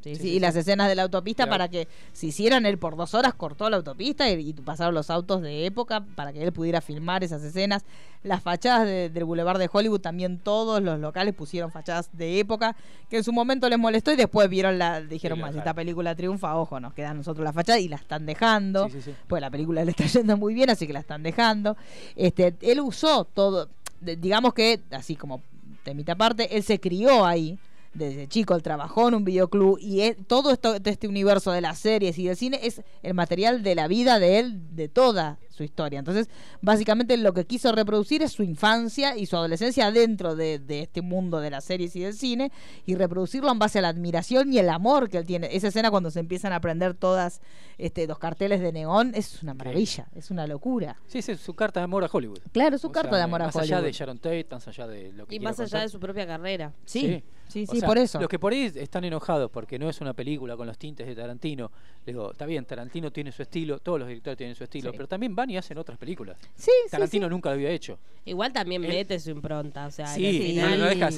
Sí, Sí, sí, y las escenas de la autopista Claro. para que se hicieran él por dos horas cortó la autopista y, y pasaron los autos de época para que él pudiera filmar esas escenas. Las fachadas de- del Boulevard de Hollywood también todos los locales pusieron fachadas de época que en su momento les molestó y después vieron la dijeron más si esta película triunfa ojo nos queda a nosotros la fachada y la están dejando pues la película le está <laughs> yendo muy bien así que la están dejando este él usó todo de- digamos que así como de mitad parte él se crió ahí desde chico él trabajó en un videoclub y es- todo esto este universo de las series y del cine es el material de la vida de él de toda su historia entonces básicamente lo que quiso reproducir es su infancia y su adolescencia dentro de, de este mundo de las series y del cine y reproducirlo en base a la admiración y el amor que él tiene esa escena cuando se empiezan a prender todas este los carteles de neón es una maravilla es una locura Sí, sí, su carta de amor a Hollywood. Claro, su O carta sea, de amor a más allá Hollywood. de Sharon Tate, más allá de lo que Y más allá contar. de su propia carrera. Sí, sí, Sí, sea, por eso. Los que por ahí están enojados porque no es una película con los tintes de Tarantino, les digo, está bien, Tarantino tiene su estilo, todos los directores tienen su estilo, Sí. pero también van y hacen otras películas. Sí, Tarantino nunca lo había hecho. Igual también Él- mete su impronta, o sea, Sí, final- no deja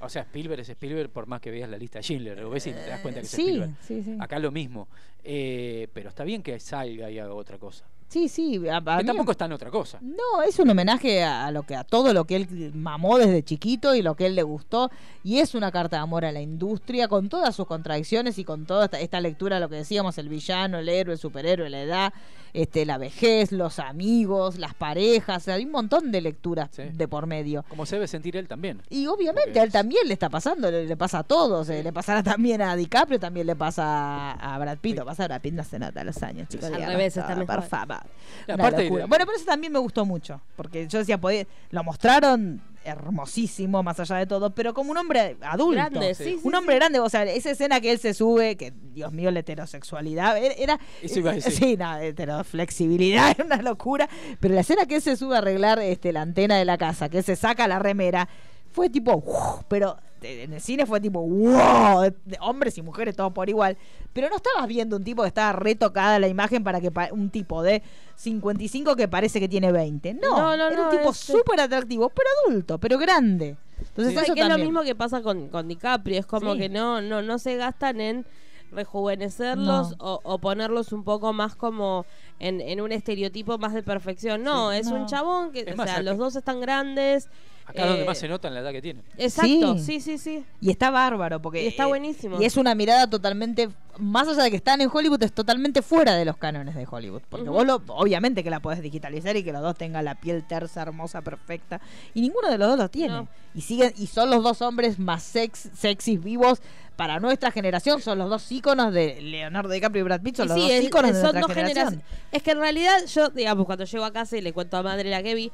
O sea, Spielberg es Spielberg por más que veas la lista de Schindler, lo ves y te das cuenta que es sí, Spielberg. sí, sí. Acá lo mismo. Eh, pero está bien que salga y haga otra cosa. Sí, sí. a- a Que mí- tampoco está en otra cosa. No, es un homenaje a, a lo que a todo lo que él mamó desde chiquito y lo que él le gustó y es una carta de amor a la industria con todas sus contradicciones y con toda esta, esta lectura lo que decíamos el villano, el héroe, el superhéroe, la edad, este la vejez, los amigos, las parejas, hay un montón de lecturas de por medio. Como se debe sentir él también. Y obviamente a él también le está pasando, le, le pasa a todos, eh, le pasará también a DiCaprio, también le pasa a, Brad Pitt, lo que pasa a Brad Pitt no se nota los años, chicos. Al digamos, revés, todo, está mejor. por favor. Y Una aparte- locura. Bueno, pero eso también me gustó mucho, porque yo decía, podía- lo mostraron hermosísimo, más allá de todo, pero como un hombre adulto. Grande, sí, sí, un hombre grande, o sea, esa escena que él se sube, que Dios mío, la heterosexualidad, era... era. Sí, no, heteroflexibilidad, <laughs> era una locura, pero la escena que él se sube a arreglar este, la antena de la casa, que él se saca la remera, fue tipo, ¡uf! pero en el cine fue tipo, wow, de- de hombres y mujeres todos por igual. Pero no estabas viendo un tipo que estaba retocada la imagen para que pa- un tipo de 55 que parece que tiene 20. No, No, no, era no, un tipo súper atractivo, pero adulto, pero grande. Entonces Sí, eso que es lo mismo que pasa con, con DiCaprio, es como Sí. que no, no, no se gastan en rejuvenecerlos No. o, o ponerlos un poco más como en, en un estereotipo más de perfección. No, Sí. es No. un chabón que, Es o sea, los dos están grandes. Acá es donde eh, más se nota en la edad que tiene. Exacto, Sí. sí, sí, sí. Y está bárbaro, porque. Y está eh, buenísimo. Y es una mirada totalmente. Más allá de que están en Hollywood, es totalmente fuera de los cánones de Hollywood. Porque vos, lo, obviamente, que la podés digitalizar y que los dos tengan la piel tersa, hermosa, perfecta. Y ninguno de los dos lo tiene. No. Y siguen y son los dos hombres más sex, sexys vivos para nuestra generación. Son los dos íconos de Leonardo DiCaprio y Brad Pitt. Son Y los sí, dos es- íconos de son nuestra dos generación. generaciones. Es que en realidad yo, digamos, cuando llego a casa y le cuento a madre la que vi,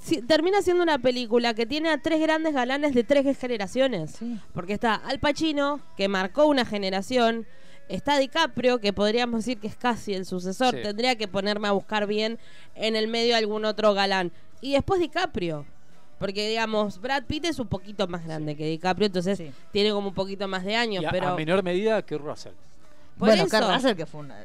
si- termina siendo una película que tiene a tres grandes galanes de tres generaciones. Sí. Porque está Al Pacino, que marcó una generación. Está DiCaprio, que podríamos decir que es casi el sucesor. Sí. Tendría que ponerme a buscar bien en el medio algún otro galán. Y después DiCaprio. Porque, digamos, Brad Pitt es un poquito más grande que DiCaprio, entonces Sí. tiene como un poquito más de años. Y a, pero a menor medida que Russell. por bueno, eso, Russell que fue una-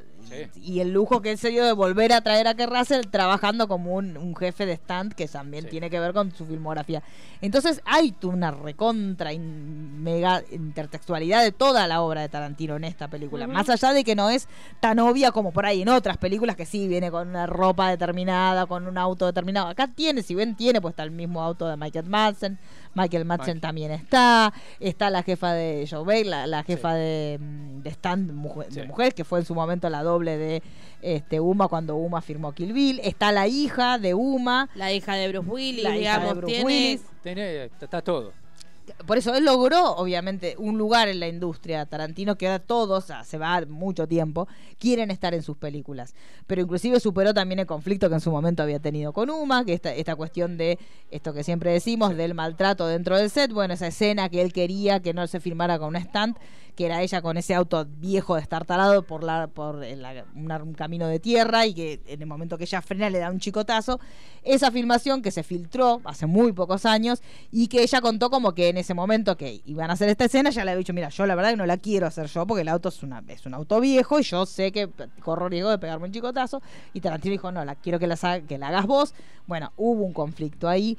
Sí. y el lujo que se dio de volver a traer a Kurt Russell trabajando como un, un jefe de stand que también Sí. tiene que ver con su filmografía. Entonces hay una recontra y mega intertextualidad de toda la obra de Tarantino en esta película. Más allá de que no es tan obvia como por ahí en otras películas que sí viene con una ropa determinada, con un auto determinado. Acá tiene, si ven tiene, pues está el mismo auto de Michael Madsen. Michael Madsen Mike. también está. Está la jefa de Joe Bale, la, la jefa de, mm, de stand mujer, de mujer, que fue en su momento la doble de este Uma cuando Uma firmó Kill Bill. Está la hija de Uma. la hija de Bruce Willis, La hija de digamos, Bruce tiene... Willis. Tiene, está, está todo. Por eso él logró, obviamente, un lugar en la industria. Tarantino que ahora todos, hace va mucho tiempo, quieren estar en sus películas. Pero inclusive superó también el conflicto que en su momento había tenido con Uma, que esta, esta cuestión de esto que siempre decimos, del maltrato dentro del set, bueno, esa escena que él quería que no se filmara con un stand, que era ella con ese auto viejo destartalado por la por una- un camino de tierra y que en el momento que ella frena le da un chicotazo. Esa filmación que se filtró hace muy pocos años y que ella contó como que en ese momento que iban a hacer esta escena, ya le había dicho, mira, yo la verdad que no la quiero hacer yo porque el auto es, una, es un auto viejo y yo sé que corro riesgo de pegarme un chicotazo. Y Tarantino dijo, no, la quiero que la, que la hagas vos. Bueno, hubo un conflicto ahí.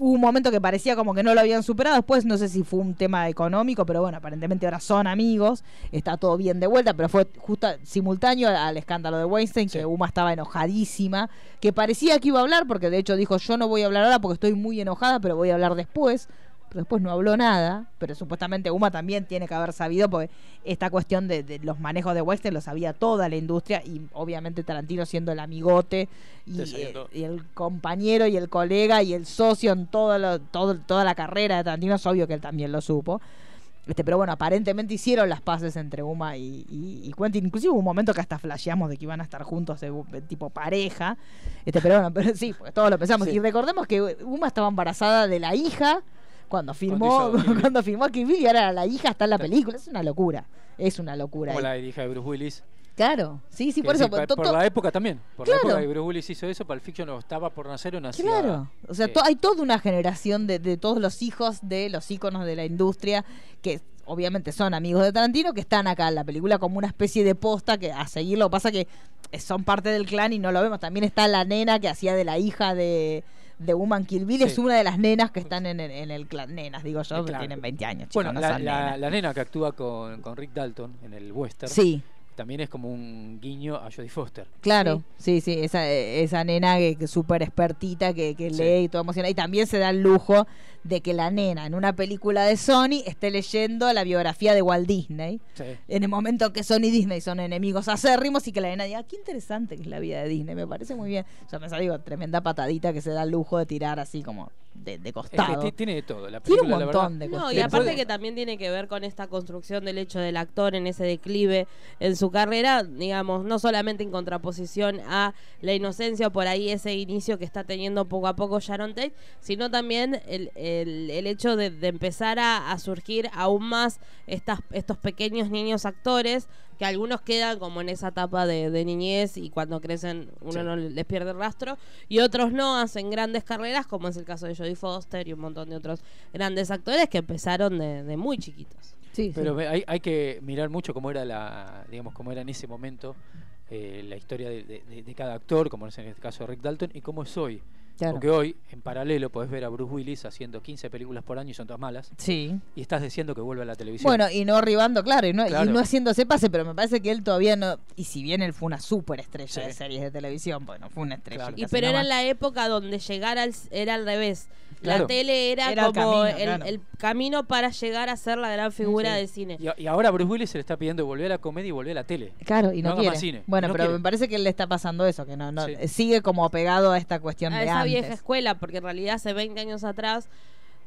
Hubo un momento que parecía como que no lo habían superado. Después no sé si fue un tema económico, pero bueno, aparentemente ahora son amigos. Está todo bien de vuelta, pero fue justo simultáneo al, al escándalo de Weinstein, que Uma estaba enojadísima, que parecía que iba a hablar, porque de hecho dijo, yo no voy a hablar ahora porque estoy muy enojada, pero voy a hablar después. Pero después no habló nada, pero supuestamente Uma también tiene que haber sabido, porque esta cuestión de, de los manejos de Weinstein lo sabía toda la industria y obviamente Tarantino siendo el amigote y, eh, y el compañero y el colega y el socio en todo lo- todo, toda la carrera de Tarantino, es obvio que él también lo supo. Este, pero bueno, aparentemente hicieron las paces entre Uma y, y, y Quentin. Inclusive hubo un momento que hasta flasheamos de que iban a estar juntos de, de tipo pareja. Este, pero bueno, <laughs> pero sí, porque todos lo pensamos. Sí. Y recordemos que Uma estaba embarazada de la hija cuando Bill. <laughs> cuando filmó Kill Bill y ahora la hija está en la película. Es una locura. Es una locura. Como la hija de Bruce Willis. Claro, sí, sí, por eso. por to- la época también. Por Claro. la época que Bruce Willis hizo eso, Pulp Fiction no estaba por nacer o nacía. Claro, o sea, eh, to- hay toda una generación de, de todos los hijos de los íconos de la industria que obviamente son amigos de Tarantino que están acá en la película como una especie de posta que a seguir lo que pasa que son parte del clan y no lo vemos. También está la nena que hacía de la hija de, de Woman Kill Bill, Sí. es una de las nenas que están en el, en el clan. Nenas, digo yo, que Claro. tienen 20 años. chicos, Bueno, no la, la- la nena que actúa con, con Rick Dalton en el western. Sí. También es como un guiño a Jodie Foster. Claro, sí, sí, esa, esa nena que, que súper expertita, que, que Sí. lee y todo emocionada. Y también se da el lujo de que la nena en una película de Sony esté leyendo la biografía de Walt Disney. Sí. En el momento que Sony y Disney son enemigos acérrimos y que la nena diga, qué interesante que es la vida de Disney, me parece muy bien. O sea, me digo, tremenda patadita que se da el lujo de tirar así como de, de Es que costado. ti- tiene de todo. La Tiene un película, la montón verdad, de No, cosas. y aparte que también tiene que ver con esta construcción del hecho del actor en ese declive en su carrera, digamos, no solamente en contraposición a la inocencia o por ahí ese inicio que está teniendo poco a poco Sharon Tate, sino también el, el- el hecho de, de empezar a, a surgir aún más estas, estos pequeños niños actores que algunos quedan como en esa etapa de, de niñez y cuando crecen uno Sí. no les pierde el rastro y otros no hacen grandes carreras como es el caso de Jodie Foster y un montón de otros grandes actores que empezaron de, de muy chiquitos. Sí, Pero ve- hay, hay que mirar mucho cómo era la, digamos, cómo era en ese momento eh, la historia de, de- de- de cada actor, como es en este caso Rick Dalton, y cómo es hoy. Claro. Porque hoy, en paralelo, podés ver a Bruce Willis haciendo 15 películas por año y son todas malas. Sí. Y estás diciendo que vuelve a la televisión. Bueno, y no arribando, claro, y no, y no haciéndose pase, pero me parece que él todavía no. Y si bien él fue una súper estrella Sí. de series de televisión, bueno, fue una estrella. Y pero era en la época donde llegar al era al revés. Claro. La tele era, Era el como camino, el, claro. el camino para llegar a ser la gran figura Sí. del cine. Y, ahora Bruce Willis se le está pidiendo volver a la comedia y volver a la tele. Claro, y no, quiere. más cine. Bueno, no pero quiere. me parece que le está pasando eso, que no, no Sí. sigue como pegado a esta cuestión a de esa antes. vieja escuela, porque en realidad hace 20 años atrás,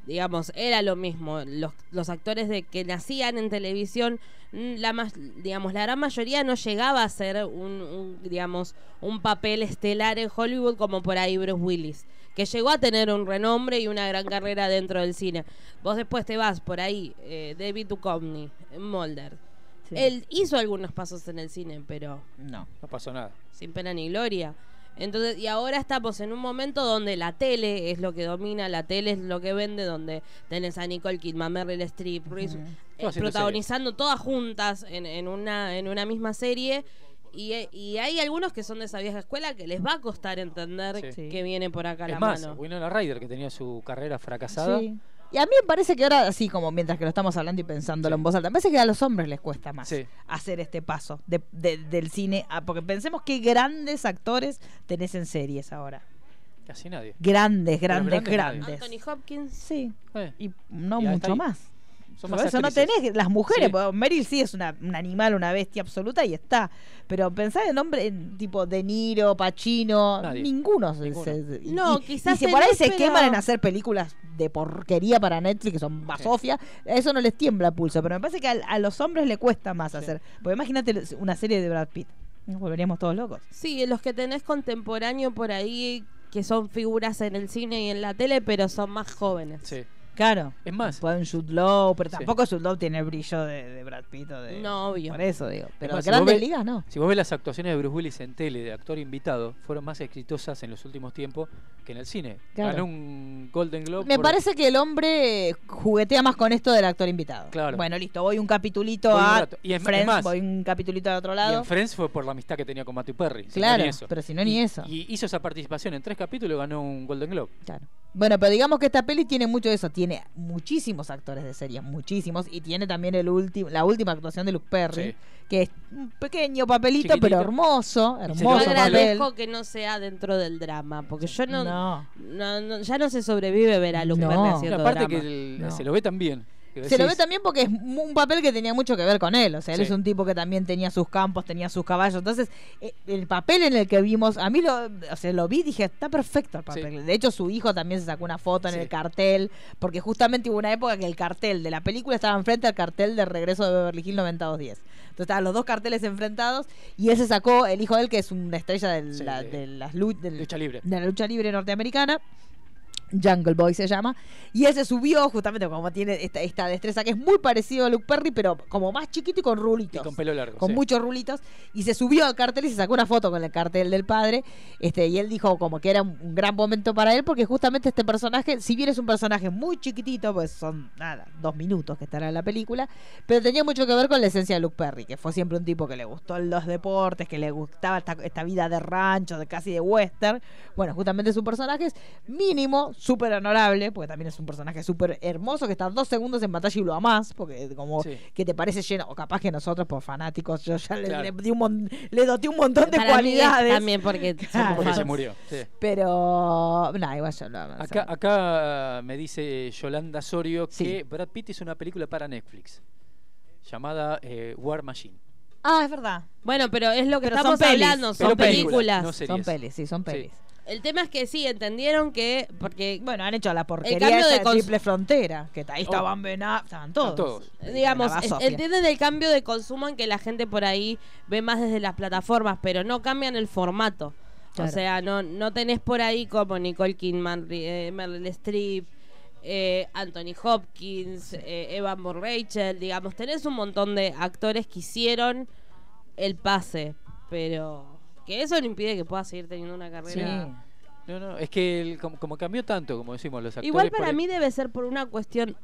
digamos, era lo mismo. Los, los actores de que nacían en televisión, mm, la más, digamos, la gran mayoría no llegaba a ser un, un, digamos, un papel estelar en Hollywood como por ahí Bruce Willis, que llegó a tener un renombre y una gran carrera dentro del cine. Vos después te vas por ahí, eh, David Duchovny, Mulder. Sí. Él hizo algunos pasos en el cine, pero No. No pasó nada. sin pena ni gloria. Entonces, y ahora estamos en un momento donde la tele es lo que domina, la tele es lo que vende, donde tenés a Nicole Kidman, Meryl Streep, Reese- eh, protagonizando todas juntas en, en una, en una misma serie. Y, eh, y hay algunos que son de esa vieja escuela que les va a costar entender Sí. que viene por acá Es la más, mano. Winona Ryder, que tenía su carrera fracasada. Sí. Y a mí me parece que ahora, así como mientras que lo estamos hablando y pensándolo Sí. en voz alta, me parece que a los hombres les cuesta más Sí. hacer este paso de- de- del cine. a- porque pensemos qué grandes actores tenés en series ahora. Casi nadie. Grandes, grandes, grandes. Anthony Hopkins. Sí. Eh, Y no Y mucho ahí. más. Son más eso no tenés las mujeres, Sí. Meryl sí es una, un animal, una bestia absoluta y está. Pero pensá en nombre en tipo De Niro, Pacino, Nadie. ninguno. se- Ninguno. se- y- No, y- quizás Y si por ahí se pero- queman en hacer películas de porquería para Netflix, que son basofia, eso no les tiembla el pulso. Pero me parece que a, a los hombres le cuesta más hacer. Porque imagínate una serie de Brad Pitt. Nos volveríamos todos locos. Sí, los que tenés contemporáneo por ahí que son figuras en el cine y en la tele, pero son más jóvenes. Sí. Claro. Es más. Pueden Jude Law, pero tampoco Jude Law tiene el brillo de, de Brad Pitt o de... No, obvio. Por eso digo. Pero más, grandes ves- ligas no. Si vos ves las actuaciones de Bruce Willis en tele de actor invitado, fueron más exitosas en los últimos tiempos que en el cine. Claro. Ganó un Golden Globe. Me por- parece que el hombre juguetea más con esto del actor invitado. Claro. Bueno, listo, voy un capitulito Voy un a. Y es Friends, más, voy un capitulito al otro Y lado. en Friends fue por la amistad que tenía con Matthew Perry. si no Claro, ni eso. pero si no ni Y- eso. Y hizo esa participación en tres capítulos y ganó un Golden Globe. Claro. Bueno, pero digamos que esta peli tiene mucho de eso. Tiene muchísimos actores de serie, muchísimos. Y tiene también el último, la última actuación de Luke Perry, Sí. que es un pequeño papelito, Chiquitito. pero hermoso. Yo Hermoso papel. agradezco que no sea dentro del drama, porque yo no, No. no- no- ya no se sobrevive ver a Luke No. Perry haciendo aparte drama. que el- No. se lo ve tan bien. Se lo ve también porque es un papel que tenía mucho que ver con él. O sea, él Sí. es un tipo que también tenía sus campos, tenía sus caballos. Entonces, eh, el papel en el que vimos, a mí lo, o sea, lo vi y dije, está perfecto el papel. De hecho, su hijo también se sacó una foto en Sí. el cartel, porque justamente hubo una época que el cartel de la película estaba enfrente al cartel de regreso de Beverly Hills 90210. Entonces estaban los dos carteles enfrentados y él se sacó, el hijo de él, que es una estrella Sí, la- de- de, las libre. de la lucha libre norteamericana. Jungle Boy se llama. Y él se subió justamente como tiene esta, esta destreza que es muy parecido a Luke Perry, pero como más chiquito y con rulitos. Y con pelo largo. con sí. muchos rulitos. Y se subió al cartel y se sacó una foto con el cartel del padre. Este, y él dijo como que era un, un gran momento para él, porque justamente este personaje, si bien es un personaje muy chiquitito, pues son nada, dos minutos que estará en la película, pero tenía mucho que ver con la esencia de Luke Perry, que fue siempre un tipo que le gustó los deportes, que le gustaba esta, esta vida de rancho, de casi de western. Bueno, justamente su personaje es mínimo, súper honorable, porque también es un personaje súper hermoso, que está dos segundos en pantalla y lo amás, porque como Sí. que te parece lleno, o capaz que nosotros por fanáticos, yo ya le, Claro. le di un mon- le doté un montón de Para mí es cualidades. también porque <laughs> Claro. Porque se murió. sí. Pero, no, igual yo lo amo, Acá, acá me dice Yolanda Sorio Sí. que Brad Pitt hizo una película para Netflix llamada eh, War Machine. Ah, es verdad. Bueno, pero es lo que Pero estamos son hablando, son películas, películas. no series. Son pelis, sí, son pelis. El tema es que sí, entendieron que. Porque, Bueno, han hecho la porquería cambio esa de triple frontera, que ahí Oh. estaban Ben Aff- estaban todos. todos. digamos, es- basofia. entienden el cambio de consumo en que la gente por ahí ve más desde las plataformas, pero no cambian el formato. Claro. O sea, no, no tenés por ahí como Nicole Kidman, eh, Meryl Streep, eh, Anthony Hopkins, eh, Evan Moore Rachel, digamos, tenés un montón de actores que hicieron el pase, pero que eso no impide que puedas seguir teniendo una Sí. carrera. No, no, es que el- como, como cambió tanto, como decimos los actores. Igual para ahí- mí debe ser por una cuestión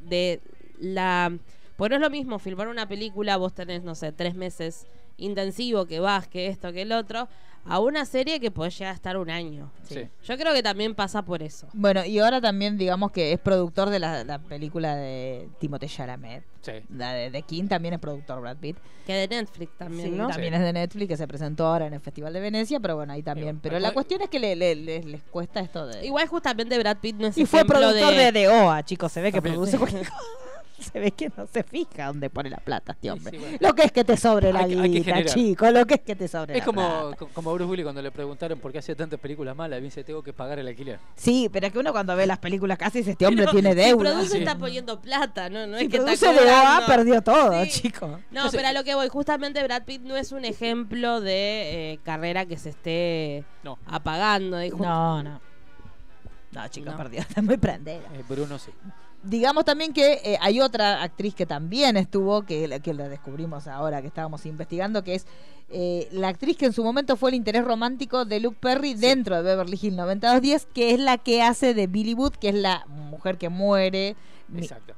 de la... Porque no es lo mismo filmar una película, vos tenés, no sé, tres meses intensivo, que vas, que esto, que el otro, a una serie que podés llegar a estar un año. Sí. Yo creo que también pasa por eso. Bueno, y ahora también digamos que es productor de la, la película de Timothée Chalamet. Sí. La de King también es productor Brad Pitt. Que de Netflix también, Sí, ¿no? también Sí. es de Netflix, que se presentó ahora en el Festival de Venecia, pero bueno, ahí también. Pero- Pero pero- la cuestión es que le, le- le- les cuesta esto de... Igual justamente Brad Pitt no es Y fue productor de... de... de OA, chicos, se ve que También. produce cualquier cosa. <laughs> <laughs> Se ve que no se fija dónde pone la plata este hombre. sí, bueno. Lo que es que te sobre la Hay chico, lo que es que te sobre Es la como, plata. co- como Bruce Willis cuando le preguntaron por qué hacía tantas películas malas, dice, tengo que pagar el alquiler. Sí, pero es que uno cuando ve las películas casi dice, este hombre Pero tiene Si deuda. produce Sí. está poniendo plata, ¿no? No Si es que está produce de OA, cobrando. perdió todo, Sí. chico. No, Entonces- pero a lo que voy, justamente Brad Pitt no es un ejemplo de eh, carrera que se esté No. apagando. y No, no. No, chico, No. perdió. <laughs> Está muy prendera. Eh, Bruno sí. Digamos también que eh, hay otra actriz que también estuvo, que, la- que la descubrimos ahora que estábamos investigando, que es eh, la actriz que en su momento fue el interés romántico de Luke Perry dentro de Beverly Hills 90210, que es la que hace de Billy Wood, que es la mujer que muere. mi- Exacto.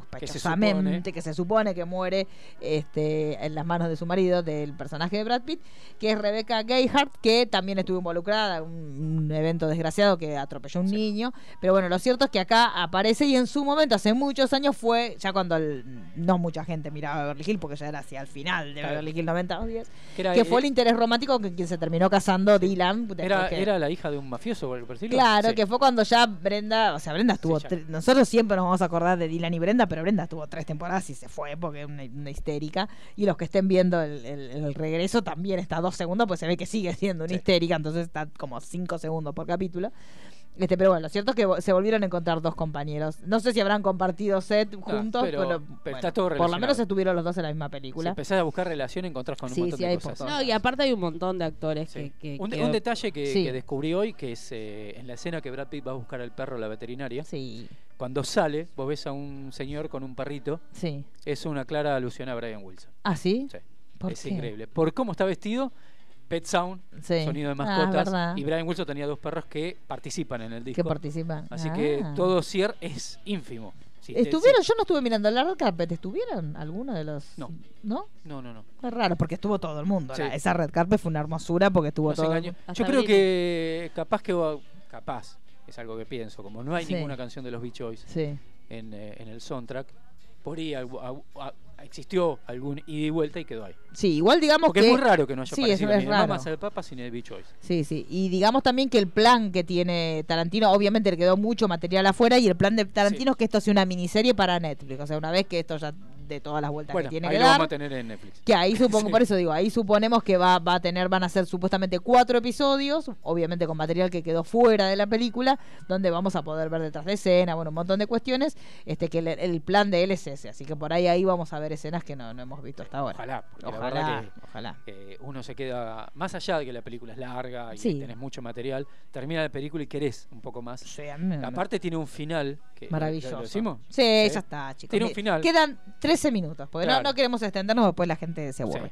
Sospechosamente, que se supone que muere este, en las manos de su marido, del personaje de Brad Pitt, que es Rebecca Gayhart, que también estuvo involucrada en un, evento desgraciado que atropelló a un niño. Pero bueno, lo cierto es que acá aparece y en su momento, hace muchos años, fue ya cuando el- no mucha gente miraba Beverly Hills, porque ya era hacia el final de. Beverly Hills 90210, Que era, que fue el interés romántico con quien se terminó casando Dylan. era, que- era la hija de un mafioso o por el? Claro, Sí. que fue cuando ya Brenda, o sea, Brenda estuvo, nosotros siempre nos vamos a acordar de Dylan y Brenda, pero Brenda estuvo tres temporadas y se fue porque es una, una histérica. Y los que estén viendo el, el- el regreso también está dos segundos, pues se ve que sigue siendo una Sí. histérica, entonces está como cinco segundos por capítulo. Este, pero bueno, lo cierto es que se volvieron a encontrar dos compañeros. No sé si habrán compartido set juntos, pero- pero, pero bueno, está todo por lo menos estuvieron los dos en la misma Si película. empezás a buscar relación, encontrás con un Sí, montón sí, de hay cosas. No, y aparte hay un montón de actores que, que- Un, que- un detalle que, Sí. que descubrí hoy, que es eh, en la escena que Brad Pitt va a buscar al perro a la veterinaria. Sí. Cuando sale, vos ves a un señor con un perrito. Sí. Es una clara alusión a Brian Wilson. ¿Ah, sí? Sí. ¿Por es qué? increíble. Por cómo está vestido, Pet Sound, Sí. sonido de Ah, mascotas. y Brian Wilson tenía dos perros que participan en el disco. Que participan. Así Ah. que todo Cier es ínfimo. Si te- ¿Estuvieron? Yo no estuve mirando la red carpet. ¿Estuvieron alguno de los...? No. ¿No? No, no, no. Es raro, porque estuvo todo el mundo. Sí. la- esa red carpet fue una hermosura porque estuvo todo el mundo. Yo creo que capaz que capaz es algo que pienso, como no hay Sí. ninguna canción de los Beach Boys en, eh, en el soundtrack, por ahí a- a- existió algún ida y vuelta y quedó ahí. Sí, igual digamos Porque que... es muy raro que no haya sí, aparecido es, ni es de raro. Mamas al Papa ni Beach Boys. Sí, sí. Y digamos también que el plan que tiene Tarantino, obviamente le quedó mucho material afuera y el plan de Tarantino es que esto sea una miniserie para Netflix. O sea, una vez que esto ya de todas las vueltas Bueno, que tiene ahí que lo dar. vamos a tener en Netflix. Que ahí supongo, <laughs> Sí. por eso digo, ahí suponemos que va, va a tener, van a ser supuestamente cuatro episodios, obviamente con material que quedó fuera de la película, donde vamos a poder ver detrás de escena, bueno, un montón de cuestiones, este que el, el plan de él es ese, así que por ahí ahí vamos a ver escenas que no, no hemos visto hasta ahora. Ojalá, Ojalá, que, ojalá. que uno se queda, más allá de que la película es larga y Sí. tenés mucho material, termina la película y querés un poco más. me- Aparte tiene un final. Que, Maravilloso. ¿Lo decimos? Sí, ya está, chicos. Tiene un final. Quedan 13 minutos, porque no- Claro. no, queremos extendernos, después la gente se aburre.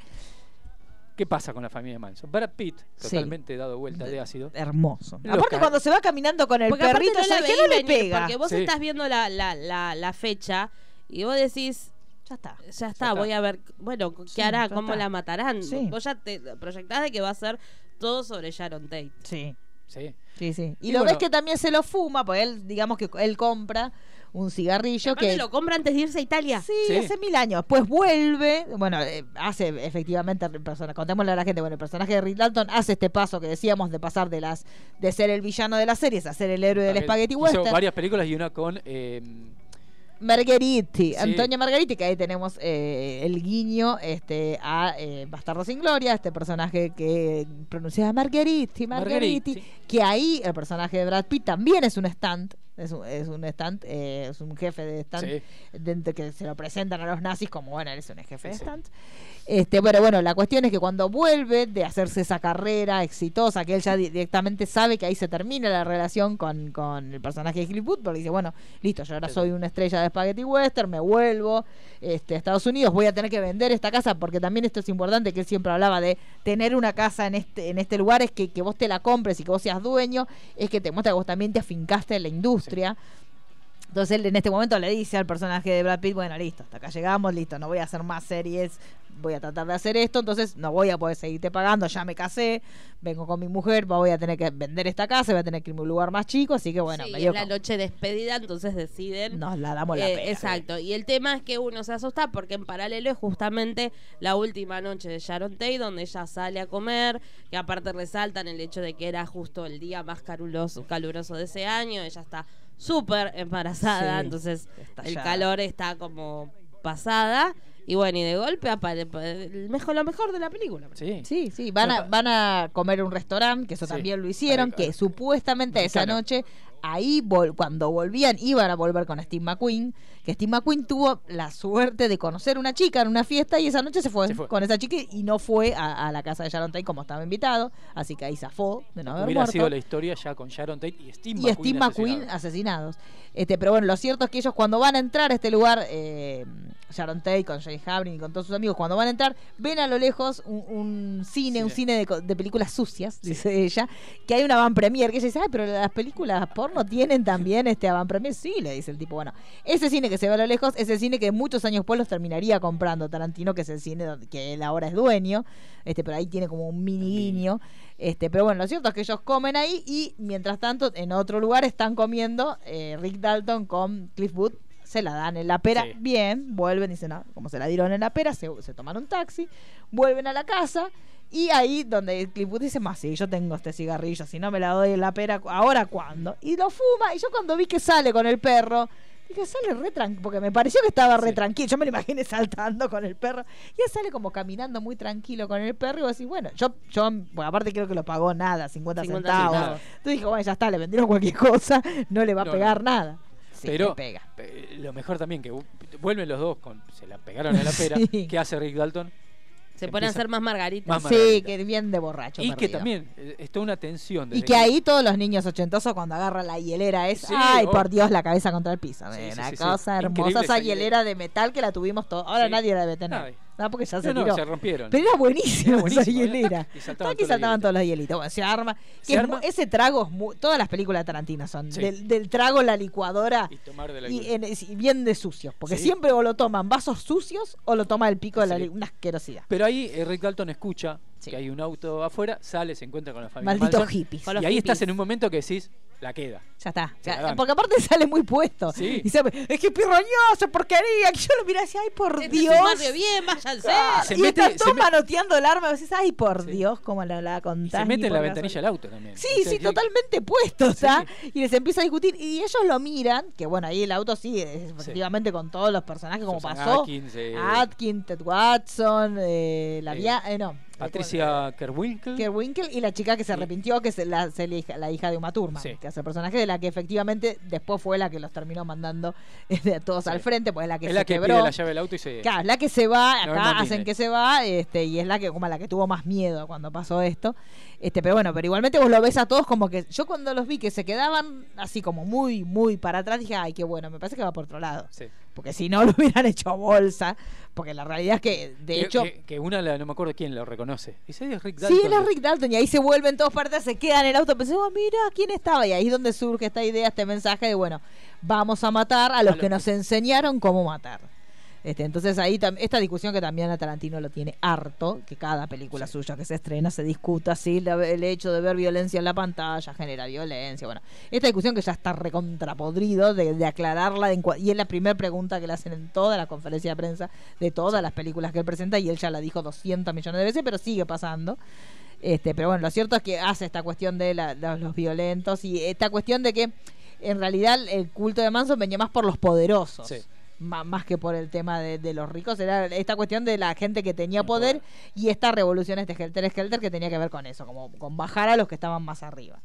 ¿Qué pasa con la familia Manson? Brad Pitt, Sí. totalmente dado vuelta de ácido. Hermoso. Aparte cuando se va caminando con el Porque perrito, no dije, veí no le pega. Porque vos Sí. estás viendo la, la, la, la fecha y vos decís, ya está. Ya está, voy a ver, bueno, ¿qué Sí, hará? ¿Cómo está. la matarán? Sí. Vos ya te proyectás de que va a ser todo sobre Sharon Tate. Sí. Sí. Sí, sí. Y, Y lo bueno- ves que también se lo fuma, porque él, digamos que él compra un cigarrillo que... lo compra antes de irse a Italia. Sí, hace mil años. Después vuelve, bueno, eh, hace efectivamente, persona- contémosle a la gente, bueno, el personaje de Rick Dalton hace este paso que decíamos de pasar de las de ser el villano de las series a ser el héroe del Spaghetti Hizo Western. varias películas y una con. eh, Margheriti, Sí. Antonio Margheriti, que ahí tenemos eh, el guiño este, a eh, Bastardo sin Gloria, este personaje que pronunciaba Margheriti, Margheriti, Margheriti. que ahí el personaje de Brad Pitt también es un stunt, es un, es un stunt, eh, es un jefe de Sí. de- que se lo presentan a los nazis como, bueno, él es un jefe de sí. stunt. Este, pero bueno, la cuestión es que cuando vuelve de hacerse esa carrera exitosa, que él ya di- directamente sabe que ahí se termina la relación con, con el personaje de Cliff porque dice, bueno, listo, yo ahora soy una estrella de Spaghetti Western, me vuelvo este, a Estados Unidos, voy a tener que vender esta casa, porque también esto es importante, que él siempre hablaba de tener una casa en este, en este lugar, es que, que vos te la compres y que vos seas dueño, es que te muestra que vos también te afincaste en la industria. Entonces él en este momento le dice al personaje de Brad Pitt, bueno, listo, hasta acá llegamos, listo, no voy a hacer más series, voy a tratar de hacer esto, entonces no voy a poder seguirte pagando, ya me casé, vengo con mi mujer, voy a tener que vender esta casa, voy a tener que irme a un lugar más chico, así que bueno, Sí, me y dio es la noche despedida, entonces deciden. Nos la damos la Eh, pena. Exacto. Y el tema es que uno se asusta porque en paralelo es justamente la última noche de Sharon Tate, donde ella sale a comer, que aparte resaltan el hecho de que era justo el día más caluroso, caluroso de ese año. Ella está súper embarazada, Sí, entonces el calor está como pasada. Y bueno, y de golpe mejor, lo mejor de la película. Sí. Sí, sí, van a, van a comer un restaurante, que eso Sí. también lo hicieron, que supuestamente esa noche, ahí vol- cuando volvían, iban a volver con Steve McQueen, que Steve McQueen tuvo la suerte de conocer una chica en una fiesta y esa noche se fue, Se fue. con esa chica y no fue a, a la casa de Sharon Tate como estaba invitado, así que ahí zafó de no haber Hubiera muerto sido la historia ya con Sharon Tate y Steve y McQueen. Steve McQueen asesinado. asesinados. Este, pero bueno, lo cierto es que ellos cuando van a entrar a este lugar, eh, Sharon Tate con Jay Habrin y con todos sus amigos, cuando van a entrar, ven a lo lejos un, un cine, un cine de, de películas sucias, dice ella, que hay una van premier, que ella dice, ay, pero las películas porno tienen también este premier, sí, le dice el tipo, bueno, ese cine que se ve a lo lejos, es el cine que muchos años después los terminaría comprando Tarantino, que es el cine que él ahora es dueño, este, pero ahí tiene como un mini guiño. Este, pero bueno, lo cierto es que ellos comen ahí y mientras tanto en otro lugar están comiendo eh, Rick Dalton con Cliff Booth. Se la dan en la pera, Sí. bien, vuelven y dicen, no, como se la dieron en la pera, se, se toman un taxi, vuelven a la casa y ahí donde Booth dice, más sí, yo tengo este cigarrillo, si no me la doy en la pera, ¿ahora cuándo? Y lo fuma y yo cuando vi que sale con el perro, Dije, sale re tranquilo, porque me pareció que estaba re tranquilo. Yo me lo imaginé <laughs> saltando con el perro. Y él sale como caminando muy tranquilo con el perro. Y decís, bueno, yo, yo bueno, aparte creo que lo pagó nada, 50, 50 centavos. centavos. Entonces dije, bueno, ya está, le vendieron cualquier cosa, no le va a pegar no. nada. Sí, pero pega. eh, lo mejor también que vu- vuelven los dos con se la pegaron en la pera <laughs> Sí. ¿qué hace Rick Dalton? Se pone a hacer más margaritas. Más Sí, que bien de borracho. y que también eh, es toda una tensión Y que ahí todos los niños ochentosos cuando agarran la hielera es, Sí, ay, oh. por Dios, la cabeza contra el piso. Sí, una cosa hermosa, esa hielera de metal que la tuvimos todos. Ahora nadie la debe tener. No, porque ya se No, no, tiró. se rompieron. Pero era buenísima, Era esa hielera. tac, y saltaban los saltaban todos los hielitos. Bueno, se arma. Se que es arma. mu- ese trago es muy, todas las películas de Tarantino son. Sí. Del, del trago, la licuadora. y tomar de la Y, en- y bien de sucios. Porque Sí. siempre o lo toman vasos sucios o lo toma el pico de la Sí. li- Una asquerosidad. pero ahí eh, Rick Dalton escucha que hay un auto afuera sale se encuentra con la familia Malditos hippies. Y ahí hippies. estás en un momento que decís la queda Ya está. Se la porque aparte <laughs> sale muy puesto. Sí. Y sabe, es que pirroñoso, porquería. Que yo lo miré así, ay, por Este es Dios. bien, váyanse. Ah, Se y mete- está todo se me- manoteando el arma. Y decís, ay, por Sí. Dios, cómo la, la y contás. se mete en la ventanilla del auto también Sí, O sea, sí, que- totalmente puesto, ¿está? Y les empieza a discutir. Y ellos lo miran, que bueno, ahí el auto sí, efectivamente con todos los personajes como Susan pasó. Atkins, eh, Atkins, Ted Watson, eh, la eh, via- eh, no. Patricia Kerwinkle Kerwinkle y la chica que se arrepintió, que es la, se la hija, la hija de Uma Thurman, Sí. que hace el personaje de la que efectivamente después fue la que los terminó mandando <laughs> eh, a todos Sí. al frente, pues es la que es se la que quebró. pide la llave del auto y se Claro, la que se va, acá hacen que se va, este, y es la que como la que tuvo más miedo cuando pasó esto. Este, pero bueno, pero igualmente vos lo ves a todos como que yo cuando los vi que se quedaban así como muy, muy para atrás, dije, ay, qué bueno, me parece que va por otro lado. sí. Porque si no <laughs> lo hubieran hecho bolsa, porque la realidad es que, de que, hecho, que, que una la- no me acuerdo quién lo reconoce dice es Rick Dalton Sí, él es Rick Dalton y ahí se vuelven todos partes, se quedan en el auto, pensé, oh, mira, ¿quién estaba? Y ahí es donde surge esta idea, este mensaje de, bueno, vamos a matar a los los que nos enseñaron cómo matar. Este, entonces ahí esta discusión que también a Tarantino lo tiene harto, que cada película suya que se estrena se discuta así, la- el hecho de ver violencia en la pantalla genera violencia, bueno, esta discusión que ya está recontrapodrido de, de aclararla, de y es la primera pregunta que le hacen en toda la conferencia de prensa de todas las películas que él presenta, y él ya la dijo 200 millones de veces, pero sigue pasando. Este, pero bueno, lo cierto es que hace esta cuestión de la- de los violentos y esta cuestión de que en realidad el culto de Manson venía más por los poderosos. Sí. Más que por el tema de, de los ricos, era esta cuestión de la gente que tenía poder y esta revolución, este Helter Skelter, que tenía que ver con eso, como con bajar a los que estaban más arriba.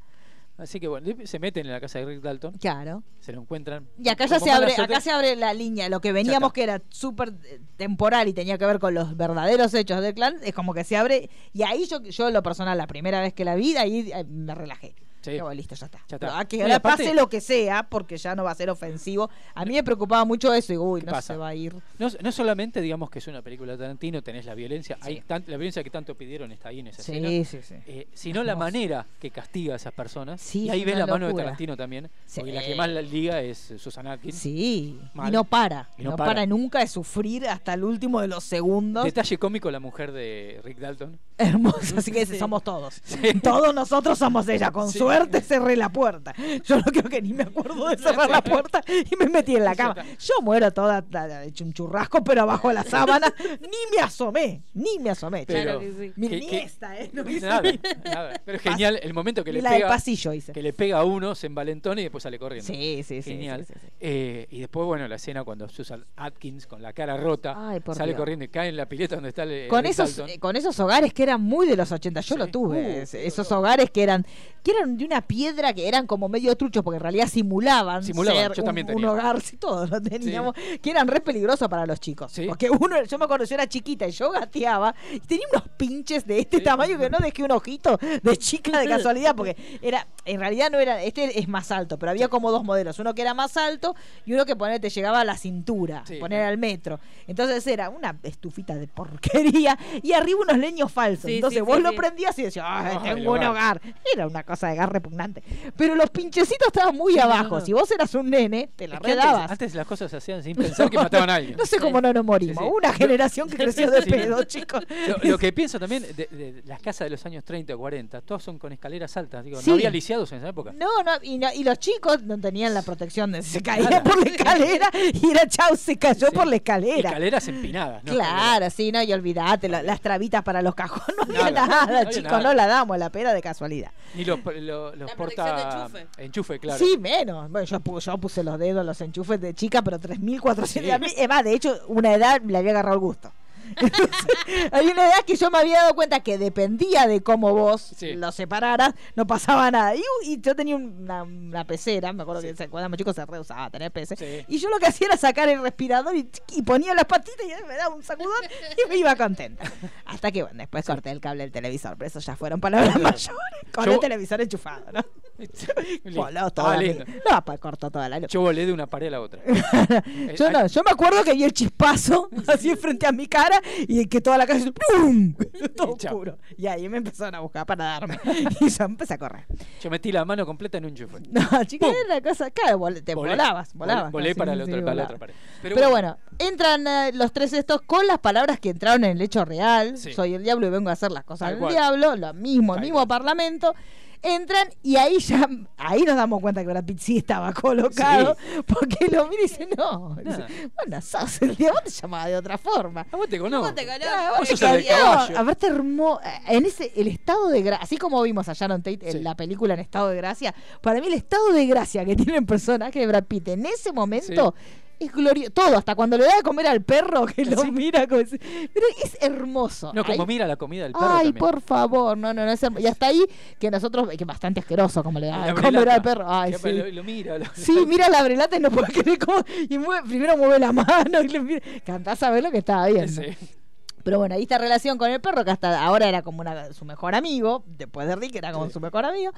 así que bueno se meten en la casa de Rick Dalton Claro. se lo encuentran Y acá ya se abre, suerte, acá se abre la línea, lo que veníamos que era súper eh, temporal y tenía que ver con los verdaderos hechos del clan, es como que se abre, y ahí yo, yo lo personal, la primera vez que la vi, ahí eh, me relajé. Sí. Digo, listo, ya está. Ya está. A que ahora aparte- pase lo que sea, porque ya no va a ser ofensivo. A mí me preocupaba mucho eso, y uy, ¿Qué no pasa? se va a ir. No, no solamente digamos que es una película de Tarantino, tenés la violencia, hay tan- la violencia que tanto pidieron está ahí en esa Sí, escena, sí, sí. eh, sino la manera que castiga a esas personas. Sí, y ahí es ves la mano de locura. Tarantino también, Sí. porque la que más la liga es eh, Susan Atkins. Sí, Mal. y no para. Y no no para. para. nunca de sufrir hasta el último de los segundos. Detalle cómico la mujer de Rick Dalton. Hermoso, así que <laughs> somos todos. Todos nosotros somos ella. Con suerte <laughs> cerré la puerta. Yo no creo que ni me acuerdo de cerrar la puerta y me metí en la cama. Yo muero toda hecho un churrasco, pero abajo de la sábana. ni me asomé, ni me asomé. Pero, chico. que- Mira, ni que- esta, ¿eh? No <laughs> hice nada. Pero genial el momento que le la del pega pasillo hice. que le pega a uno, se envalentona y después sale corriendo. Sí, sí, sí, Genial. sí, sí, sí. Eh, y después, bueno, la escena cuando Susan Atkins con la cara rota Ay, sale Dios. corriendo y cae en la pileta donde está el con esos eh, con esos hogares que eran muy de los 80 yo lo tuve Uh, es- esos hogares que eran que eran de una piedra que eran como medio truchos porque en realidad simulaban, Simulaban, ser yo un, también un tenía. hogar sí, todos lo teníamos que eran re peligrosos para los chicos porque uno yo me acuerdo yo era chiquita y yo gateaba y tenía unos pinches de este tamaño que no dejé un ojito de chica de casualidad porque era en realidad no era este es más alto pero había como dos modelos uno que era más alto y uno que ponele, te llegaba a la cintura Sí. poner al metro entonces era una estufita de porquería y arriba unos leños falsos. Sí, Entonces sí, vos sí, lo sí. prendías y decías, "Ay, tengo un hogar". hogar. Era una cosa de gas repugnante. Pero los pinchecitos estaban muy Sí, abajo. no, no. Si vos eras un nene, te la Es redabas. antes, antes las cosas se hacían sin pensar que mataban a alguien. <laughs> No sé cómo no nos morimos. Una generación que creció de <laughs> pedo, chicos. Lo, lo que pienso también de, de las casas de los años 30 o 40, todas son con escaleras altas. Digo. No había lisiados en esa época. No, no y, no- y los chicos no tenían la protección de se caía Nada. por la escalera y era chau, se cayó Sí. por la escalera. Escaleras empinadas. ¿no? Claro, sí, no, y olvídate, la- las trabitas para los cajones no había Nada, chicos, nada. no la damos la pera de casualidad. Ni los, los, los La porta enchufe. enchufe, claro. Sí, menos. Bueno, yo, yo puse los dedos, los enchufes de chica, pero 3.400. A mí, Es más, de hecho, una edad le había agarrado el gusto. Hay una edad que yo me había dado cuenta que dependía de cómo vos Sí. lo separaras, no pasaba nada. Y, y yo tenía una, una pecera, me acuerdo que cuando chicos se reusaba tener peces. Sí. Y yo lo que hacía era sacar el respirador y, y ponía las patitas y me daba un sacudón y me iba contenta. Hasta que, bueno, después corté el cable del televisor, pero eso ya fueron palabras mayores. Con Yo- el televisor enchufado, ¿no? <laughs> Voló toda Ah, la. No, cortó toda la luz. Yo volé de una pared a la otra. <laughs> Yo no, yo me acuerdo que vi el chispazo <laughs> así frente a mi cara y que toda la casa hizo ¡pum! todo chao. oscuro. Y ahí me empezaron a buscar para darme. Y yo empecé a correr. Yo metí la mano completa en un enchufe. No, chicos, era una cosa, claro, vol- te Volé. volabas, volabas. volé para Sí, la sí, otra- para la volabas. otra pared. Pero, Pero bueno, entran eh, los tres estos con las palabras que entraron en el hecho real. Sí. Soy el diablo y vengo a hacer las cosas del diablo, lo mismo, el mismo parlamento. Entran y ahí ya, ahí nos damos cuenta que Brad Pitt sí estaba colocado, porque lo mira y dice, no, dice, bueno, sos el diablo, te llamaba de otra forma. A vos te conozco. ¿Cómo te conozco? Ah, Vos. Aparte, hermo- en ese, el estado de gracia, así como vimos a Sharon Tate en Sí. la película en estado de gracia, para mí el estado de gracia que tiene el personaje de Brad Pitt en ese momento es glorioso. Todo, hasta cuando le da de comer al perro que lo Sí. mira como si- Pero es hermoso. No, como mira la comida del perro Ay, también. por favor, no, no, no es hermo- Y hasta ahí que nosotros, que bastante asqueroso como le da de comer al perro. Ay, sí. Lo, lo mira. lo- Sí, mira la brelata y no puede creer cómo. Y mueve- primero mueve la mano y le mira. Cantás a ver lo que estaba viendo. Sí. Pero bueno, ahí esta relación con el perro, que hasta ahora era como una, su mejor amigo, después de Rick era como Sí. su mejor amigo.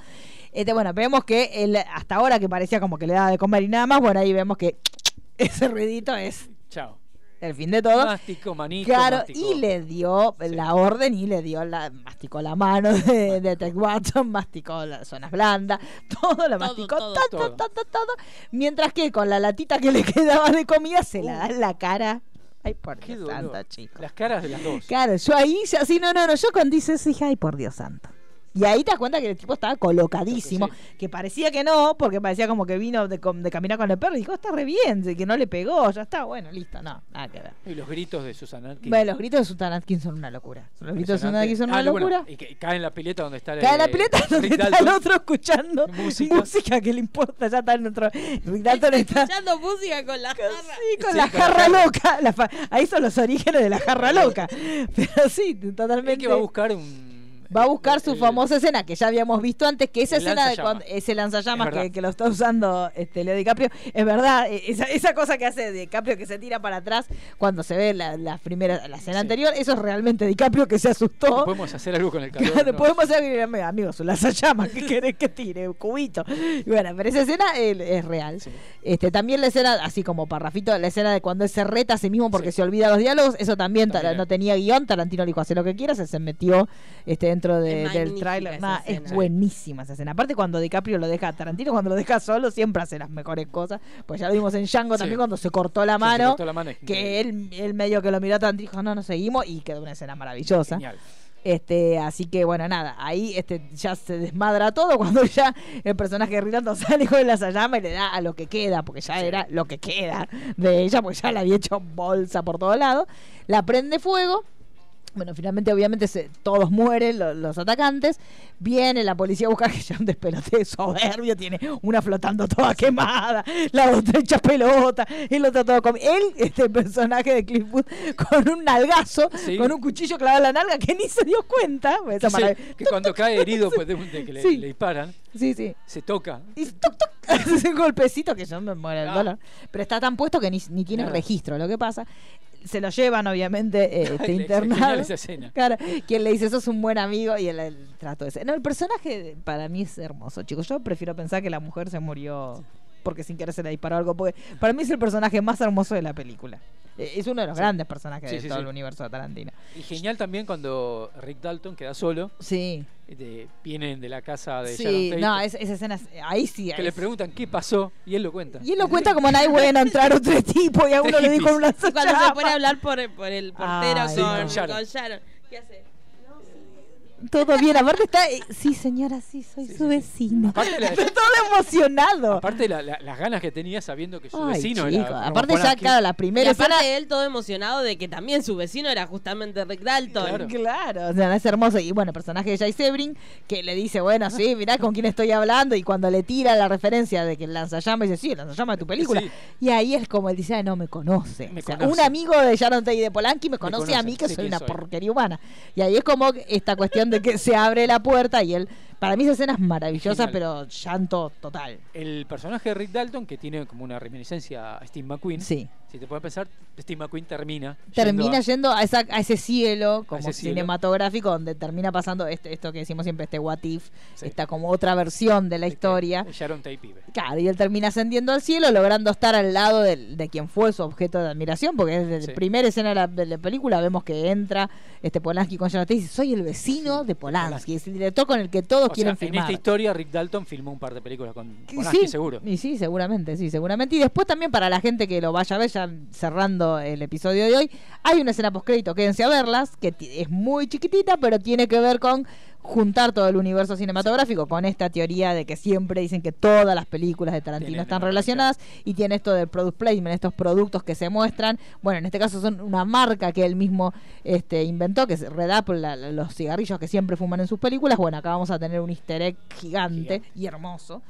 Este, bueno, vemos que él, hasta ahora que parecía como que le daba de comer y nada más, bueno, ahí vemos que ese ruidito es Chao. el fin de todo. Mástico, manito. Claro, mástico. y le dio la orden y le dio la, masticó la mano de, de Ted Watson, <laughs> masticó las zonas blandas, todo lo masticó, todo, todo, todo. todo. Mientras que con la latita que le <laughs> quedaba de comida se la da en la cara. Ay, por Qué Dios dolor. santo, chicos. Las caras de las dos. Claro, yo ahí, ya, sí, no, no, no, yo cuando hice eso dije, ay, por Dios santo. Y ahí te das cuenta que el tipo estaba colocadísimo, Sí. que parecía que no, porque parecía como que vino de, de caminar con el perro y dijo, está re bien, que no le pegó, ya está, bueno, listo, no, nada que ver. Y los gritos de Susan Atkins. Bueno, los gritos de Sultan Atkins son una locura. Los gritos de Impresionante. Atkins son Ah, una bueno, locura. y que cae en la pileta donde está el- Cae en la pileta donde Rick está el otro escuchando <laughs> Música. música, que le importa, ya está en otro. Rick Dalton está Escuchando música con la jarra. sí, con Sí, la con jarra loca. La fa- Ahí son los orígenes de la jarra loca. <laughs> Pero sí, totalmente. que va a buscar un. Va a buscar su el- famosa escena que ya habíamos visto antes, que esa escena de cuando ese lanzallamas Es que, que lo está usando este Leo DiCaprio, es verdad, eh, esa, esa cosa que hace DiCaprio que se tira para atrás cuando se ve la, la primera la escena Sí. anterior, eso es realmente DiCaprio que se asustó. Podemos hacer algo con el calor. Claro, <laughs> ¿no? podemos hacer, amigos, su lanzallamas, ¿qué querés que tire? Un cubito. Y bueno, pero esa escena eh, es real. Sí. Este, también la escena, así como parrafito, la escena de cuando él se reta a sí mismo porque Sí. se olvida los diálogos, eso también, ta- También. no tenía guion, Tarantino le dijo hacer lo que quieras, se metió este, dentro de- del tráiler. Nah, es buenísima esa escena. Aparte cuando DiCaprio lo deja, Tarantino cuando lo deja solo siempre hace las mejores cosas. Pues ya lo vimos en Django Sí. también cuando se cortó la mano. cortó la mano, es que él, él medio que lo miró a Tarantino dijo, no, no seguimos y quedó una escena maravillosa. Genial. Este, así que bueno, nada, ahí este, ya se desmadra todo cuando ya el personaje de Rilando <laughs> sale con la llama y le da a lo que queda, porque ya era lo que queda de ella, porque ya la había hecho bolsa por todos lados. La prende fuego. Bueno, finalmente, obviamente, se- todos mueren lo- los, atacantes. Viene la policía a buscar que ya un despelote soberbio. Tiene una flotando toda quemada, la otra hecha pelota, el otro todo comido. Él, este personaje de Cliff Booth, con un nalgazo, Sí. con un cuchillo clavado en la nalga que ni se dio cuenta. Esa Que, cuando cae herido pues, de, de que le, Sí. le disparan, Sí, sí. se toca. Y toc, toc, <laughs> hace ese golpecito que yo me muero el Ah. dolor. Pero está tan puesto que ni, ni tiene Nada. registro. Lo que pasa, se lo llevan, obviamente, <laughs> eh, este, internado. Claro, quien le dice, sos un buen amigo y el, el trato ese. No, el personaje para mí es hermoso, chicos. Yo prefiero pensar que la mujer se murió porque sin querer se le disparó algo. Porque para mí es el personaje más hermoso de la película. Eh, Es uno de los Sí. grandes personajes Sí, de sí, todo el universo de Tarantino. Y genial también cuando Rick Dalton queda solo. Sí. Este, vienen de la casa de Sí, Sharon Tate. no, es- esa escena, es- ahí sí. que le es- preguntan qué pasó y él lo cuenta. Y él lo cuenta como nadie bueno <laughs> entrar otro tipo y a uno le dijo hippies. una Y cuando se pone a <laughs> hablar por, por el portero Ay, con, no. con Sharon. Sharon. ¿Qué hace? No, sí. Todo bien. Aparte está, eh, sí señora, sí, soy su vecino. Aparte la- Está todo emocionado. Aparte la- la- las ganas que tenía sabiendo que su Ay, vecino chico, era. aparte ya, claro, la Y primera escena... aparte él todo emocionado de que también su vecino era justamente Rick Dalton. Claro. o sea, es hermoso. Y bueno, el personaje de Jay Sebring, que le dice, bueno, sí, mirá con quién estoy hablando. Y cuando le tira la referencia de que el lanzallamas, dice, sí, el lanzallamas de tu película. Sí. Y ahí es como él dice, "Ay, no me conoce. Me O sea, conoce. un amigo de Sharon Tate y de Polanski me conoce, a conoce, mí que soy una soy. porquería humana. Y ahí es como esta cuestión de que se abre la puerta y él. Para mí esa escena es maravillosa, Genial. pero llanto total. El personaje de Rick Dalton, que tiene como una reminiscencia a Steve McQueen. Sí. Si te puedes pensar, Steve McQueen termina. termina a- yendo a, esa- a ese cielo como ese cielo. cinematográfico donde termina pasando este, esto que decimos siempre, este what if, Sí. esta como otra versión de la historia. de Sharon Tate pibe. Claro, y él termina ascendiendo al cielo, logrando estar al lado del- de, quien fue su objeto de admiración, porque desde Sí. la primera escena de la, de la película vemos que entra este Polanski con Sharon Tate y dice, soy el vecino de Polanski, es el director con el que todos O quieren sea, en filmar. esta historia, Rick Dalton filmó un par de películas con Polanski, sí, seguro. Y sí, seguramente, sí, seguramente. Y después también para la gente que lo vaya a ver, ya cerrando el episodio de hoy, hay una escena postcrédito, quédense a verlas, que es muy chiquitita, pero tiene que ver con juntar todo el universo cinematográfico con esta teoría de que siempre dicen que todas las películas de Tarantino Tienen están relacionadas y tiene esto del product placement, estos productos que se muestran. Bueno, en este caso son una marca que él mismo este, inventó, que es Red Apple, la- la- los cigarrillos que siempre fuman en sus películas. Bueno, acá vamos a tener un easter egg gigante y hermoso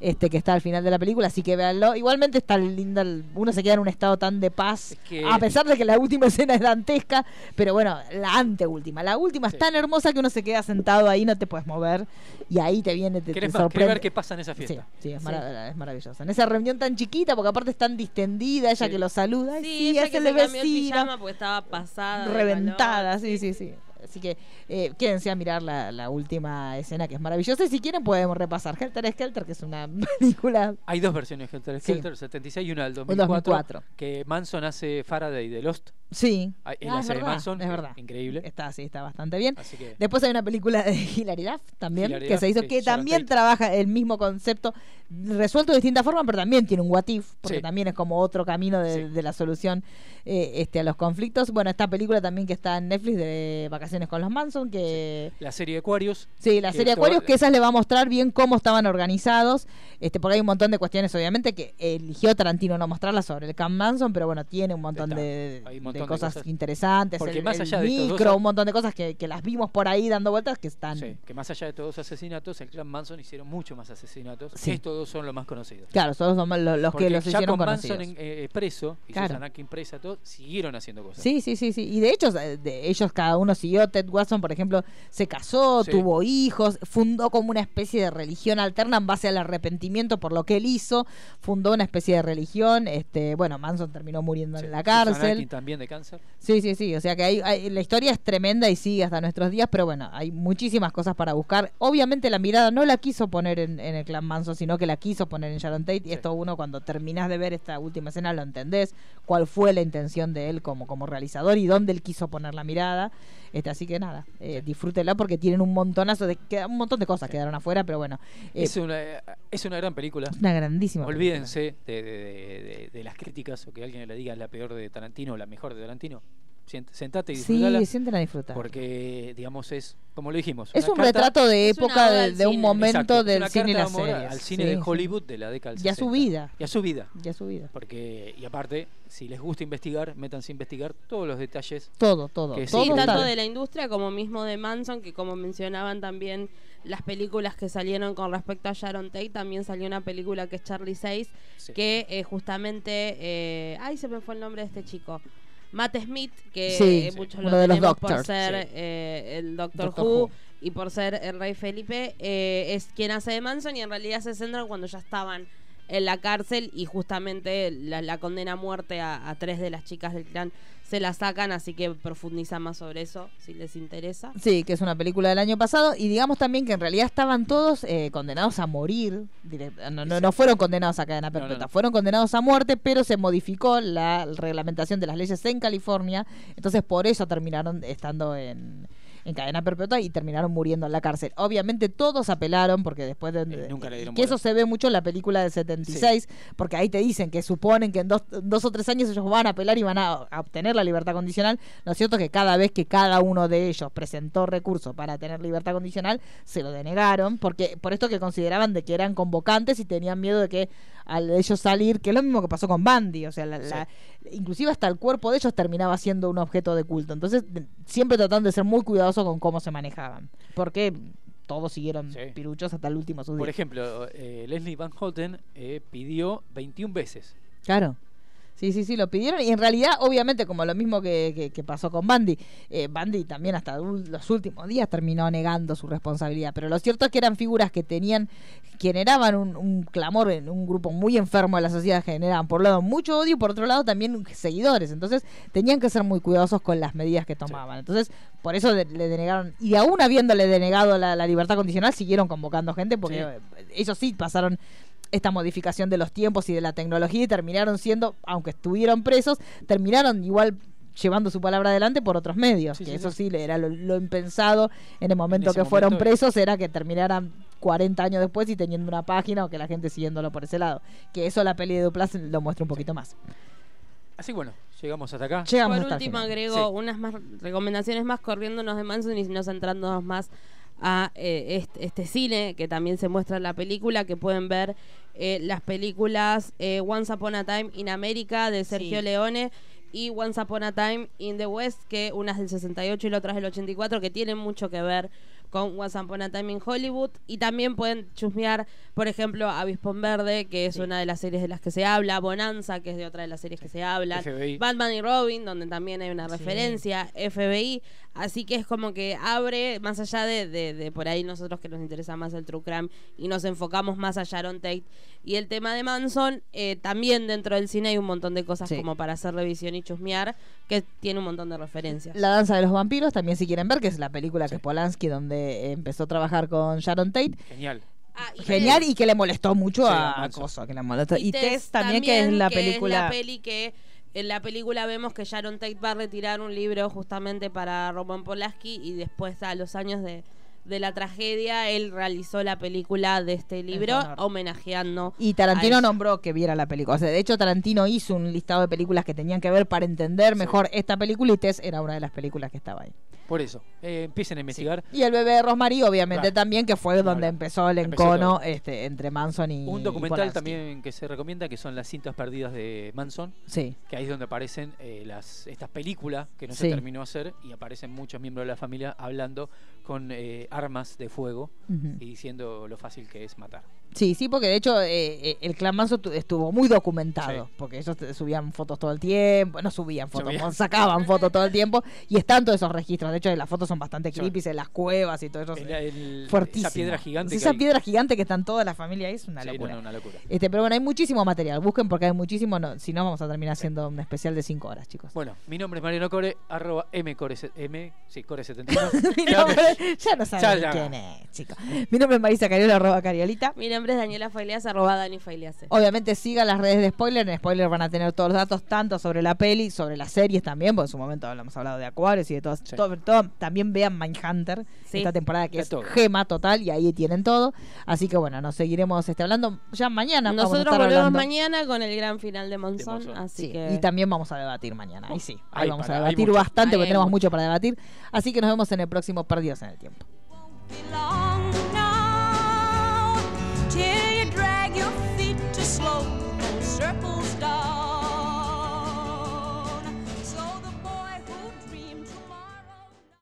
este que está al final de la película, así que véanlo. Igualmente está linda, uno se queda en un estado tan de paz, que- a pesar de que la última <laughs> escena es dantesca, pero bueno, la anteúltima, la última es tan hermosa que uno se queda sentado ahí, no te puedes mover, y ahí te viene, te, te ¿Querés, más- querés sorprende. ver qué pasa en esa fiesta? Sí, sí, es, Sí. marav- es maravillosa. En esa reunión tan chiquita, porque aparte es tan distendida, ella que lo saluda, ay, Sí, sí, ella que se cambió el pijama porque estaba pasada. reventada, sí, sí, sí. Así que eh, quédense a mirar la, la última escena que es maravillosa. Y si quieren podemos repasar Helter Skelter, que es una <laughs> película... Hay dos versiones de Helter Sí. Skelter, 76 y una del Un 2004, 2004. que Manson hace Faraday de Lost. Sí. Ah, Ah, es verdad, Manson, es verdad. increíble. Está, sí, está bastante bien. Así que Después hay una película de <laughs> Hilary Duff también, Hilary que Duff, se hizo, sí, que también trabaja el mismo concepto, resuelto de distinta forma, pero también tiene un what if, porque Sí. también es como otro camino de, de la solución eh, este, a los conflictos. Bueno, esta película también que está en Netflix de Vacaciones con los Manson, que... la serie de Aquarius. Sí, la serie Aquarius, que esas le va a mostrar bien cómo estaban organizados, este, porque hay un montón de cuestiones, obviamente, que eligió Tarantino no mostrarlas sobre el Camp Manson, pero bueno, tiene un montón de, Hay un de montón de cosas, cosas. interesantes, Porque el, más el allá de estos dos- micro, un montón de cosas que, que las vimos por ahí dando vueltas que están... Sí, que más allá de todos los asesinatos, el clan Manson hicieron mucho más asesinatos. Sí. Estos dos son los más conocidos. Claro, son los, los- los Porque que los ya hicieron con conocidos. Manson en- eh, preso y Claro. Susan Atkins presa, todos siguieron haciendo cosas. Sí, sí, sí, sí. Y de hecho, eh, de ellos cada uno siguió. Ted Watson, por ejemplo, se casó, Sí. tuvo hijos, fundó como una especie de religión alterna en base al arrepentimiento por lo que él hizo. Fundó una especie de religión. Este, bueno, Manson terminó muriendo en la cárcel. También de cáncer. Sí, sí, sí. O sea que hay, hay- la historia es tremenda y sigue hasta nuestros días, pero bueno, hay muchísimas cosas para buscar. Obviamente la mirada no la quiso poner en, en el clan Manson, sino que la quiso poner en Sharon Tate. Y esto uno cuando terminás de ver esta última escena lo entendés, cuál fue la intención de él como, como realizador y dónde él quiso poner la mirada. Este, así que nada, eh, disfrútela porque tienen un montonazo de queda- un montón de cosas quedaron afuera, pero bueno. eh, es, una, es una gran película. una grandísima Olvídense de, de- de- de- de las críticas o que alguien le diga la peor de Tarantino o la mejor de Tarantino. Sentate y Sí, disfrutala. sienten a disfrutar. Porque, digamos, es, como lo dijimos. Es un carta- retrato de época de, un momento Exacto, del cine y las series. Al cine Sí, de sí. Hollywood de la década del Y a su 60. vida. Y a su vida. Y a su vida. Porque, y aparte, si les gusta investigar, métanse a investigar todos los detalles. Todo, todo. que todo Sí, tanto de la industria como mismo de Manson, que como mencionaban también las películas que salieron con respecto a Sharon Tate, también salió una película que es Charlie 6, Sí. que eh, justamente, eh, ay, se me fue el nombre de este chico. Matt Smith, que Sí, eh, muchos lo de los tenemos por ser eh, el Doctor, Doctor Who, Who. y por ser el Rey Felipe, eh, es quien hace de Manson y en realidad se centran cuando ya estaban en la cárcel y justamente la, la condena a muerte a, a tres de las chicas del clan se la sacan, así que profundizan más sobre eso si les interesa. Sí, que es una película del año pasado. Y digamos también que en realidad estaban todos eh, condenados a morir. No, no, no fueron condenados a cadena No, no, perpetua, no. fueron condenados a muerte, pero se modificó la reglamentación de las leyes en California. Entonces por eso terminaron estando en, en cadena perpetua y terminaron muriendo en la cárcel. Obviamente todos apelaron porque después de... Eh, nunca le dieron que eso se ve mucho en la película del 76, porque ahí te dicen que suponen que en dos, dos o tres años ellos van a apelar y van a, a obtener la libertad condicional. Lo cierto es que cada vez que cada uno de ellos presentó recursos para tener libertad condicional, se lo denegaron, porque por esto que consideraban de que eran convocantes y tenían miedo de que al ellos salir, que es lo mismo que pasó con Bandy, o sea, la, la- inclusive hasta el cuerpo de ellos terminaba siendo un objeto de culto. Entonces, siempre tratando de ser muy cuidadosos con cómo se manejaban, porque todos siguieron piruchos hasta el último Por ejemplo, eh, Leslie Van Houten eh, pidió 21 veces. Claro. Sí, sí, sí, lo pidieron. Y en realidad, obviamente, como lo mismo que, que- que pasó con Bandy, eh, Bandy también hasta los últimos días terminó negando su responsabilidad. Pero lo cierto es que eran figuras que tenían, generaban un, un clamor en un grupo muy enfermo de la sociedad, generaban por un lado mucho odio y por otro lado también seguidores. Entonces, tenían que ser muy cuidadosos con las medidas que tomaban. Entonces, por eso de- le denegaron. Y aún habiéndole denegado la, la libertad condicional, siguieron convocando gente porque Sí. ellos sí pasaron esta modificación de los tiempos y de la tecnología y terminaron siendo, aunque estuvieron presos, terminaron igual llevando su palabra adelante por otros medios, Sí, que sí, eso sí. sí era lo, lo impensado en el momento ese que fueron momento, presos, era que terminaran 40 años después y teniendo una página o que la gente siguiéndolo por ese lado. Que eso la peli de Duplas lo muestra un poquito más. Así que bueno, llegamos hasta acá. Llegamos Por hasta último, agrego Sí. unas más recomendaciones más corriéndonos de Manson y no centrándonos más a eh, este, este cine que también se muestra en la película, que pueden ver eh, las películas eh, Once Upon a Time in America de Sergio Sí. Leone y Once Upon a Time in the West, que una es del 68 y la otra del 84, que tienen mucho que ver con Once Upon a Time in Hollywood. Y también pueden chusmear, por ejemplo, Avispón Verde, que es una de las series de las que se habla, Bonanza, que es de otra de las series que se hablan, FBI. Batman y Robin, donde también hay una Sí. referencia, FBI. Así que es como que abre, más allá de, de, de por ahí nosotros que nos interesa más el True Crime y nos enfocamos más a Sharon Tate y el tema de Manson, eh, también dentro del cine hay un montón de cosas Sí. como para hacer revisión y chusmear, que tiene un montón de referencias. La danza de los vampiros, también si quieren ver, que es la película que Polanski, donde empezó a trabajar con Sharon Tate. Genial. Ah, y Genial y que le molestó mucho Sí, a, a a Manson. Coso, que le molestó. Y, Tess Tess también, que es la película... la peli que en la película vemos que Sharon Tate va a retirar un libro justamente para Roman Polanski y después a los años de, de la tragedia él realizó la película de este libro homenajeando Y a Tarantino nombró que viera la película. O sea, de hecho, Tarantino hizo un listado de películas que tenían que ver para entender mejor esta película y Tess era una de las películas que estaba ahí. Por eso, eh, empiecen a investigar. Y el bebé de Rosemary, obviamente, Claro. también, que fue donde empezó el encono este, entre Manson y Un documental también que se recomienda, que son las cintas perdidas de Manson. Sí. Que ahí es donde aparecen eh, las estas películas que no Sí. se terminó de hacer y aparecen muchos miembros de la familia hablando con eh, armas de fuego y diciendo lo fácil que es matar. Sí, sí, porque de hecho eh, eh, el clan Manson tu- estuvo muy documentado, Sí. porque ellos subían fotos todo el tiempo, no subían fotos, Subían. <laughs> sacaban fotos todo el tiempo y están todos esos registros. De hecho, las fotos son bastante creepy en las cuevas y todo eso. El- el- fuertísimo. esa piedra gigante que Esa hay. piedra gigante que están toda la familia ahí es una Sí, locura. no, una locura. Este, pero bueno, hay muchísimo material. Busquen porque hay muchísimo. No, si no, vamos a terminar haciendo un especial de 5 horas, chicos. Bueno, mi nombre es Mariano Core, arroba mcore, m, sí, core71. <laughs> Mi nombre- ya no saben Ya, ya. quién es, chicos. Mi nombre es Marisa Cariola, arroba Cariolita. mi nombre es Daniela Faileas arroba Dani Obviamente sigan las redes de spoiler. En spoiler van a tener todos los datos, tanto sobre la peli, sobre las series también, porque en su momento hemos hablado de Acuarios y de todo. todo, todo. También vean Mindhunter, Sí. esta temporada que es todo. gema total, y ahí tienen todo. Así que bueno, nos seguiremos este, hablando ya mañana. vamos a nosotros estar volvemos hablando. mañana con el gran final de Monzón, Monzón. así Sí, que Y también vamos a debatir mañana. Ahí sí, ahí vamos para, a debatir mucho. bastante, Ahí porque tenemos mucho. mucho para debatir. Así que nos vemos en el próximo Perdidos en el Tiempo. Slow those circles start